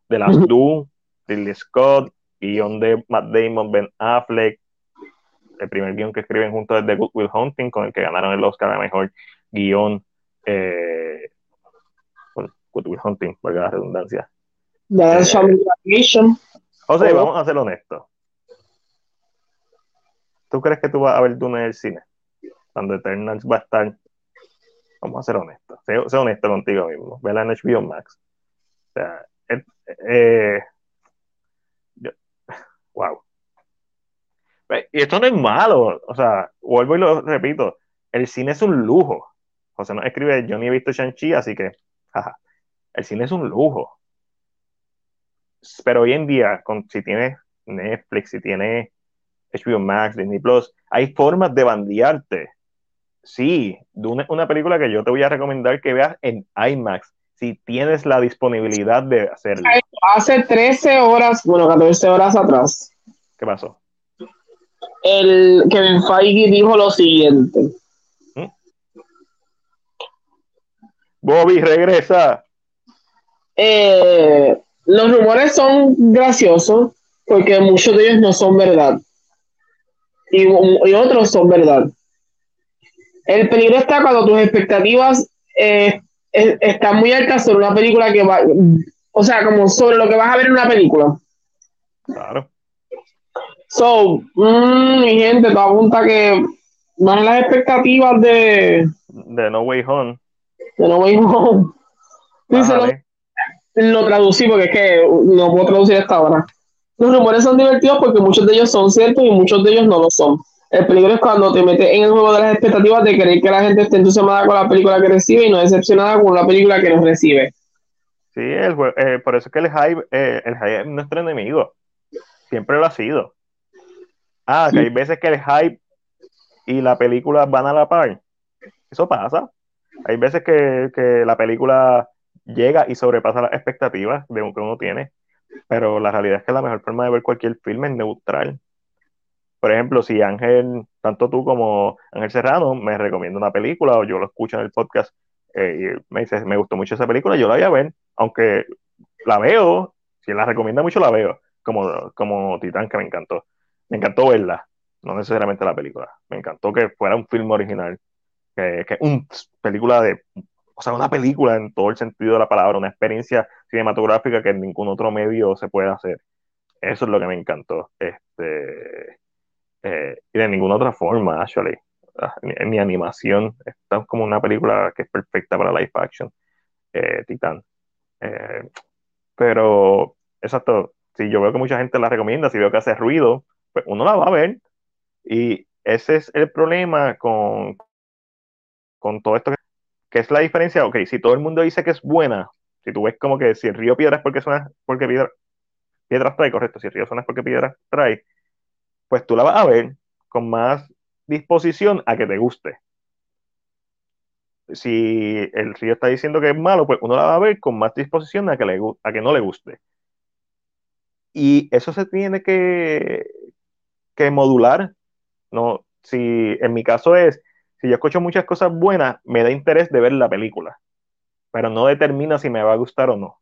The Last Doom, Ridley Scott, guion de Matt Damon, Ben Affleck. El primer guion que escriben juntos es The Good Will Hunting, con el que ganaron el Oscar a mejor guion. Eh, Good Will Hunting, valga la redundancia. Eh, José, vamos a ser honestos. ¿Tú crees que tú vas a ver Dune en el cine? Cuando Eternals va a estar. Vamos a ser honestos. Sé, honesto contigo mismo. Vela en HBO Max. O sea, eh, [LAUGHS] wow. Y esto no es malo. O sea, vuelvo y lo repito. El cine es un lujo. José nos escribe, yo ni he visto Shang-Chi, así que, jaja. El cine es un lujo. Pero hoy en día, con, si tienes Netflix, si tienes HBO Max, Disney Plus, hay formas de bandearte. Sí, una, una película que yo te voy a recomendar que veas en IMAX, si tienes la disponibilidad de hacerlo. Hace 13 horas, bueno, 14 horas atrás. ¿Qué pasó? El Kevin Feige dijo lo siguiente. ¿Mm? Bobby, regresa. Eh, los rumores son graciosos porque muchos de ellos no son verdad y, otros son verdad. El peligro está cuando tus expectativas eh, están muy altas sobre una película que va, o sea, como sobre lo que vas a ver en una película. Claro. So, mm, mi gente, te apunta que van las expectativas de. De No Way Home. De No Way Home. Dice, lo, lo, traducí porque es que no puedo traducir esta hora. Los rumores son divertidos porque muchos de ellos son ciertos y muchos de ellos no lo son. El peligro es cuando te metes en el juego de las expectativas de querer que la gente esté entusiasmada con la película que recibe y no decepcionada con la película que no recibe. Sí, el, eh, por eso es que el hype, eh, el hype es nuestro enemigo. Siempre lo ha sido. Ah, que hay veces que el hype y la película van a la par. Eso pasa. Hay veces que, que la película llega y sobrepasa las expectativas de que uno tiene pero la realidad es que la mejor forma de ver cualquier filme es neutral. Por ejemplo, si Ángel, tanto tú como Ángel Serrano, me recomienda una película o yo lo escucho en el podcast eh, y me dice, me gustó mucho esa película, yo la voy a ver, aunque la veo, si él la recomienda mucho, la veo, como, como Titán, que me encantó. Me encantó verla, no necesariamente la película. Me encantó que fuera un film original, que, que una película de o sea, una película en todo el sentido de la palabra, una experiencia cinematográfica que en ningún otro medio se puede hacer. Eso es lo que me encantó. Este, eh, y de ninguna otra forma, actually. Ah, mi, animación está como una película que es perfecta para live action, eh. Eh, pero, exacto, si yo veo que mucha gente la recomienda, si veo que hace ruido, pues uno la va a ver. Y ese es el problema con, con todo esto que ¿Qué es la diferencia? Ok, si todo el mundo dice que es buena, si tú ves como que si el río piedra es porque suena, porque piedra, piedras trae, correcto, si el río suena es porque piedras trae, pues tú la vas a ver con más disposición a que te guste. Si el río está diciendo que es malo, pues uno la va a ver con más disposición a que, le, a que no le guste. Y eso se tiene que, que modular. No, si en mi caso es, si yo escucho muchas cosas buenas, me da interés de ver la película, pero no determina si me va a gustar o no.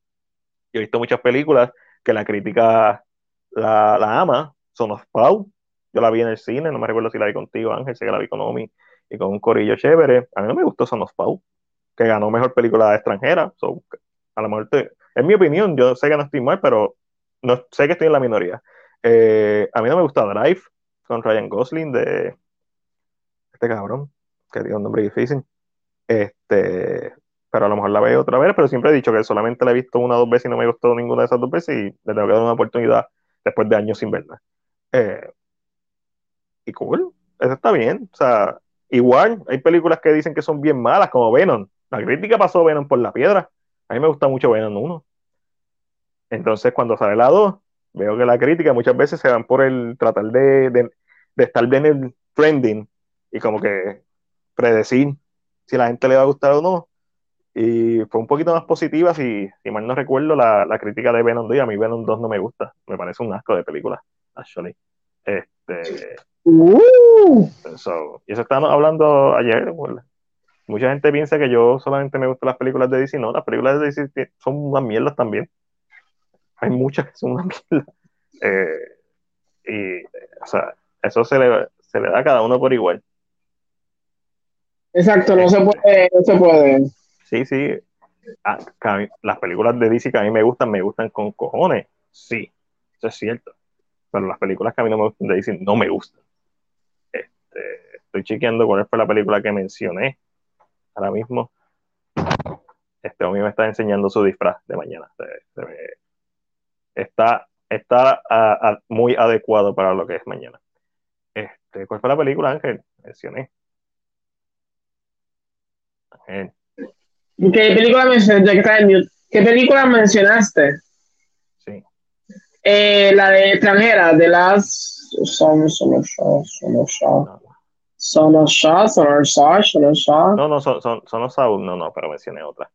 Yo he visto muchas películas que la crítica la, ama, Son of Pau, yo la vi en el cine, no me recuerdo si la vi contigo, Ángel, sé que la vi con Omi y con un corillo chévere. A mí no me gustó Son of Pau, que ganó mejor película extranjera. a lo mejor, en mi opinión, yo sé que no estoy mal, pero no sé que estoy en la minoría. Eh, a mí no me gusta Drive con Ryan Gosling de este cabrón que tiene un nombre difícil. Este, pero a lo mejor la veo otra vez, pero siempre he dicho que solamente la he visto una o dos veces y no me gustó ninguna de esas dos veces y le tengo que dar una oportunidad después de años sin verla. Eh, y cool, eso está bien. O sea, igual hay películas que dicen que son bien malas, como Venom. La crítica pasó Venom por la piedra. A mí me gusta mucho Venom 1. Entonces, cuando sale la 2, veo que la crítica muchas veces se van por el tratar de, de, estar bien el trending y como que predecir si la gente le va a gustar o no. Y fue un poquito más positiva, si, si mal no recuerdo, la, la, crítica de Venom 2. A mí Venom 2 no me gusta, me parece un asco de película, actually. Este, uh. y eso estábamos hablando ayer. mucha gente piensa que yo solamente me gustan las películas de DC. No, las películas de DC son unas mierdas también. Hay muchas que son una mierda. [LAUGHS] Eh, y, o sea, eso se le, se le da a cada uno por igual. Exacto, no se puede, no se puede. Sí, sí. Ah, las películas de DC que a mí me gustan, me gustan con cojones. Sí, eso es cierto. Pero las películas que a mí no me gustan de DC no me gustan. Este, estoy chequeando cuál fue la película que mencioné ahora mismo. Este hombre me está enseñando su disfraz de mañana. está está muy adecuado para lo que es mañana. Este, ¿Cuál fue la película, Ángel? Mencioné. ¿Qué película mencionaste? ¿Qué película mencionaste? Eh, la de extranjera, de las son son son son son son son No, no, son son son no, no, pero mencioné otra.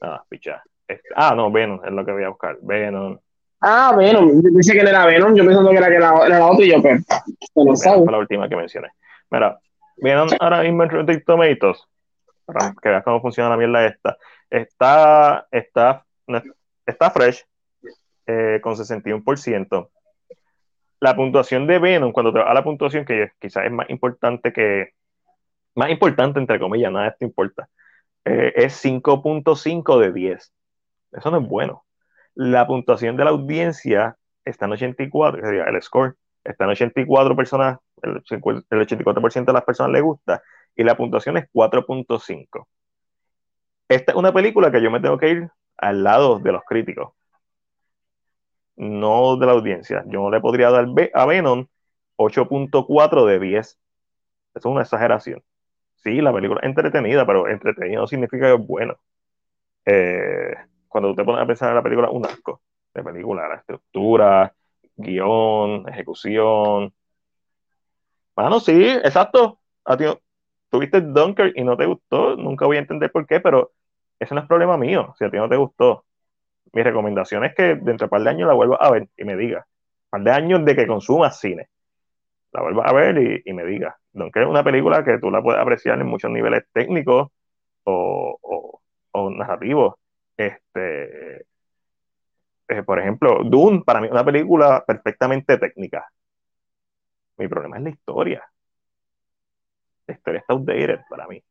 Ah, picha. Este, ah, no, Venom es lo que voy a buscar. Venom. Ah, Venom. Pensé que era Venom. Yo pensando que era, que era, la otra y yo, pero. No fue la última que mencioné. Mira, Venom ahora mismo en Tomatoes para que veas cómo funciona la mierda esta. Está, está, está fresh eh, con 61%. La puntuación de Venom, cuando te va a la puntuación, que quizás es más importante que, más importante entre comillas, nada de esto importa, eh, es 5.5 de 10. Eso no es bueno. La puntuación de la audiencia está en 84, sería el score, está en 84 personas, el 84% de las personas le gusta y la puntuación es 4.5. Esta es una película que yo me tengo que ir al lado de los críticos, no de la audiencia. Yo no le podría dar a Venom 8.4 de 10. Eso es una exageración. Sí, la película es entretenida, pero entretenida no significa que es bueno. Eh, cuando tú te pones a pensar en la película, un asco de película, la estructura, guion, ejecución. Bueno, sí, exacto. A ti, tuviste Dunker y no te gustó, nunca voy a entender por qué, pero ese no es problema mío, si a ti no te gustó. Mi recomendación es que dentro de un par de años la vuelvas a ver y me digas. Un par de años de que consumas cine. La vuelvas a ver y, me digas. Dunker es una película que tú la puedes apreciar en muchos niveles técnicos o, narrativos. Este, eh, por ejemplo, Dune, para mí una película perfectamente técnica. Mi problema es la historia la historia está outdated para mí.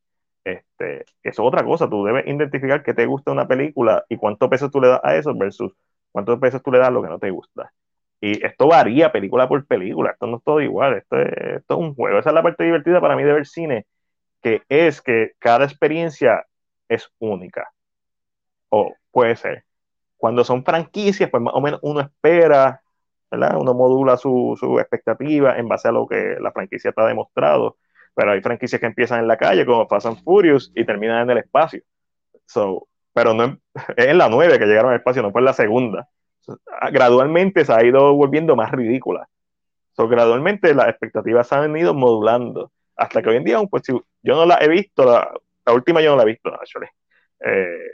Este, eso es otra cosa, tú debes identificar que te gusta una película y cuánto peso tú le das a eso versus cuántos pesos tú le das a lo que no te gusta. Y esto varía película por película, esto no es todo igual, esto es, esto es un juego. Esa es la parte divertida para mí de ver cine, que es que cada experiencia es única. O puede ser. Cuando son franquicias, pues más o menos uno espera, ¿verdad? Uno modula su, su expectativa en base a lo que la franquicia está demostrado pero hay franquicias que empiezan en la calle, como Fast and Furious, y terminan en el espacio. So, pero no [LAUGHS] es en la 9 que llegaron al espacio, no fue en la segunda. gradualmente se ha ido volviendo más ridícula. So, gradualmente las expectativas se han ido modulando. Hasta que hoy en día, pues si, yo no la he visto, la, última yo no la he visto, actually. Eh,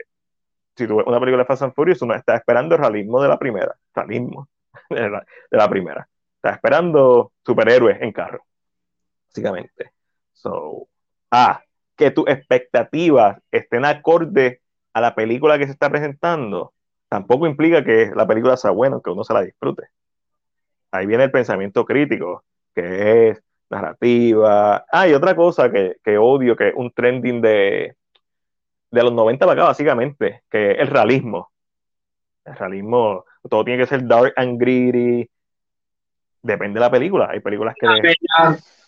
si tú ves una película de Fast and Furious, uno está esperando el realismo de la primera, realismo [LAUGHS] de la, de la primera. Está esperando superhéroes en carro, básicamente. So, ah, que tus expectativas estén acorde a la película que se está presentando, tampoco implica que la película sea buena, que uno se la disfrute. Ahí viene el pensamiento crítico, que es narrativa. Ah, y otra cosa que, que odio, que es un trending de, de los 90 para acá, básicamente, que es el realismo. El realismo, todo tiene que ser dark and gritty. Depende de la película. Hay películas que.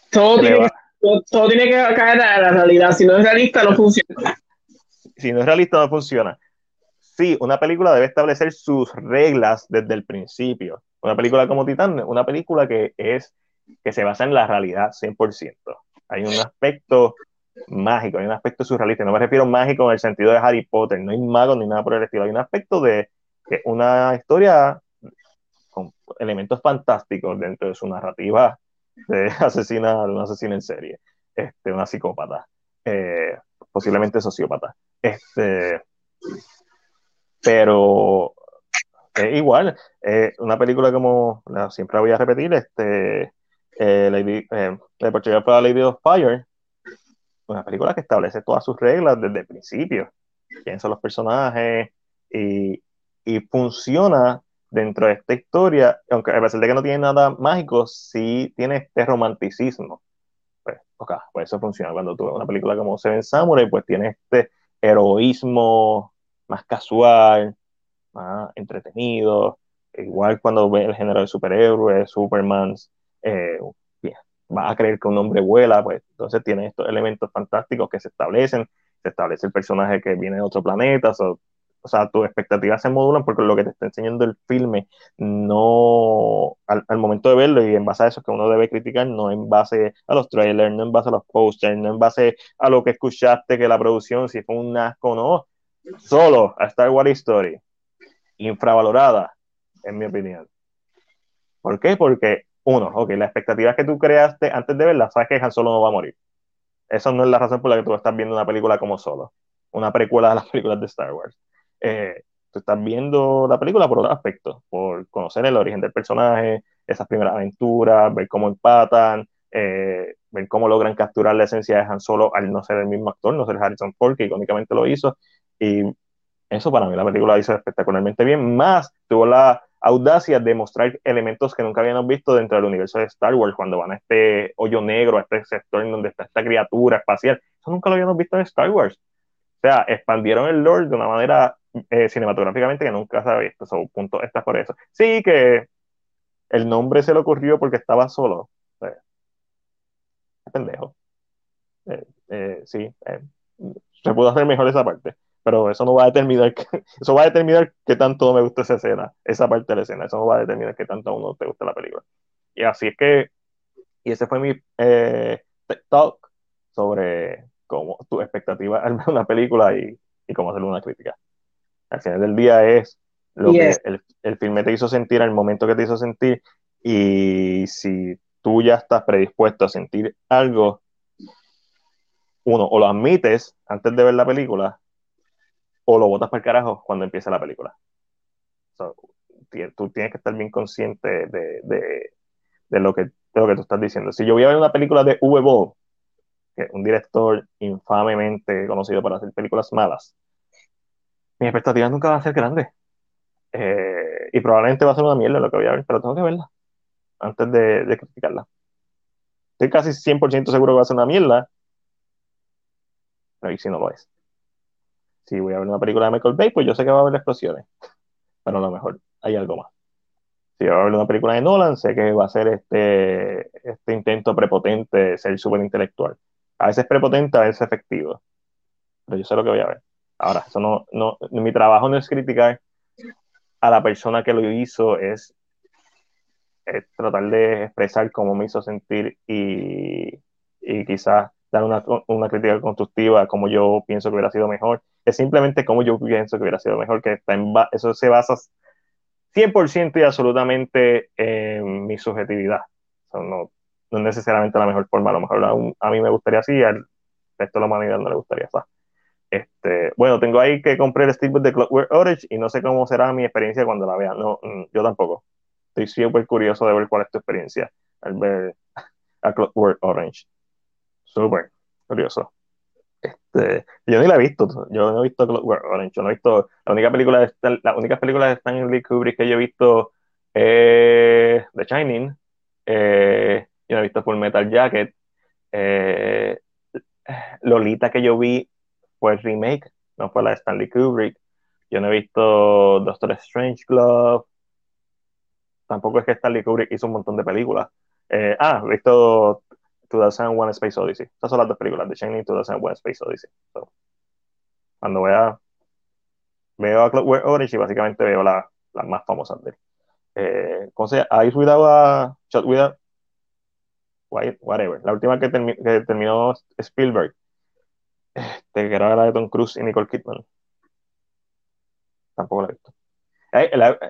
todo tiene todo, tiene que caer a la realidad. Si no es realista, no funciona. Si no es realista, no funciona. Sí, una película debe establecer sus reglas desde el principio. Una película como Titán, una película que es que se basa en la realidad 100%. Hay un aspecto mágico, hay un aspecto surrealista. No me refiero mágico en el sentido de Harry Potter, no hay magos ni nada por el estilo. Hay un aspecto de una historia con elementos fantásticos dentro de su narrativa de [LAUGHS] asesina, de un asesino en serie, este, una psicópata, eh, posiblemente sociópata. Este, pero igual, eh, una película como siempre voy a repetir, este, eh, Lady, eh, para Lady of Fire, una película que establece todas sus reglas desde el principio, quiénes son los personajes y, y funciona dentro de esta historia, aunque a pesar de que no tiene nada mágico, sí tiene este romanticismo. Pues, okay, pues eso funciona. Cuando tú ves una película como Seven Samurai, pues tiene este heroísmo más casual, más entretenido. Igual cuando ves el género de superhéroes, Superman, eh, va a creer que un hombre vuela, pues entonces tiene estos elementos fantásticos que se establecen. Se establece el personaje que viene de otro planeta, o sea, tus expectativas se modulan porque lo que te está enseñando el filme no, al, momento de verlo y en base a eso que uno debe criticar, no en base a los trailers, no en base a los posters, no en base a lo que escuchaste que la producción, si fue un asco o no, solo a Star Wars Story, infravalorada, en mi opinión. ¿Por qué? Porque, uno, ok, las expectativas que tú creaste antes de verla, sabes que Han Solo no va a morir. Eso no es la razón por la que tú estás viendo una película como Solo, una precuela de las [LAUGHS] películas de Star Wars eh, tú estás viendo la película por otro aspecto, por conocer el origen del personaje, esas primeras aventuras, ver cómo empatan, eh, ver cómo logran capturar la esencia de Han Solo al no ser el mismo actor, no ser Harrison Ford, que icónicamente lo hizo. Y eso para mí la película hizo espectacularmente bien, más tuvo la audacia de mostrar elementos que nunca habíamos visto dentro del universo de Star Wars, cuando van a este hoyo negro, a este sector en donde está esta criatura espacial. Eso nunca lo habíamos visto en Star Wars. O sea, expandieron el lore de una manera eh, cinematográficamente que nunca se había visto. So, punto, está por eso. Sí, que el nombre se le ocurrió porque estaba solo. Eh, pendejo. Eh, eh sí, se pudo hacer mejor esa parte, pero eso no va a determinar que, [LAUGHS] eso va a determinar qué tanto me gusta esa escena, esa parte de la escena, eso no va a determinar qué tanto a uno te gusta la película. Y así es que, y ese fue mi talk sobre cómo tu expectativa [LAUGHS] al ver una película y, y cómo hacerle una crítica al final del día es lo que el, el, filme te hizo sentir, al momento que te hizo sentir, y si tú ya estás predispuesto a sentir algo, uno, o lo admites antes de ver la película, o lo botas para el carajo cuando empieza la película. tú tienes que estar bien consciente de, de, de, lo que, de lo que tú estás diciendo. Si yo voy a ver una película de es un director infamemente conocido para hacer películas malas, mis expectativas nunca van a ser grandes. Eh, y probablemente va a ser una mierda lo que voy a ver, pero tengo que verla antes de, criticarla. Estoy casi 100% seguro que va a ser una mierda, pero y si no lo es. Si voy a ver una película de Michael Bay, pues yo sé que va a haber explosiones, pero a lo mejor hay algo más. Si voy a ver una película de Nolan, sé que va a ser este, este intento prepotente de ser súper intelectual. A veces prepotente, a veces efectivo. Pero yo sé lo que voy a ver. Ahora, eso no, no, mi trabajo no es criticar a la persona que lo hizo, es, tratar de expresar cómo me hizo sentir y, y quizás dar una, una, crítica constructiva, como yo pienso que hubiera sido mejor. Es simplemente como yo pienso que hubiera sido mejor, que está en eso se basa 100% y absolutamente en mi subjetividad. no, no necesariamente la mejor forma, a lo mejor a, mí me gustaría así, al resto de la humanidad no le gustaría así. Este, bueno, tengo ahí que comprar el Steelbook de Clockwork Orange y no sé cómo será mi experiencia cuando la vea. No, mm, yo tampoco. Estoy súper curioso de ver cuál es tu experiencia al ver a Clockwork Orange. Súper curioso. Este, yo ni la he visto, yo no he visto Clockwork Orange, yo no he visto, la única película de, la única película de Stanley Kubrick que yo he visto es The Shining, eh, yo no he visto Full Metal Jacket, eh, Lolita que yo vi fue el remake, no fue la de Stanley Kubrick. Yo no he visto Doctor Strange Glove. Tampoco es que Stanley Kubrick hizo un montón de películas. Eh, ah, he visto 2001 Space Odyssey. Esas son las dos películas, The Shining y 2001 Space Odyssey. cuando vea, veo a Clockwork Orange y básicamente veo las más famosas de él. Eh. Eyes a Shot Without whatever. La última que, que terminó Spielberg Este, que era la de Tom Cruise y Nicole Kidman. Tampoco la he visto.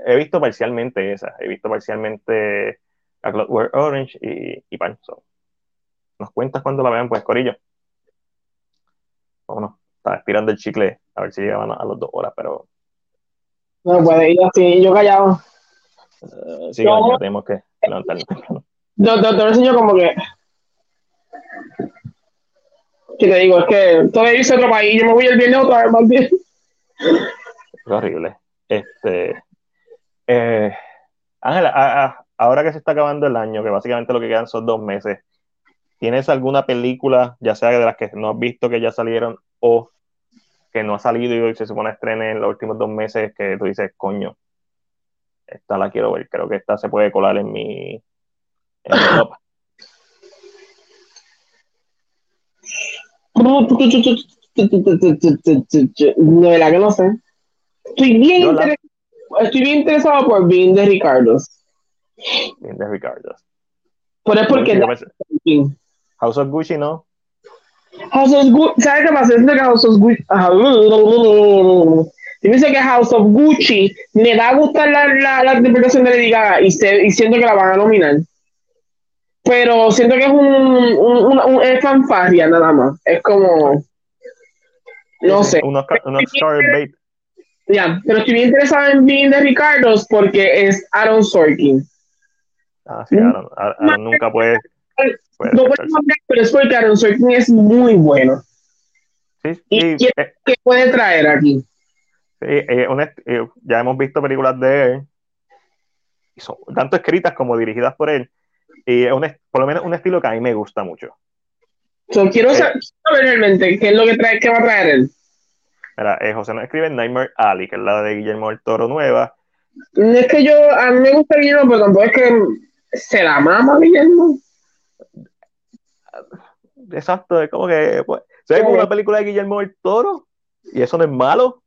He, visto parcialmente esa. He visto parcialmente A Clockwork Orange y, y. ¿Nos cuentas cuando la vean? Pues, Corillo. Vámonos. Estaba estirando el chicle a ver si llegaban a, las dos horas, pero. No puede ir así, yo callado. Uh, sí, no, ya tenemos que levantarnos. Lo enseño como que. ¿Qué te digo? Es que todavía hice otro país, yo me voy el viernes otra vez más bien. Es horrible. Este. Eh, Ángela, ahora que se está acabando el año, que básicamente lo que quedan son dos meses, ¿tienes alguna película, ya sea de las que no has visto que ya salieron o que no ha salido y se supone estrene en los últimos dos meses que tú dices, coño, esta la quiero ver, creo que esta se puede colar en mi, en top. De verdad que no sé. Estoy bien, interesado, estoy bien interesado por Being de Ricardos. Being de Ricardos. Pero es porque. House of Gucci, ¿no? House of Gucci, ¿sabes qué pasa? Que House of Gucci. Yo pienso que House of Gucci me va a gustar la, la, la interpretación de Lady Gaga y, y, siento que la van a nominar. Pero siento que es un, un, un, es fanfarria nada más. Es como. No sé. Star bait. Ya, pero estoy bien interesado en Being de Ricardos porque es Aaron Sorkin. Ah, sí, Aaron, Aaron nunca puede no puedo hablar, pero es porque Aaron Sorkin es muy bueno. Sí, sí, ¿Y qué, eh, qué, puede traer aquí? Sí, eh, eh, ya hemos visto películas de él, son tanto escritas como dirigidas por él, y es un, por lo menos un estilo que a mí me gusta mucho. So, quiero saber realmente qué es lo que, trae, qué va a traer él. Mira, José nos escribe Nightmare Alley, que es la de Guillermo del Toro nueva. Es que yo, a mí me gusta Guillermo, pero tampoco es que se la mama Guillermo exacto, es como que, pues, se ve como una película de Guillermo del Toro y eso no es malo.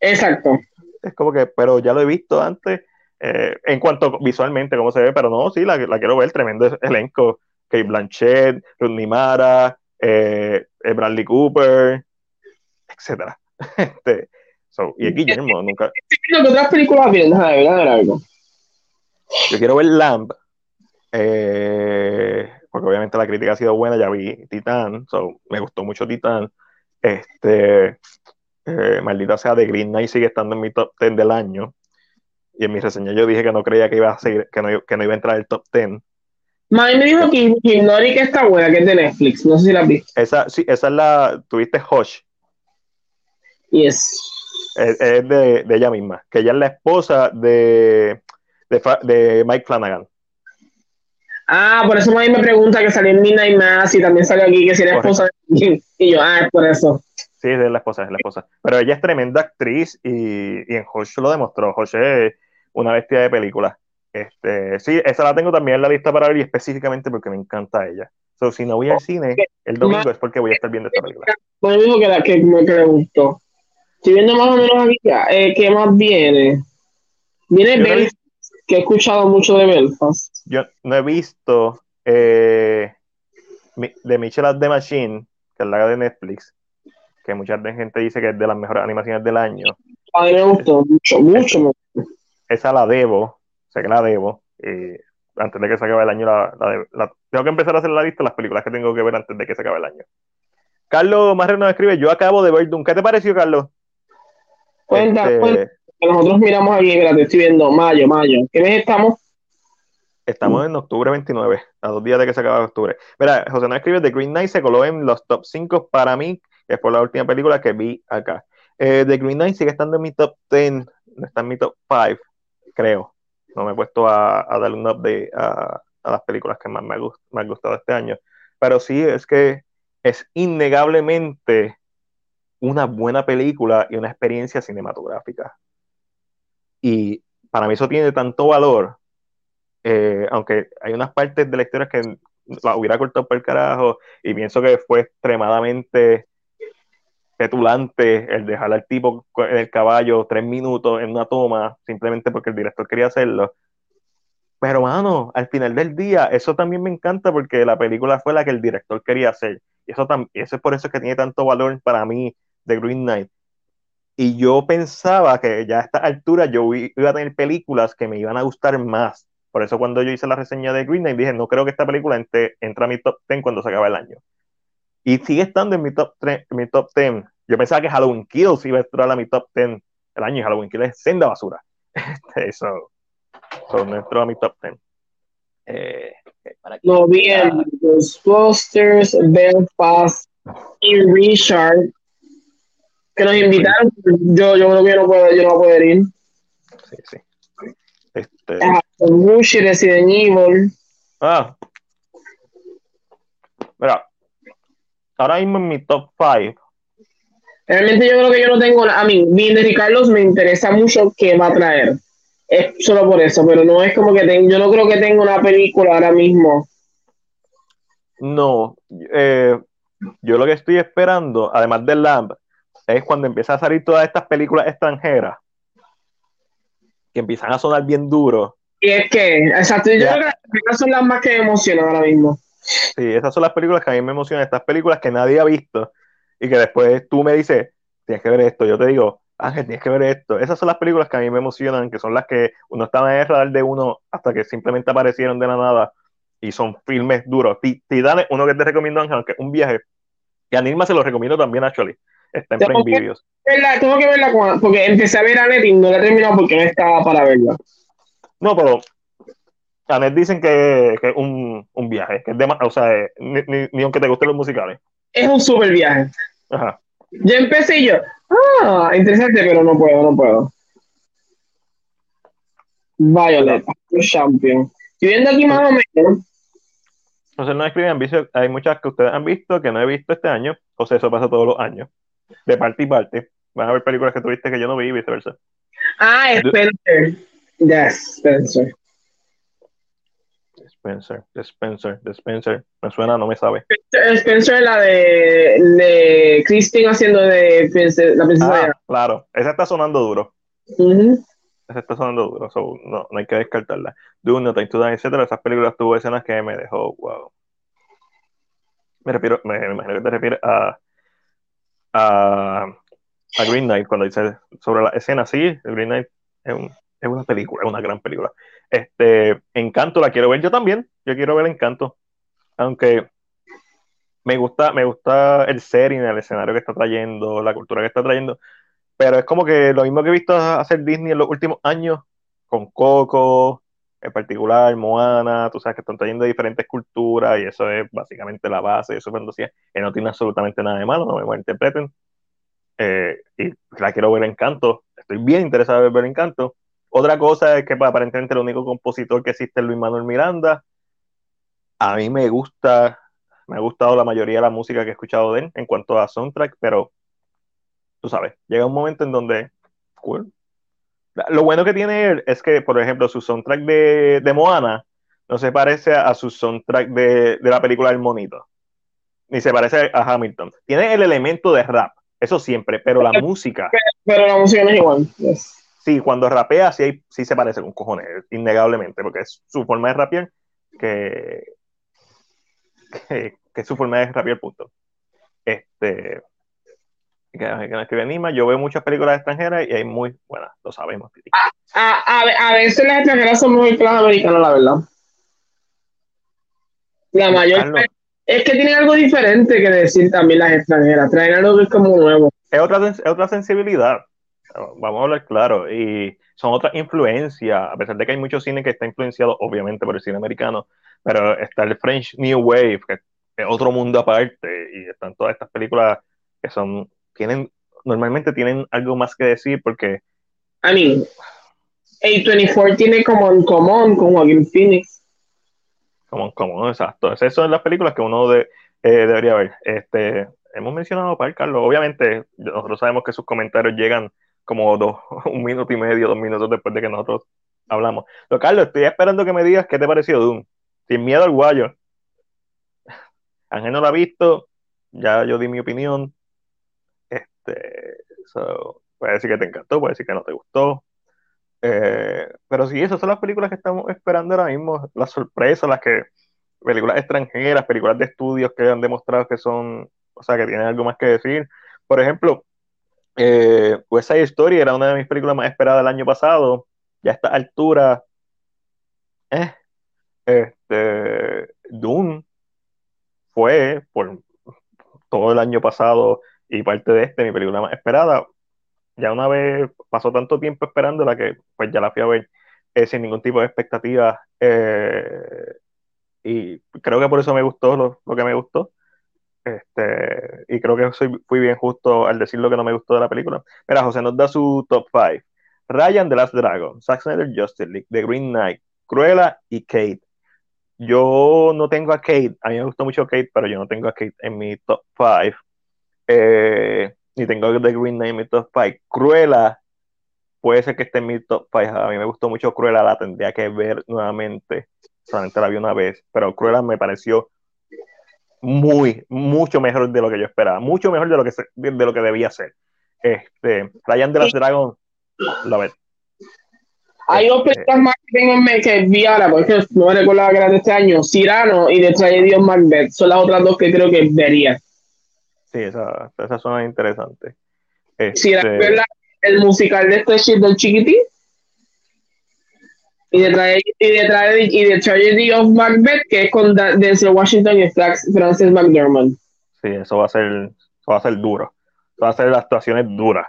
Exacto. Es como que, pero ya lo he visto antes, eh, en cuanto visualmente cómo se ve, pero no, sí, la, la quiero ver, tremendo elenco. Kate Blanchett, Rodney Mara, eh, eh, Bradley Cooper, etcétera. [LAUGHS] Este, so, y es Guillermo, nunca. ¿Qué otras películas vienes? A ver, algo. Yo quiero ver Lamb. Eh, porque obviamente la crítica ha sido buena, ya vi Titán, so, me gustó mucho Titán. Este, eh, maldita sea, de Green Knight sigue estando en mi top 10 del año. Y en mi reseña yo dije que no creía que iba a seguir, que no, que no iba a entrar el top 10. Mike me dijo que que está buena, que es de Netflix. No sé si la has visto. Esa, sí, esa es la. Tuviste Hush. Yes. Es, es de, de, ella misma. Que ella es la esposa de, de, de Mike Flanagan. Ah, por eso mí me pregunta que salió en Midnight Mass y también salió aquí que si era esposa de Y yo, ah, es por eso. Sí, es la esposa, es la esposa. Pero ella es tremenda actriz y, y en Josh lo demostró. Josh es una bestia de película. Este, sí, esa la tengo también en la lista para ver y específicamente porque me encanta ella. So, si no voy al cine el domingo es porque voy a estar viendo esta película. Pues dijo que, la, que, me, que gustó. Estoy viendo más o menos aquí, eh, ¿qué más viene? Viene Belfast, que he escuchado mucho de Belfast. Yo no he visto eh, de Michelle the Machine, que es la de Netflix, que mucha gente dice que es de las mejores animaciones del año. A mí me gustó mucho, mucho. Esa, la debo, sé que la debo. Y antes de que se acabe el año, la, tengo que empezar a hacer la lista de las películas que tengo que ver antes de que se acabe el año. Carlos Marrero nos escribe, yo acabo de ver Doom. ¿Qué te pareció, Carlos? Cuenta, este... Nosotros miramos aquí, te estoy viendo, mayo, mayo. ¿Qué mes estamos? Estamos en octubre 29, a dos días de que se acabe octubre. Mira, José no escribe, The Green Knight se coló en los top 5 para mí, que es por la última película que vi acá. Eh, The Green Knight sigue estando en mi top 10, no está en mi top 5, creo. No me he puesto a, a un update a, a, las películas que más me, gust, me han gustado este año. Pero sí, es que es innegablemente una buena película y una experiencia cinematográfica. Y para mí eso tiene tanto valor eh, aunque hay unas partes de la historia que la hubiera cortado por el carajo, y pienso que fue extremadamente petulante el dejar al tipo en el caballo tres minutos en una toma, simplemente porque el director quería hacerlo. Pero, mano, al final del día, eso también me encanta porque la película fue la que el director quería hacer. Y eso, eso es por eso que tiene tanto valor para mí de Green Knight. Y yo pensaba que ya a esta altura yo iba a tener películas que me iban a gustar más. Por eso cuando yo hice la reseña de Green Knight dije, no creo que esta película entre, entre a mi top 10 cuando se acabe el año. Y sigue estando en mi top, mi top 10. Yo pensaba que Halloween Kills iba a entrar a mi top 10 el año y Halloween Kills es senda basura. [LAUGHS] eso, eso no entró a mi top 10. Eh, no, bien, los Ghostbusters, Belfast y Richard que nos invitaron. Yo, yo creo que no puedo, yo no voy a poder ir. Sí, sí. Este... Ah, Resident Evil. Ah. Mira, ahora mismo en mi top 5. Realmente yo creo que yo no tengo, a mí, bien de Carlos me interesa mucho qué va a traer. Es solo por eso, pero no es como que tengo, yo no creo que tenga una película ahora mismo. No, eh, yo lo que estoy esperando, además del Lamb, es cuando empiezan a salir todas estas películas extranjeras que empiezan a sonar bien duro. Y es que, exacto, yo creo que esas son las más que me emocionan ahora mismo. Sí, esas son las películas que a mí me emocionan, estas películas que nadie ha visto y que después tú me dices, tienes que ver esto, yo te digo, Ángel, tienes que ver esto. Esas son las películas que a mí me emocionan, que son las que uno estaba en el radar de uno hasta que simplemente aparecieron de la nada y son filmes duros. Titanes, uno que te recomiendo, Ángel, que es un viaje, y a Nirma se lo recomiendo también, actually. Está en Prime Videos. tengo que verla porque empecé a ver a Net y no la he terminado porque no estaba para verla. No, pero a Net dicen que, es un, un, viaje, que es de, o sea, ni, ni, aunque te gusten los musicales. Es un super viaje. Ajá. Ya empecé yo, ah, interesante, pero no puedo, no puedo. Violet, Champion. Estoy viendo aquí más o menos. Entonces no escriben hay muchas que ustedes han visto que no he visto este año, o sea, eso pasa todos los años de parte y parte. Van a ver películas que tuviste que yo no vi y viceversa. Ah, Spencer. Yes, Spencer. Spencer, Spencer, Spencer. Me suena, no me sabe. Spencer, la de, de Christine haciendo de la princesa. Ah, claro, esa está sonando duro. Esa está sonando duro, no, no hay que descartarla. Dune, No Time to Die, etcétera. Esas películas tuvo escenas que me dejó, wow. Me, refiero, me imagino que te refieres a a, Green Knight cuando dice sobre la escena. Sí, Green Knight es, una película, es una gran película. Este, Encanto la quiero ver yo también. Yo quiero ver Encanto. Aunque me gusta, me gusta el setting, el escenario que está trayendo, la cultura que está trayendo. Pero es como que lo mismo que he visto hacer Disney en los últimos años, con Coco, en particular, Moana, tú sabes que están trayendo diferentes culturas y eso es básicamente la base de su fantasía, que no tiene absolutamente nada de malo, no me malinterpreten. Eh, y la quiero ver en canto, estoy bien interesado en ver en canto. Otra cosa es que pues, aparentemente el único compositor que existe es Luis Manuel Miranda. A mí me gusta, me ha gustado la mayoría de la música que he escuchado de él en cuanto a soundtrack, pero tú sabes, llega un momento en donde, cool, lo bueno que tiene él es que, por ejemplo, su soundtrack de, de Moana no se parece a su soundtrack de, de, la película El Monito, ni se parece a Hamilton. Tiene el elemento de rap, eso siempre, pero la música. Pero la música no es igual. Sí, cuando rapea sí, sí se parece con cojones, innegablemente, porque es su forma de rapear que, que, que es su forma de rapear, punto. Este, que, que no escribe Nima. Yo veo muchas películas extranjeras y hay muy buenas, lo sabemos. A, a, a, veces las extranjeras son muy claras americanas, la verdad. La mayor es que tienen algo diferente que decir también las extranjeras. Traen algo que es como nuevo. Es otra, es otra sensibilidad. Vamos a hablar claro. Y son otras influencias. A pesar de que hay mucho cine que está influenciado, obviamente, por el cine americano. Pero está el French New Wave, que es otro mundo aparte. Y están todas estas películas que son tienen, normalmente tienen algo más que decir porque... I mean, A24 tiene como en común con Joaquin Phoenix. Como en común, exacto. Es eso en las películas que uno de, eh, debería ver. Este, hemos mencionado a Carlos. Obviamente, nosotros sabemos que sus comentarios llegan como dos, [LAUGHS] un minuto y medio, dos minutos después de que nosotros hablamos. Pero Carlos, estoy esperando que me digas qué te pareció Doom. Sin miedo al guayo. [LAUGHS] Ángel no lo ha visto, ya yo di mi opinión. Este, puede decir que te encantó, puede decir que no te gustó. Eh, pero sí, esas son las películas que estamos esperando ahora mismo, las sorpresas, las que, películas extranjeras, películas de estudios que han demostrado que son, o sea, que tienen algo más que decir. Por ejemplo, eh, West Side Story era una de mis películas más esperadas del año pasado, ya a esta altura, eh, este, Dune fue por todo el año pasado y parte de este mi película más esperada. Ya una vez pasó tanto tiempo esperándola que pues ya la fui a ver eh, sin ningún tipo de expectativa eh, y creo que por eso me gustó lo, lo, que me gustó. Este, y creo que fui bien justo al decir lo que no me gustó de la película. Mira, José nos da su top 5. Ryan The Last Dragon, Zack Snyder Justice League, The Green Knight, Cruella y Kate. Yo no tengo a Kate, a mí me gustó mucho Kate, pero yo no tengo a Kate en mi top 5. Eh, ni tengo The Green Knight en mi top 5. Cruella puede ser que esté en mi top 5. A mí me gustó mucho Cruella, la tendría que ver nuevamente. Solamente la vi una vez, pero Cruella me pareció muy, mucho mejor de lo que yo esperaba. Mucho mejor de lo que, de lo que debía ser. Este, Ryan de las Dragon, la ves. Hay dos este, películas más que tengo en mente que vi ahora, porque no me recuerdo que eran de este año, Cyrano y The Tragedy of Macbeth. Son las otras dos que creo que vería. Sí, esas esa son interesantes. Este... Cyrano es el musical de este shit del chiquitín. Y de, Tragedy, y, de y de Tragedy of Macbeth, que es con Denzel Washington y Francis McDermott. Sí, eso va a ser, eso va a ser duro. Eso va a ser las actuaciones duras.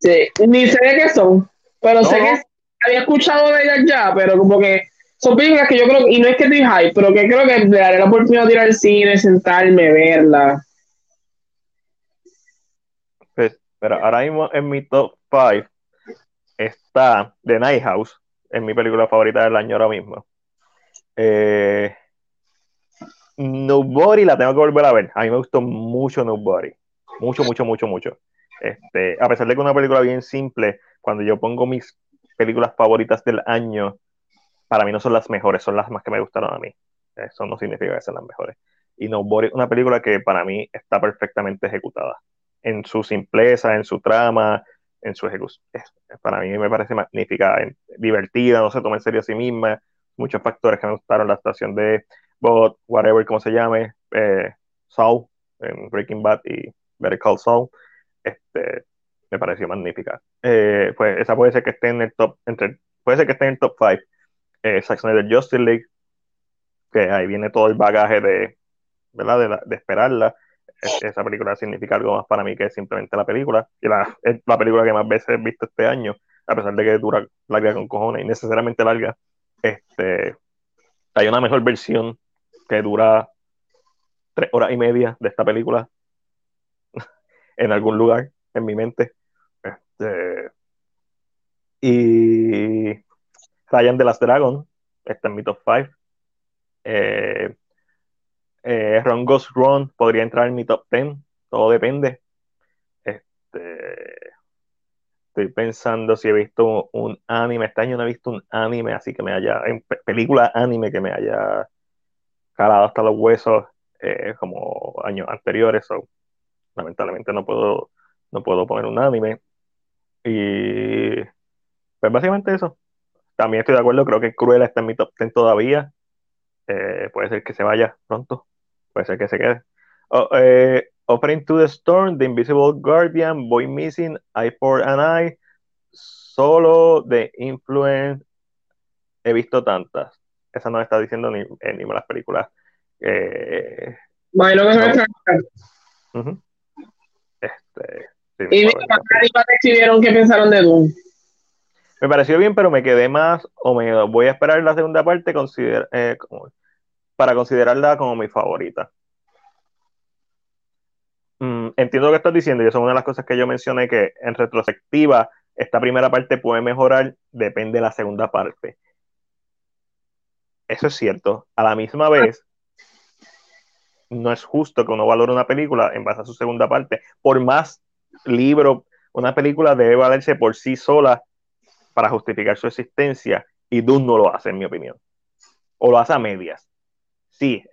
Sí, ni sé de qué son, pero sé que había escuchado de ellas ya, pero como que son películas que yo creo, y no es que estoy hype, pero que creo que le daré la oportunidad de ir al cine, sentarme, verla. Pues, pero ahora mismo en mi top 5 está The Night House, es mi película favorita del año ahora mismo. Eh, Nobody la tengo que volver a ver. A mí me gustó mucho Nobody. Mucho, mucho, mucho, mucho. Este, a pesar de que es una película bien simple, cuando yo pongo mis películas favoritas del año, para mí no son las mejores, son las más que me gustaron a mí. Eso no significa que sean las mejores. Y Nobody es una película que para mí está perfectamente ejecutada. En su simpleza, en su trama, en su ejecución. Para mí me parece magnífica, divertida, no se toma en serio a sí misma. Muchos factores que me gustaron, la actuación de Bot, whatever, como se llame, eh, en Breaking Bad y Better Call Saul. Este, me pareció magnífica. Eh, pues esa puede ser que esté en el top, entre, puede ser que esté en el top 5. Eh, Zack Snyder Justice League, que ahí viene todo el bagaje de, ¿verdad? de, esperarla. Esa película significa algo más para mí que simplemente la película. Y la, es la película que más veces he visto este año, a pesar de que dura larga con cojones y necesariamente larga. Este, hay una mejor versión que dura tres horas y media de esta película [LAUGHS] en algún lugar en mi mente. Este, y Ryan de las Dragon está en mi top 5. Eh, eh, Ron podría entrar en mi top 10. Todo depende. Este, estoy pensando si he visto un anime. Este año no he visto un anime, así que me haya. En película anime que me haya calado hasta los huesos eh, como años anteriores. lamentablemente no puedo no puedo poner un anime. Y pues básicamente eso. También estoy de acuerdo, creo que Cruella está en mi top 10 todavía. Eh, puede ser que se vaya pronto, puede ser que se quede. Oh, eh, Offering to the Storm, The Invisible Guardian, Boy Missing, I for an Eye, solo de Influence. He visto tantas. Esa no está diciendo ni, eh, ni las películas. Eh, bueno, no. Este, y decidieron qué pensaron de Doom. Me pareció bien, pero me quedé más, o me voy a esperar la segunda parte eh, para considerarla como mi favorita. Mm, entiendo lo que estás diciendo, y eso es una de las cosas que yo mencioné, que en retrospectiva, esta primera parte puede mejorar, depende de la segunda parte. Eso es cierto. A la misma vez, no es justo que uno valore una película en base a su segunda parte, por más libro, una película debe valerse por sí sola para justificar su existencia y Dune no lo hace, en mi opinión. O lo hace a medias. Sí,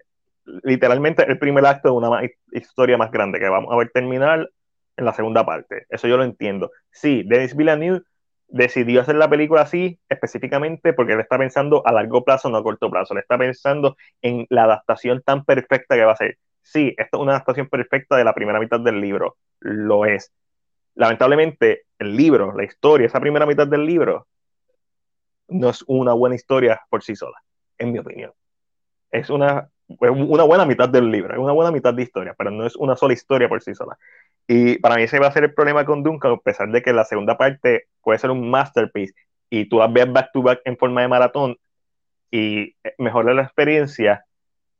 literalmente el primer acto de una historia más grande que vamos a ver terminar en la segunda parte. Eso yo lo entiendo. Sí, Denis Villeneuve decidió hacer la película así específicamente porque él está pensando a largo plazo, no a corto plazo. Le está pensando en la adaptación tan perfecta que va a ser. Sí, esto es una adaptación perfecta de la primera mitad del libro. Lo es. Lamentablemente, el libro, la historia, esa primera mitad del libro, no es una buena historia por sí sola, en mi opinión. Es una, una buena mitad del libro, es una buena mitad de historia, pero no es una sola historia por sí sola. Y para mí ese va a ser el problema con Duncan, a pesar de que la segunda parte puede ser un masterpiece y tú las veas back to back en forma de maratón y mejora la experiencia,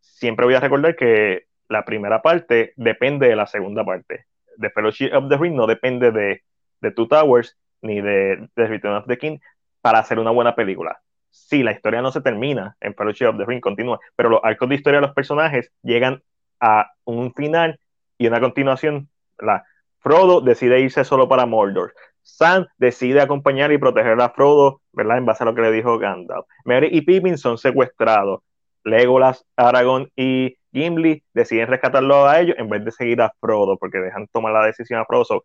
siempre voy a recordar que la primera parte depende de la segunda parte. The Fellowship of the Ring no depende de, de Two Towers ni de The Return of the King para hacer una buena película. Sí, la historia no se termina en Fellowship of the Ring, continúa, pero los arcos de historia de los personajes llegan a un final y una continuación la, Frodo decide irse solo para Mordor. Sam decide acompañar y proteger a Frodo, ¿verdad? En base a lo que le dijo Gandalf. Merry y Pippin son secuestrados. Legolas, Aragorn y Gimli deciden rescatarlo a ellos en vez de seguir a Frodo, porque dejan tomar la decisión a Frodo.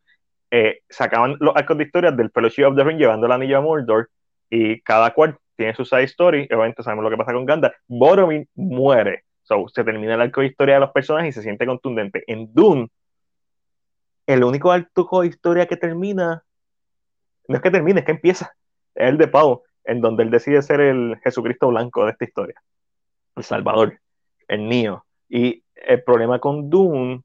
Eh, sacaban los arcos de historia del Fellowship of the Ring llevando el anillo a Mordor y cada cual tiene su side story. Obviamente sabemos lo que pasa con Gandalf. Boromir muere. So, se termina el arco de historia de los personajes y se siente contundente. En Dune el único arco de historia que termina, no es que termine, es que empieza, es el de Pau, en donde él decide ser el Jesucristo blanco de esta historia, el Salvador, el Neo. Y el problema con Dune,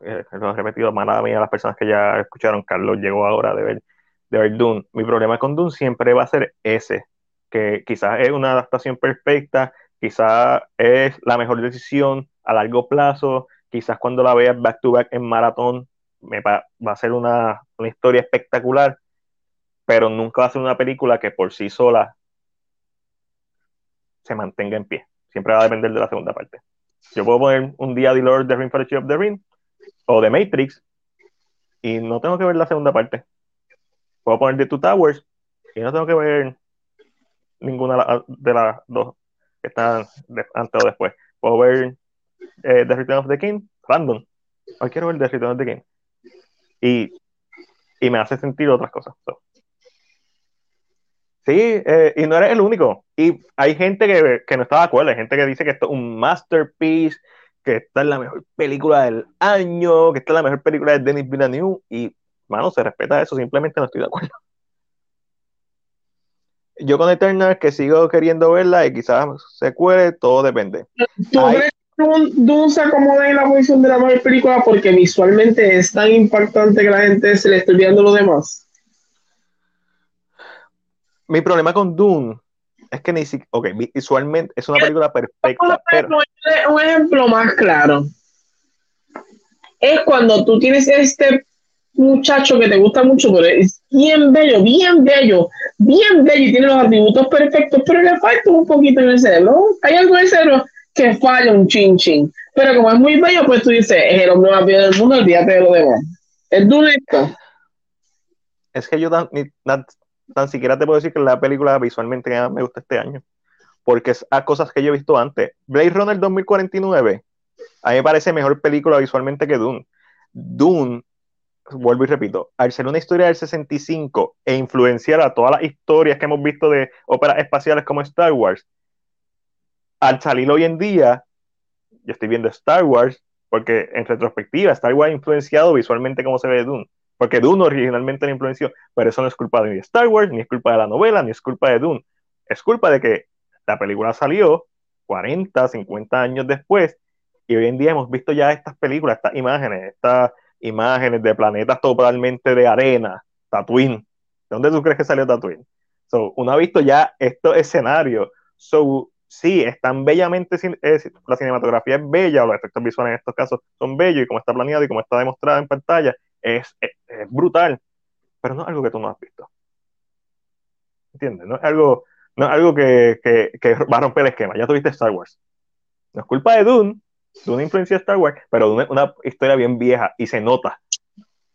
eh, lo he repetido nada mía las personas que ya escucharon, Carlos llegó ahora de ver, de ver Dune. Mi problema con Dune siempre va a ser ese, que quizás es una adaptación perfecta, quizás es la mejor decisión a largo plazo, quizás cuando la veas back to back en maratón me va, a ser una, historia espectacular, pero nunca va a ser una película que por sí sola se mantenga en pie. Siempre va a depender de la segunda parte. Yo puedo poner un día The Lord the Ring Fellowship of the Ring o The Matrix y no tengo que ver la segunda parte. Puedo poner The Two Towers y no tengo que ver ninguna de las dos que están antes o después. Puedo ver eh, The Return of the King, random. Hoy quiero ver The Return of the King y, y me hace sentir otras cosas. Sí, eh, y no eres el único. Y hay gente que, que, no está de acuerdo, hay gente que dice que esto es un masterpiece, que esta es la mejor película del año, que esta es la mejor película de Denis Villeneuve, y, mano, se respeta eso, simplemente no estoy de acuerdo. [LAUGHS] Yo con Eternal, que sigo queriendo verla y quizás se cuele, todo depende. Dune se acomoda en la posición de la mejor película porque visualmente es tan impactante que la gente se le esté viendo lo demás. Mi problema con Dune es que ni siquiera, ok, visualmente es una película perfecta. Un ejemplo más claro es cuando tú tienes este muchacho que te gusta mucho, pero es bien bello, bien bello, bien bello y tiene los atributos perfectos, pero le falta un poquito en el cerebro. Hay algo en el cerebro que falla un chin chin. Pero como es muy bello, pues tú dices, es el hombre más bello del mundo, olvídate de lo demás. Es dulito. Es que yo tan, tan, siquiera te puedo decir que la película visualmente me gusta este año. Porque es a cosas que yo he visto antes. Blade Runner 2049, a mí me parece mejor película visualmente que Dune. Dune, vuelvo y repito, al ser una historia del 65 e influenciar a todas las historias que hemos visto de óperas espaciales como Star Wars, al salir hoy en día, yo estoy viendo Star Wars, porque en retrospectiva, Star Wars ha influenciado visualmente cómo se ve Dune. Porque Dune originalmente la influenció, pero eso no es culpa de Star Wars, ni es culpa de la novela, ni es culpa de Dune. Es culpa de que la película salió 40, 50 años después, y hoy en día hemos visto ya estas películas, estas imágenes, estas imágenes de planetas totalmente de arena, Tatooine. ¿De dónde tú crees que salió Tatooine? So, uno ha visto ya estos escenarios. So, sí, es tan bellamente, la cinematografía es bella, los efectos visuales en estos casos son bellos, y como está planeado y como está demostrado en pantalla, es, brutal, pero no es algo que tú no has visto. ¿Entiendes? No es algo, no es algo que, va a romper el esquema. Ya tuviste Star Wars. No es culpa de Dune, Dune influencia Star Wars, pero Dune es una historia bien vieja y se nota.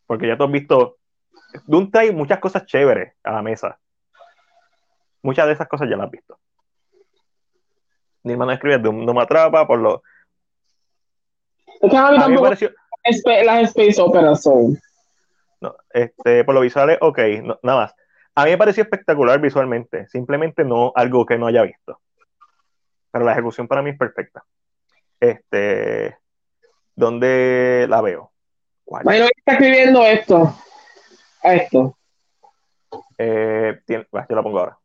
Porque ya tú has visto. Dune trae muchas cosas chéveres a la mesa. Muchas de esas cosas ya las has visto mi hermano escribe no me atrapa por lo. a mí me pareció... las Space Operas son. No, este, por lo visual, ok, nada más. a mí me pareció espectacular visualmente, simplemente no algo que no haya visto. Pero la ejecución para mí es perfecta. Este, ¿dónde la veo? ¿Cuál? Bueno, está escribiendo esto. Esto. Eh, yo la pongo ahora.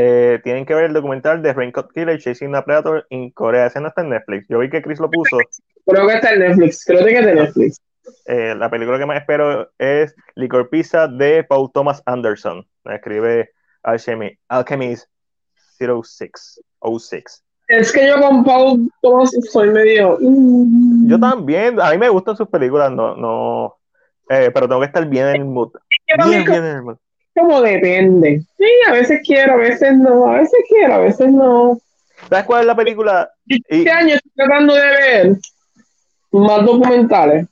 Eh, tienen que ver el documental de Raincoat Killer Chasing a Predator en Corea. Ese no está en Netflix. Yo vi que Chris lo puso. Creo que está en Netflix. Creo que está en Netflix. Eh, la película que más espero es Licor Pizza de Paul Thomas Anderson. escribe Alchemy, Alchemist 06. 06. Es que yo con Paul Thomas soy medio. Mm. Yo también. A mí me gustan sus películas, no, no. Eh, pero tengo que estar bien en el mood. Bien, bien en el mood. Como depende. Sí, a veces quiero, a veces no. A veces quiero, a veces no. ¿Sabes cuál es la película? Este año estoy tratando de ver más documentales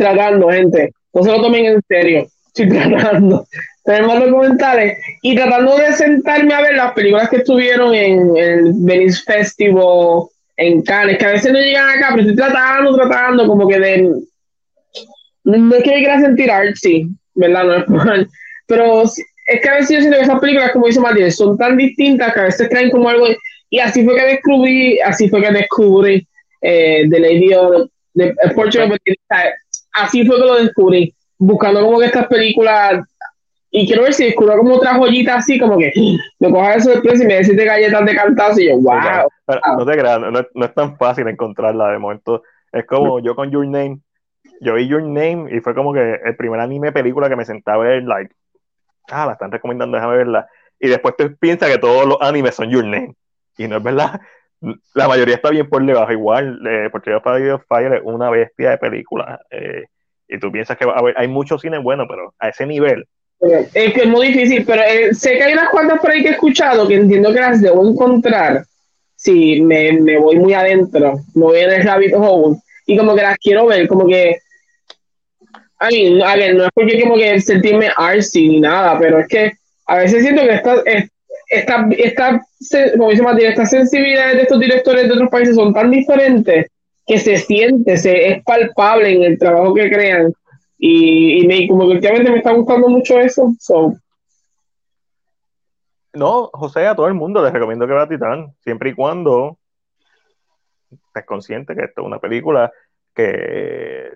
tratando, gente. No se lo tomen en serio. Estoy tratando. Tenemos documentales y tratando de sentarme a ver las películas que estuvieron en el Venice Festival en Cannes, que a veces no llegan acá, pero estoy tratando, tratando, como que de. No es que me quiera sentir artsy, ¿verdad? No es mal. Pero es que a veces yo siento que esas películas, como dice Martín, son tan distintas que a veces traen como algo. Y así fue que descubrí, así fue que descubrí eh, The Lady of the Portrait of así fue que lo descubrí, buscando como que estas películas, y quiero ver si descubro como otra joyita así, como que me coja de sorpresa y me decís galletas de cantazo y yo, wow. no te creas, no, es tan fácil encontrarla de momento. Es como yo con Your Name, yo vi Your Name y fue como que el primer anime película que me sentaba a ver, like, ah, la están recomendando, déjame verla. Y después tú piensas que todos los animes son Your Name. Y no es verdad [LAUGHS] la mayoría está bien por debajo. Igual, eh, porque Fire es una bestia de película. Eh, y tú piensas que hay muchos cines buenos, pero a ese nivel. Es que es muy difícil, pero eh, sé que hay unas cuantas por ahí que he escuchado que entiendo que las debo encontrar si me, me voy muy adentro, no voy en el Rabbit Hole, y como que las quiero ver, como que. A mí, a ver, no es porque como que sentirme artsy ni nada, pero es que a veces siento que esta, esta, esta, como dice Matías, estas sensibilidades de estos directores de otros países son tan diferentes que se siente, se, es palpable en el trabajo que crean. Y, y me, como que últimamente me está gustando mucho eso. No, José, a todo el mundo les recomiendo que vea Titán, siempre y cuando estés consciente que esto es una película que,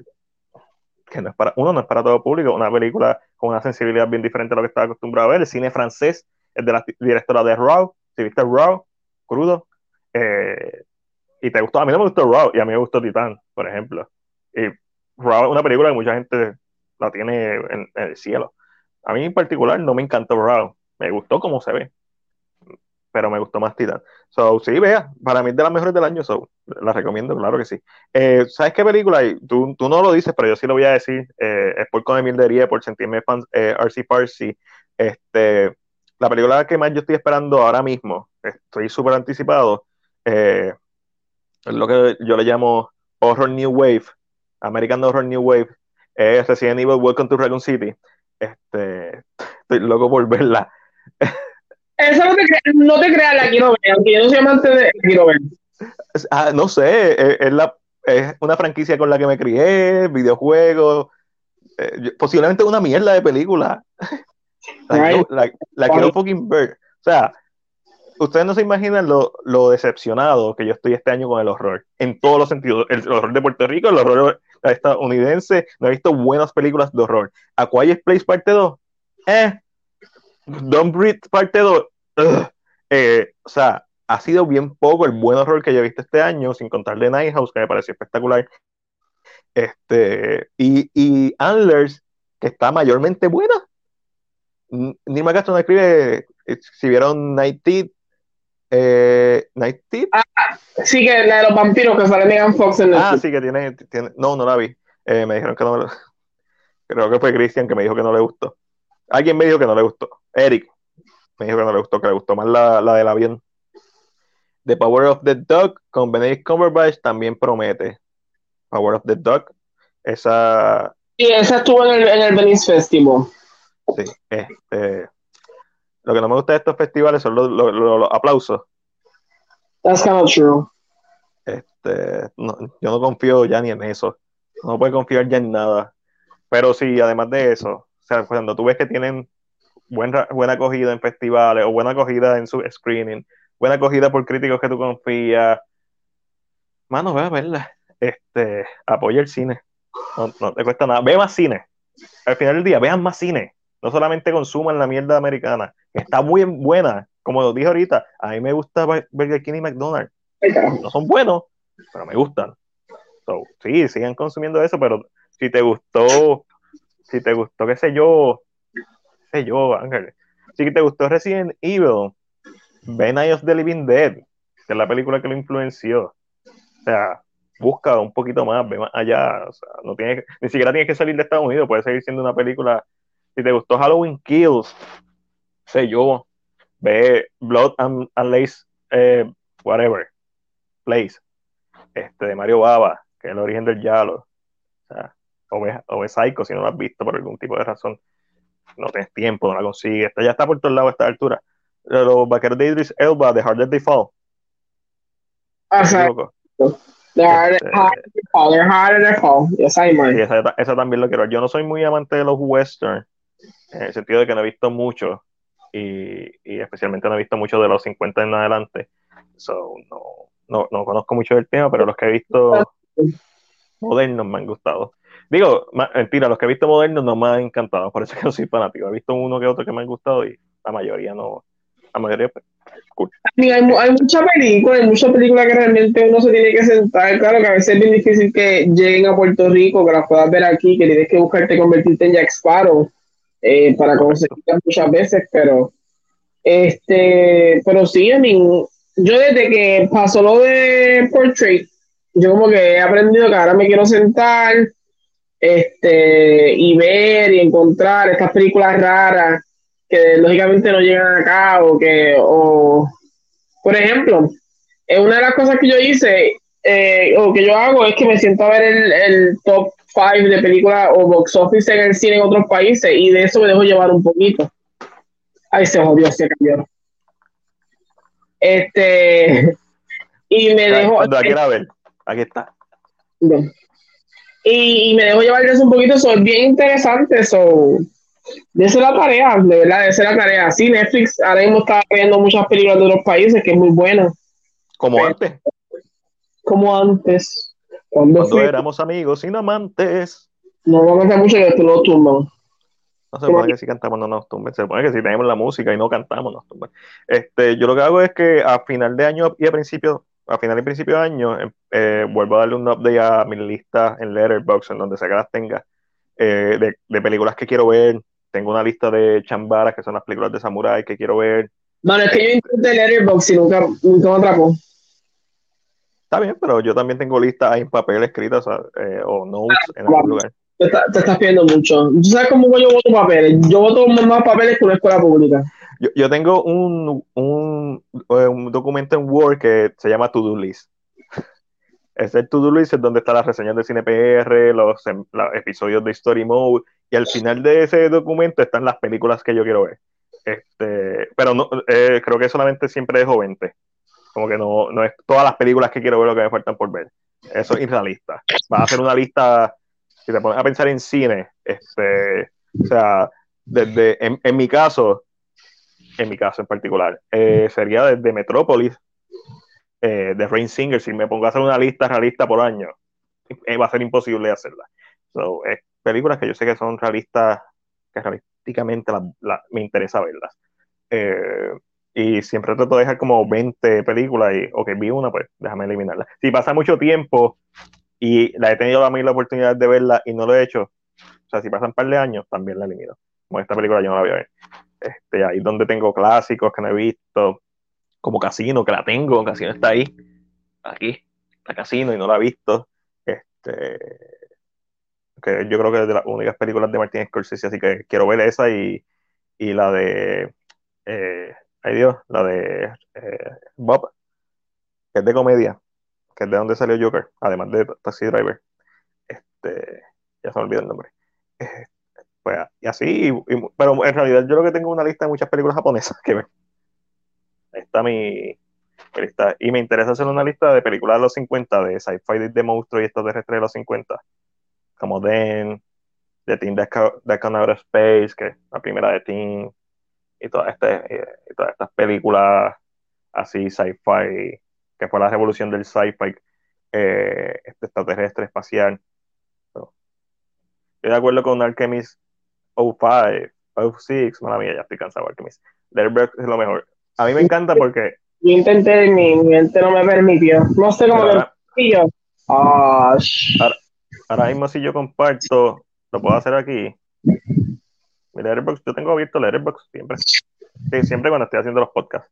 que no es para, uno no es para todo público, una película con una sensibilidad bien diferente a lo que estaba acostumbrado a ver. El cine francés es de la directora de Raw, si viste Raw, crudo, eh, y te gustó, a mí no me gustó Raw, y a mí me gustó Titan, por ejemplo. Y Raw es una película que mucha gente la tiene en, el cielo. A mí en particular no me encantó Raw, me gustó cómo se ve, pero me gustó más Titan. So, sí, vea, para mí es de las mejores del año, so, la recomiendo, claro que sí. Eh, ¿Sabes qué película? Tú, tú no lo dices, pero yo sí lo voy a decir, eh, es por con de por sentirme fan, eh, RC Parsi, este, la película que más yo estoy esperando ahora mismo, estoy súper anticipado, eh, es lo que yo le llamo Horror New Wave, American Horror New Wave, es Resident Evil Welcome to Dragon City. Este, estoy loco por verla. [LAUGHS] Eso no te, no te creas, la quiero ver, aunque yo no soy amante de quiero ver. Ah, no sé, es, la, es una franquicia con la que me crié, videojuegos, eh, posiblemente una mierda de película. [LAUGHS] La, quiero fucking ver. O sea, ustedes no se imaginan lo, lo, decepcionado que yo estoy este año con el horror, en todos los sentidos. El, horror de Puerto Rico, el horror estadounidense, no he visto buenas películas de horror. A Quiet Place parte 2, eh. Don't Breathe parte 2, eh, o sea, ha sido bien poco el buen horror que yo he visto este año, sin contar de Night House, que me pareció espectacular. Este, y, y Antlers, que está mayormente buena, Nima Castro escribe eh, si vieron Night Teeth. Eh, Night Teeth. Ah, sí, que la de los vampiros que sale Megan Fox en. Ah, sí, que tiene, tiene. No, no la vi. Eh, me dijeron que no. [LAUGHS] Creo que fue Christian que me dijo que no le gustó. Alguien me dijo que no le gustó. Eric me dijo que no le gustó, que le gustó más la, la del avión. The Power of the Dog con Benedict Cumberbatch también promete. Power of the Dog. Esa. Y esa estuvo en el, en el Venice Festival. Sí, este, lo que no me gusta de estos festivales son los, los, aplausos. That's kind of true. Este, yo no confío ya ni en eso. No puedo confiar ya en nada. pero sí, además de eso, o sea, cuando tú ves que tienen buena, buena acogida en festivales o buena acogida en su screening, buena acogida por críticos que tú confías, mano, ve a verla. Este, apoya el cine. No, te cuesta nada. Ve más cine. Al final del día, vean más cine. No solamente consuman la mierda americana. Está muy buena. Como lo dije ahorita, a mí me gusta Burger King y McDonald's. No son buenos, pero me gustan. So, sí, sigan consumiendo eso, pero si te gustó, si te gustó, qué sé yo, sé yo, Ángel, si te gustó Resident Evil, ve Night of the Living Dead, que es la película que lo influenció. O sea, busca un poquito más, ve más allá. O sea, no tiene, ni siquiera tienes que salir de Estados Unidos, puede seguir siendo una película. Si te gustó Halloween Kills, sé yo, ve Blood and, Lace, eh, whatever, Place, este, de Mario Baba, que es el origen del Yalo. O sea, o ve, o ve Psycho si no lo has visto por algún tipo de razón. No tienes tiempo, no la consigues. ya está por todos lados a esta altura. Los vaqueros de Idris Elba, The Harder They Fall. Ajá. Este, esa, también lo quiero. Yo no soy muy amante de los western, en el sentido de que no he visto mucho, y, especialmente no he visto mucho de los 50 en adelante. So, no, no, conozco mucho del tema, pero los que he visto [LAUGHS] modernos me han gustado. Digo, mentira, los que he visto modernos no me han encantado, por eso que no soy fanático. He visto uno que otro que me han gustado y la mayoría no, la mayoría pues, hay, hay mucha película, hay muchas películas que realmente uno se tiene que sentar. Claro que a veces es bien difícil que lleguen a Puerto Rico, que las puedas ver aquí, que tienes que buscarte convertirte en Jack Sparrow eh, para conseguirlas muchas veces, pero este, pero sí, a mí, yo desde que pasó lo de Portrait, yo como que he aprendido que ahora me quiero sentar este, y ver y encontrar estas películas raras que lógicamente no llegan acá o que, o, por ejemplo, eh, una de las cosas que yo hice eh, o que yo hago es que me siento a ver el, el top 5 de películas o box office en el cine en otros países y de eso me dejo llevar un poquito. Ay, se jodió, se cambió. Este, [LAUGHS] y me dejo. Aquí, está. Y, me dejo llevar de eso un poquito, eso es bien interesante, eso de ser la tarea, de verdad, de ser la tarea. Sí, Netflix ahora mismo está viendo muchas películas de otros países, que es muy buena. Como antes. Como antes. Cuando, éramos amigos sin amantes. No vamos a cantar mucho que esto lo tumban. No se supone que si cantamos no nos tumben, se supone que si tenemos la música y no cantamos nos tumben. Este, yo lo que hago es que a final de año y a principio, a final y principio de año, em, eh, vuelvo a darle un update a mi lista en Letterboxd, en donde sea que las tenga, eh, de, de, películas que quiero ver, tengo una lista de chambaras, que son las películas de samurai que quiero ver. Bueno, es que yo intenté Letterboxd y nunca, nunca me atrapó. Está bien, pero yo también tengo listas en papel escritas eh, o notes en algún lugar. Te, estás pidiendo mucho. ¿Tú sabes cómo yo voto papeles? Yo voto más papeles que una escuela pública. Yo, yo tengo un, un, eh, un, documento en Word que se llama To-Do List. Es el To-Do es donde están las reseñas de CinePR, los, em, los episodios de Story Mode, y al final de ese documento están las películas que yo quiero ver. Este, pero no, eh, creo que solamente siempre dejo 20. Como que no, no es todas las películas que quiero ver lo que me faltan por ver. Eso es irrealista. Vas a hacer una lista, si te pones a pensar en cine, este, o sea, desde, en, mi caso, en mi caso en particular, eh, sería desde Metrópolis, eh, de Rain Singer, si me pongo a hacer una lista realista por año, va a ser imposible hacerla. So, películas que yo sé que son realistas, que realísticamente me interesa verlas. Eh, y siempre trato de dejar como 20 películas y, ok, vi una, pues déjame eliminarla. Si pasa mucho tiempo y la he tenido a mí la oportunidad de verla y no lo he hecho, o sea, si pasan un par de años, también la elimino. Como esta película yo no la voy a ver. Este, ahí donde tengo clásicos que no he visto, como Casino, que la tengo, Casino está ahí, aquí, está Casino y no la he visto. Este, que yo creo que es de las únicas películas de Martin Scorsese, así que quiero ver esa y, y la de, eh, ay Dios, la de eh, Bob, que es de comedia, que es de donde salió Joker, además de Taxi Driver. Este, ya se me olvidó el nombre. Eh, pues, y así, pero en realidad yo lo que tengo una lista de muchas películas japonesas [LAUGHS] que ver. Está mi, lista. Y me interesa hacer una lista de películas de los 50, de sci-fi de monstruos y extraterrestres de los 50 como Den, de Team Death Outer Space, que es la primera de Team, y, todas este, y todas estas películas así sci-fi, que fue la revolución del sci-fi eh, este extraterrestre espacial. estoy de acuerdo con Alchemist 05, 06, mala mía, ya estoy cansado de Alchemist. Letterboxd es lo mejor. A mí me encanta porque... Yo intenté, mi mente no me permitió. No sé cómo lo yo. Ah, ahora, mismo si yo comparto, lo puedo hacer aquí. Mi Letterboxd, yo tengo abierto Letterboxd siempre. Sí, siempre cuando estoy haciendo los podcasts.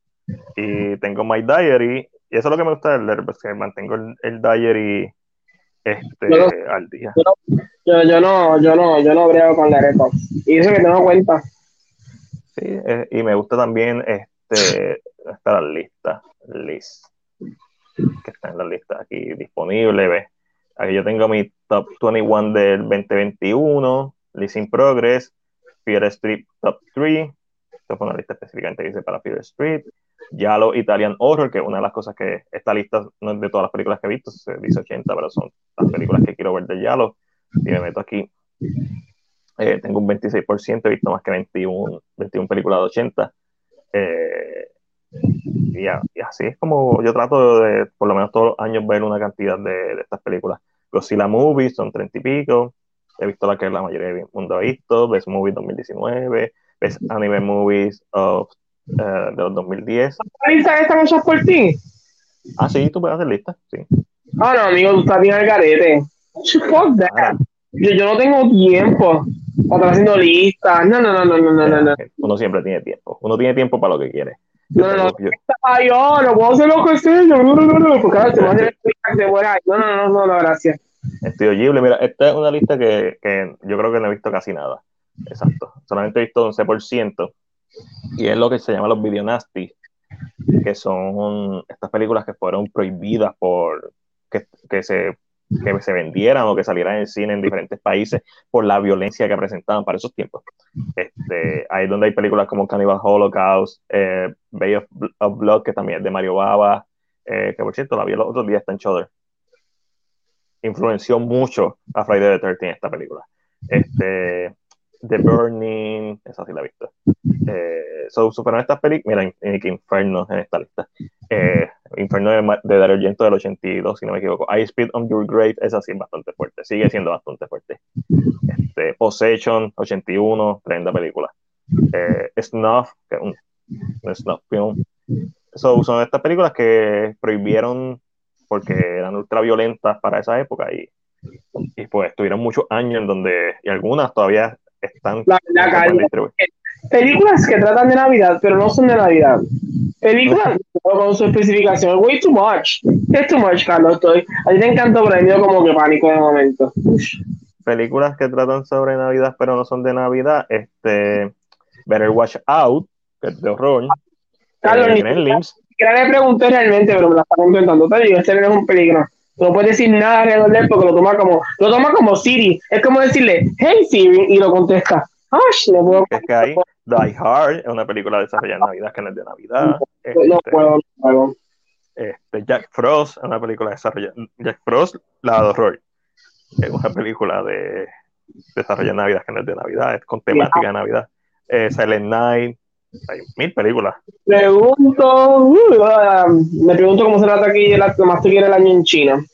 Y tengo My Diary, y eso es lo que me gusta del Letterboxd, que mantengo el, Diary este, al día. Yo, yo, no, yo no, yo no brego con Letterboxd. Y eso que tengo cuenta. Sí, eh, y me gusta también este, está la lista, list, que está en la lista aquí disponible, ve. Aquí yo tengo mi top 21 del 2021, list in progress, Fear Street top 3, esto fue una lista específicamente que hice para Fear Street, Yalo Italian Horror, que una de las cosas que esta lista no es de todas las películas que he visto, se dice 80, pero son las películas que quiero ver de Yalo. Y me meto aquí, eh, tengo un 26%, he visto más que 21, 21 películas de 80. Eh, y, así es como yo trato de, por lo menos todos los años, ver una cantidad de, estas películas. Godzilla Movies son 30 y pico. He visto la que la mayoría del mundo ha visto. Best Movie 2019. Best Anime Movies of eh, de los 2010. ¿Lista están hechas por ti? Ah, sí, tú puedes hacer lista, sí. Ah, no, amigo, tú estás bien al. Fuck that. Yo, yo no tengo tiempo estar haciendo listas. No, no, no, no, no, no, no. Uno siempre tiene tiempo. Uno tiene tiempo para lo que quiere. No, no, no. Ay, yo no puedo hacer lo que sea. No, no, no, no. Porque ahora a hacer. No, no, no, no, no, gracias. Estoy oyible. Mira, esta es una lista que, que yo creo que no he visto casi nada. Exacto. Solamente he visto 11% y es lo que se llama los video nasty, que son estas películas que fueron prohibidas por que, que se que se vendieran o que salieran en cine en [LAUGHS] diferentes países por la violencia que presentaban para esos tiempos. Este, ahí es donde hay películas como Cannibal Holocaust, eh, Bay of, Blood, que también es de Mario Baba, eh, que por cierto la vi los otros días, está en Shudder. Influenció mucho a Friday the 13 esta película. Este, The Burning, esa sí la he visto. Eh, so, superan estas películas, mira, que Inferno en esta lista. Eh, Inferno de, de Dario Argento del 82, si no me equivoco. I Speed on Your Grave, esa sí es bastante fuerte, sigue siendo bastante fuerte. Este, Possession, 81, tremenda película. Eh, Snuff, que es un, Snuff film. So, son estas películas que prohibieron porque eran ultra violentas para esa época y, y pues estuvieron muchos años en donde, y algunas todavía están. La, películas que tratan de Navidad, pero no son de Navidad. Películas con su especificación. Way too much. Es too much, Carlos. Estoy. A ti te encantó, pero como que pánico de momento. Películas que tratan sobre Navidad, pero no son de Navidad. Este. Better Watch Out, que es de horror. Carlos, eh, ni le pregunté realmente, pero me la están contando. Te digo, este no es un peligro no puedes decir nada alrededor de él porque lo toma como, lo toma como Siri. Es como decirle, hey Siri, y lo contesta. Es que hay Die Hard, es una película desarrollada en Navidad que no es de Navidad. No, este, puedo, no Este, Jack Frost es una película desarrollada. Jack Frost, la de horror. Es una película de desarrollada en Navidad que no es de Navidad, es con temática de Navidad. Eh, Silent Night, hay mil películas. Pregunto, uh, me pregunto cómo será aquí la que más tú quieres el año en China.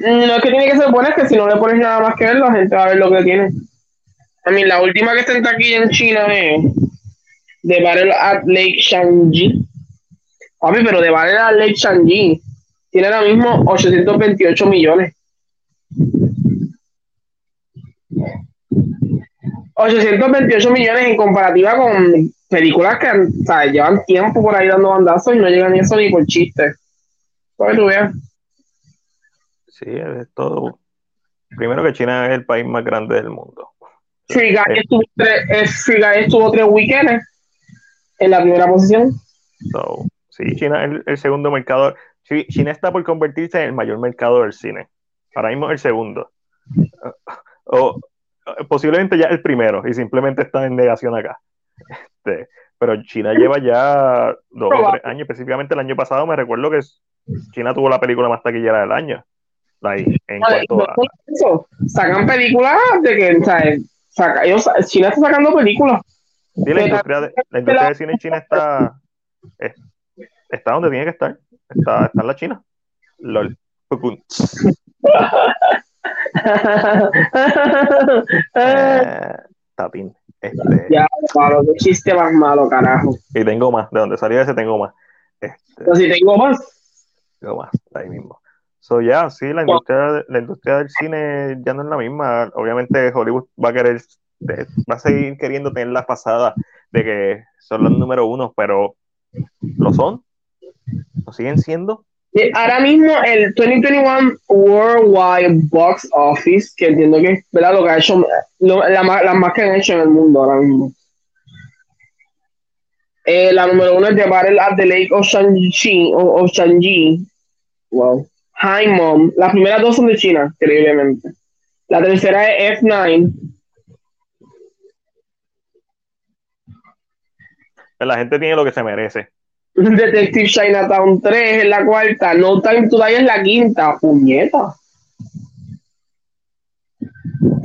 No es que tiene que ser buena, es que si no le pones nada más que ver, la gente va a ver lo que tiene. A mí, la última que está en taquilla en China es The Battle at Lake Shangji. Papi, pero The Battle at Lake Shangji tiene ahora mismo 828 millones. 828 millones en comparativa con películas que llevan tiempo por ahí dando bandazos y no llegan ni eso ni por chiste. Para que tú veas. Sí, es todo. Primero que China es el país más grande del mundo. Free Guy, eh, estuvo, tres, estuvo tres weekends en la primera posición. So, sí, China es el, segundo mercado. China está por convertirse en el mayor mercado del cine. Ahora mismo el segundo. O, posiblemente ya el primero y simplemente está en negación acá. Este, pero China lleva ya dos o tres años, específicamente el año pasado me recuerdo que China tuvo la película más taquillera del año. en cuanto a... Sacan películas de que, ¿sabes? Saca, ellos, China está sacando películas. Sí, la industria, de, la industria cine en China está, está donde tiene que estar. Está, está en la China. LOL. [LAUGHS] eh, tapín. Este, ya, malo, qué chiste más malo, carajo. Y tengo más. De donde salió ese tengo más. Este, Pero si tengo más. Tengo más, ahí mismo. So, ya, yeah, sí, la industria, la industria del cine ya no es la misma. Obviamente, Hollywood va a querer, va a seguir queriendo tener la pasada de que son los número uno, pero ¿lo son? ¿Lo siguen siendo? Ahora mismo el 2021 Worldwide Box Office, que entiendo que es lo que ha hecho, lo, la, más que han hecho en el mundo ahora mismo. Eh, la número uno es The Battle at the Lake of Shang-Chi, Shang-Chi. Wow. Hi Mom. Las primeras dos son de China, terriblemente. La tercera es F9. La gente tiene lo que se merece. Detective Chinatown 3 es la cuarta. No Time to Die es la quinta. Puñeta.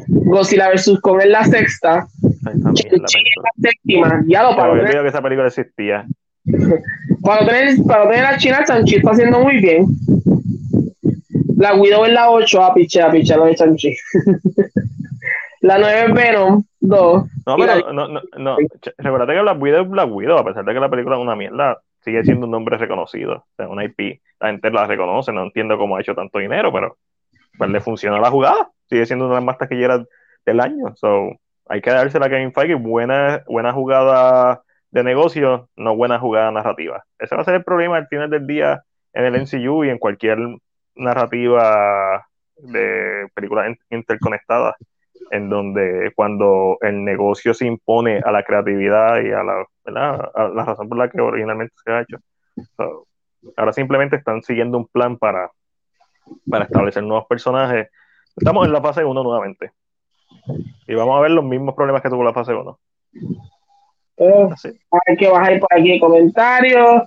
Godzilla vs. Kong es la sexta. Ay, la, la séptima. Ya lo paro. Yo que esa película existía. [LAUGHS] para tener, para tener a China, Chanchi está haciendo muy bien. La Widow es la 8, a piche, a piche, lo de Chanchi. [LAUGHS] la 9 es Venom 2. No, pero no, no, no. Recuerda que Black Widow es Black Widow, a pesar de que la película es una mierda, sigue siendo un nombre reconocido. O sea, una IP. La gente la reconoce, no entiendo cómo ha hecho tanto dinero, pero pues le funciona la jugada. Sigue siendo una de las más taquilleras del año. So, hay que dársela a Kevin Feige. Buena, buena jugada de negocio, no buena jugada narrativa. Ese va a ser el problema al final del día en el MCU y en cualquier narrativa de películas interconectadas, en donde cuando el negocio se impone a la creatividad y a la, la razón por la que originalmente se ha hecho. ahora simplemente están siguiendo un plan para, para establecer nuevos personajes. Estamos en la fase 1 nuevamente. Y vamos a ver los mismos problemas que tuvo la fase 1. hay que bajar por aquí comentarios.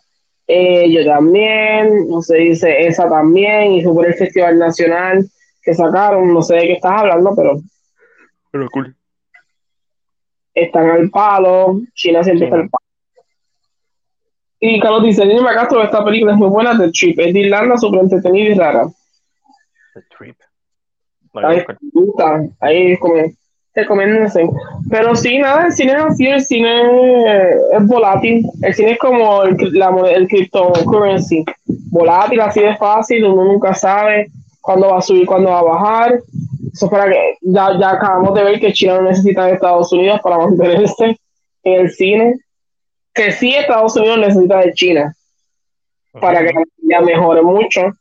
Eh, yo también, no sé, dice esa también, y por el Festival Nacional que sacaron, no sé de qué estás hablando, pero. Pero cool. Están al palo, China siempre está al palo. Y Carlos dice, Niño Macastro, esta película es muy buena, The Trip, es de Irlanda, súper entretenida y rara. The Trip. ahí, ahí es como recomiéndense. Pero sí, nada, el cine es así, el cine es volátil. El cine es como el, la, el cryptocurrency. Volátil, así de fácil, uno nunca sabe cuándo va a subir, cuándo va a bajar. Eso para que ya, ya acabamos de ver que China no necesita de Estados Unidos para mantenerse en el cine. Que sí, Estados Unidos necesita de China para que ya mejore mucho.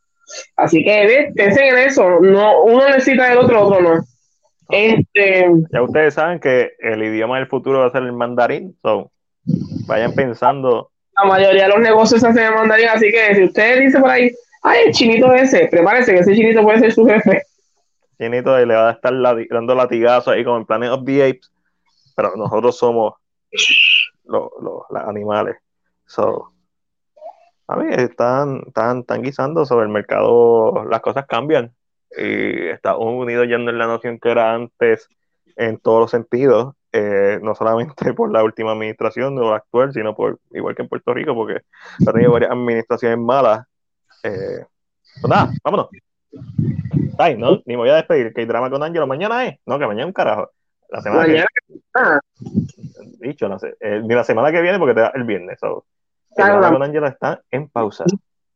Así que piensen en eso. No, uno necesita del otro, otro no. Este, ya ustedes saben que el idioma del futuro va a ser el mandarín, so, vayan pensando. La mayoría de los negocios se hacen en mandarín, así que si usted dice por ahí, ay, el chinito ese, prepárese que ese chinito puede ser su jefe. Chinito le va a estar dando latigazos ahí como en Planet of the Apes, pero nosotros somos los, los, animales. So, a mí están, están, están guisando sobre el mercado, las cosas cambian y Estados Unidos ya no es la noción que era antes en todos los sentidos, eh, no solamente por la última administración o la actual, sino por igual que en Puerto Rico, porque ha tenido varias administraciones malas. Eh, pues nada, vámonos. Ay, no, ni me voy a despedir, que hay drama con Ángelo mañana es, no, que mañana es un carajo. La semana mañana que dicho, no sé, eh, ni la semana que viene porque te da el viernes. So. El drama con Ángelo está en pausa.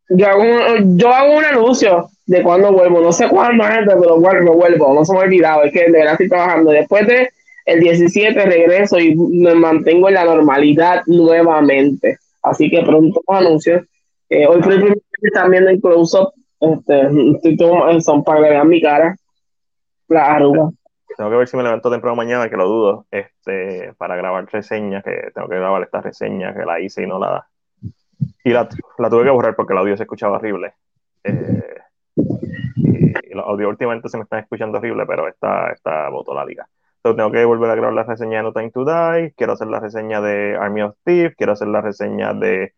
Yo hago, un, yo hago un anuncio de cuándo vuelvo. No sé cuándo, pero vuelvo, vuelvo. No se me ha olvidado. Es que de verdad estoy trabajando. Después de el 17 regreso y me mantengo en la normalidad nuevamente. Así que pronto anuncios. Eh, hoy por el primer están viendo el close-up. Este, estoy todo, son para que vean mi cara. La arruga. Tengo que ver si me levanto temprano mañana, que lo dudo, este, para grabar reseñas, que tengo que grabar esta reseña que la hice y no la, y la, tuve que borrar porque el audio se escuchaba horrible. Eh, y, los audios últimamente se me están escuchando horrible, pero esta, esta botó la liga. Entonces tengo que volver a grabar la reseña de No Time to Die, quiero hacer la reseña de Army of Thieves, quiero hacer la reseña de,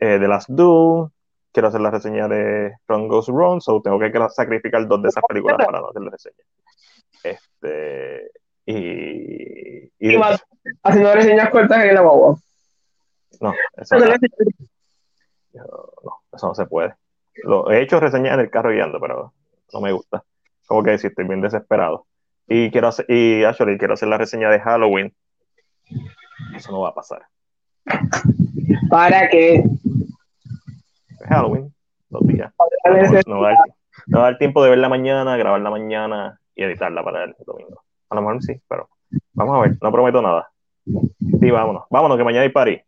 eh, de Last Duel, quiero hacer la reseña de Run Goes Wrong, so tengo que sacrificar dos de esas películas para no hacer la reseña. Este, y. y, haciendo reseñas cortas en la guagua. No, eso no, no, eso no se puede. Lo, he hecho reseñas en el carro guiando, pero no me gusta. Como que decir, estoy bien desesperado. Y quiero hacer, y actually, quiero hacer la reseña de Halloween. Eso no va a pasar. ¿Para qué? Halloween, dos días. No, va a dar tiempo de ver la mañana, grabar la mañana y editarla para el domingo. A lo mejor sí, pero vamos a ver, no prometo nada. Sí, vámonos, vámonos, que mañana hay party.